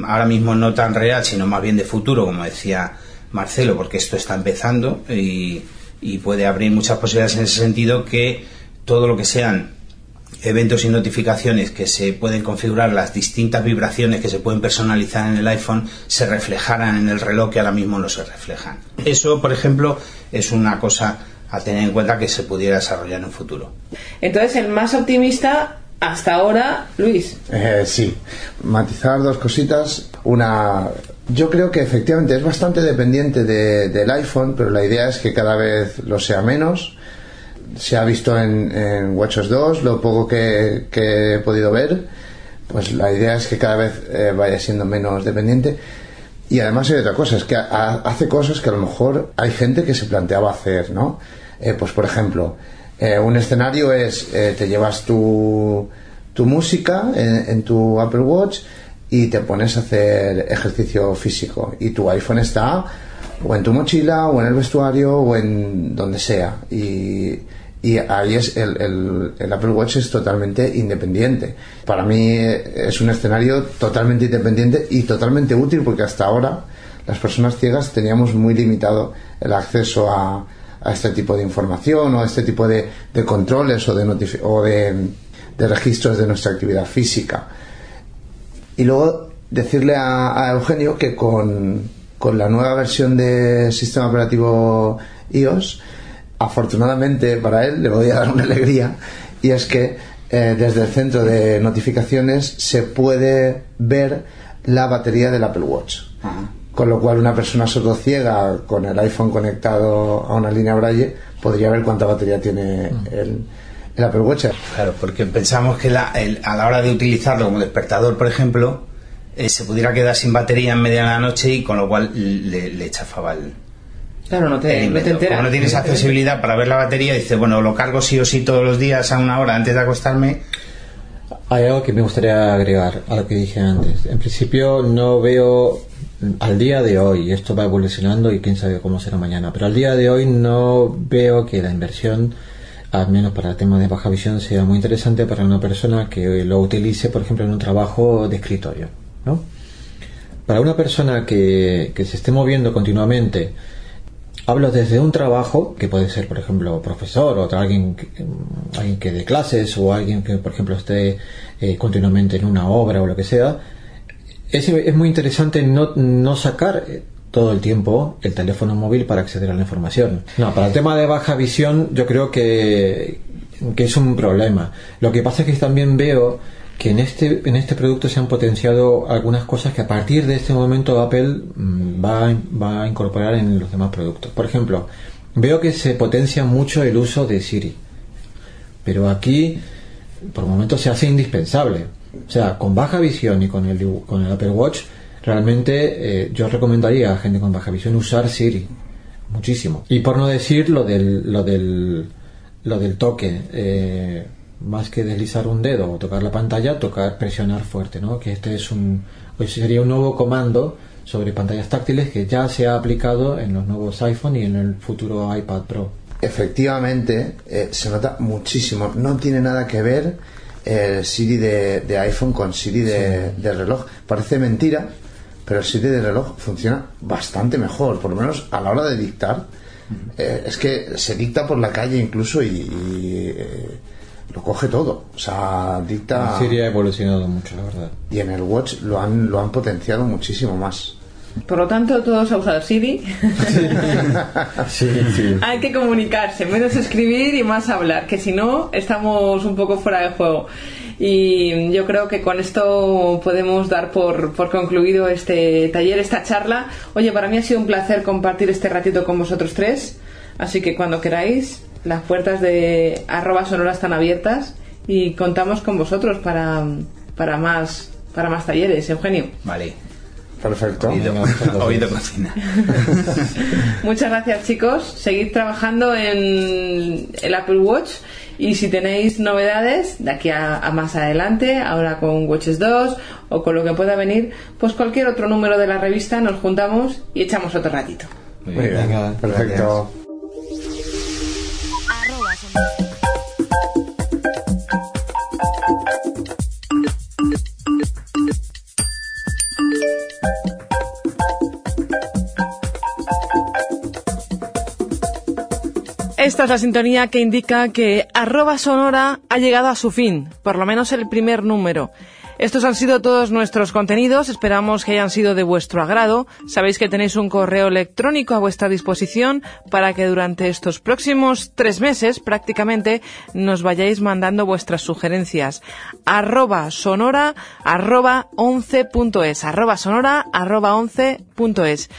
[SPEAKER 15] ahora mismo no tan real, sino más bien de futuro, como decía Marcelo, porque esto está empezando y, y puede abrir muchas posibilidades en ese sentido que todo lo que sean eventos y notificaciones que se pueden configurar, las distintas vibraciones que se pueden personalizar en el iPhone, se reflejaran en el reloj que ahora mismo no se reflejan. Eso, por ejemplo, es una cosa a tener en cuenta que se pudiera desarrollar en un futuro.
[SPEAKER 3] Entonces, el más optimista hasta ahora, Luis.
[SPEAKER 5] Eh, sí, matizar dos cositas. Una, yo creo que efectivamente es bastante dependiente de- del iPhone, pero la idea es que cada vez lo sea menos. Se ha visto en, en WatchOS 2, lo poco que, he podido ver, pues la idea es que cada vez eh, vaya siendo menos dependiente. Y además hay otra cosa, es que ha- hace cosas que a lo mejor hay gente que se planteaba hacer, ¿no? Eh, pues por ejemplo, eh, un escenario es, eh, te llevas tu, tu música en, en tu Apple Watch y te pones a hacer ejercicio físico. Y tu iPhone está o en tu mochila o en el vestuario o en donde sea. Y, y ahí es el, el- el Apple Watch es totalmente independiente. Para mí eh, es un escenario totalmente independiente y totalmente útil porque hasta ahora las personas ciegas teníamos muy limitado el acceso a, a este tipo de información o a este tipo de, de controles o de, o de, de registros de nuestra actividad física y luego decirle a, Eugenio que con, con la nueva versión de sistema operativo iOS, afortunadamente para él le voy a dar una alegría, y es que eh, desde el centro de notificaciones se puede ver la batería del Apple Watch. Con lo cual una persona sordociega con el iPhone conectado a una línea Braille podría ver cuánta batería tiene el, el Apple Watch.
[SPEAKER 15] Claro, porque pensamos que la- el- a la hora de utilizarlo como despertador, por ejemplo, eh, se pudiera quedar sin batería en media de la noche y con lo cual le, le chafaba el,
[SPEAKER 3] Claro, no te,
[SPEAKER 15] el
[SPEAKER 3] no
[SPEAKER 15] invento.
[SPEAKER 3] te enteras.
[SPEAKER 15] Como no tienes accesibilidad para ver la batería, dice, bueno, lo cargo sí o sí todos los días a una hora antes de acostarme.
[SPEAKER 16] Hay algo que me gustaría agregar a lo que dije antes. En principio no veo al día de hoy, esto va evolucionando y quién sabe cómo será mañana, pero al día de hoy no veo que la inversión, al menos para el tema de baja visión, sea muy interesante para una persona que lo utilice, por ejemplo, en un trabajo de escritorio. ¿no? Para una persona que, que se esté moviendo continuamente, Hablo desde un trabajo, que puede ser, por ejemplo, profesor o alguien, alguien que dé clases o alguien que, por ejemplo, esté eh, continuamente en una obra o lo que sea. Es, muy interesante no, no sacar eh, todo el tiempo el teléfono móvil para acceder a la información. No, para el tema de baja visión yo creo que, es un problema. Lo que pasa es que también veo que en este, en este producto se han potenciado algunas cosas que a partir de este momento Apple mm, va, va a incorporar en los demás productos. Por ejemplo, veo que se potencia mucho el uso de Siri, pero aquí por momentos se hace indispensable. O sea, con baja visión y con el, con el Apple Watch, realmente eh, yo recomendaría a gente con baja visión usar Siri muchísimo. Y por no decir lo del, lo del, lo del toque, eh, más que deslizar un dedo o tocar la pantalla, tocar, presionar fuerte, ¿no? Que este es un, sería un nuevo comando sobre pantallas táctiles que ya se ha aplicado en los nuevos iPhone y en el futuro iPad Pro.
[SPEAKER 5] Efectivamente, eh, se nota muchísimo. No tiene nada que ver el Siri de, de iPhone con Siri de, de reloj. Parece mentira, pero el Siri de reloj funciona bastante mejor, por lo menos a la hora de dictar. Eh, es que se dicta por la calle incluso y, y, eh, lo coge todo. O sea, dicta.
[SPEAKER 16] Siri ha evolucionado mucho, la verdad.
[SPEAKER 5] Y en el Watch lo han, lo han potenciado muchísimo más.
[SPEAKER 3] Por lo tanto, todos a usar Siri.
[SPEAKER 16] Sí, sí.
[SPEAKER 3] Hay que comunicarse, menos escribir y más hablar, que si no, estamos un poco fuera de juego. Y yo creo que con esto podemos dar por, por concluido este taller, esta charla. Oye, para mí ha sido un placer compartir este ratito con vosotros tres. Así que cuando queráis, las puertas de arroba sonora están abiertas y contamos con vosotros para, para, más, para más talleres. Eugenio.
[SPEAKER 15] Vale.
[SPEAKER 5] Perfecto.
[SPEAKER 15] Oído, oído cocina.
[SPEAKER 3] Muchas gracias chicos. Seguid trabajando en el Apple Watch y si tenéis novedades de aquí a, a más adelante, ahora con Watches 2 o con lo que pueda venir, pues cualquier otro número de la revista nos juntamos y echamos otro ratito.
[SPEAKER 5] Muy bien,
[SPEAKER 16] Venga,
[SPEAKER 5] perfecto.
[SPEAKER 3] Esta es la sintonía que indica que arroba sonora ha llegado a su fin, por lo menos el primer número. Estos han sido todos nuestros contenidos, esperamos que hayan sido de vuestro agrado. Sabéis que tenéis un correo electrónico a vuestra disposición para que durante estos próximos tres meses prácticamente nos vayáis mandando vuestras sugerencias. Arroba sonora arroba 11.es, arroba sonora arroba 11.es.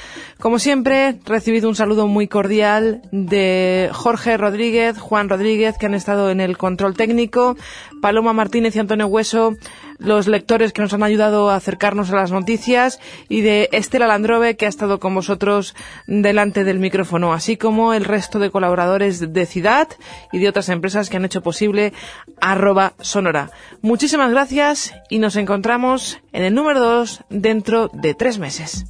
[SPEAKER 3] Como siempre, recibido un saludo muy cordial de Jorge Rodríguez, Juan Rodríguez, que han estado en el control técnico, Paloma Martínez y Antonio Hueso los lectores que nos han ayudado a acercarnos a las noticias y de Estela Landrove que ha estado con vosotros delante del micrófono, así como el resto de colaboradores de Ciudad y de otras empresas que han hecho posible arroba sonora. Muchísimas gracias y nos encontramos en el número 2 dentro de tres meses.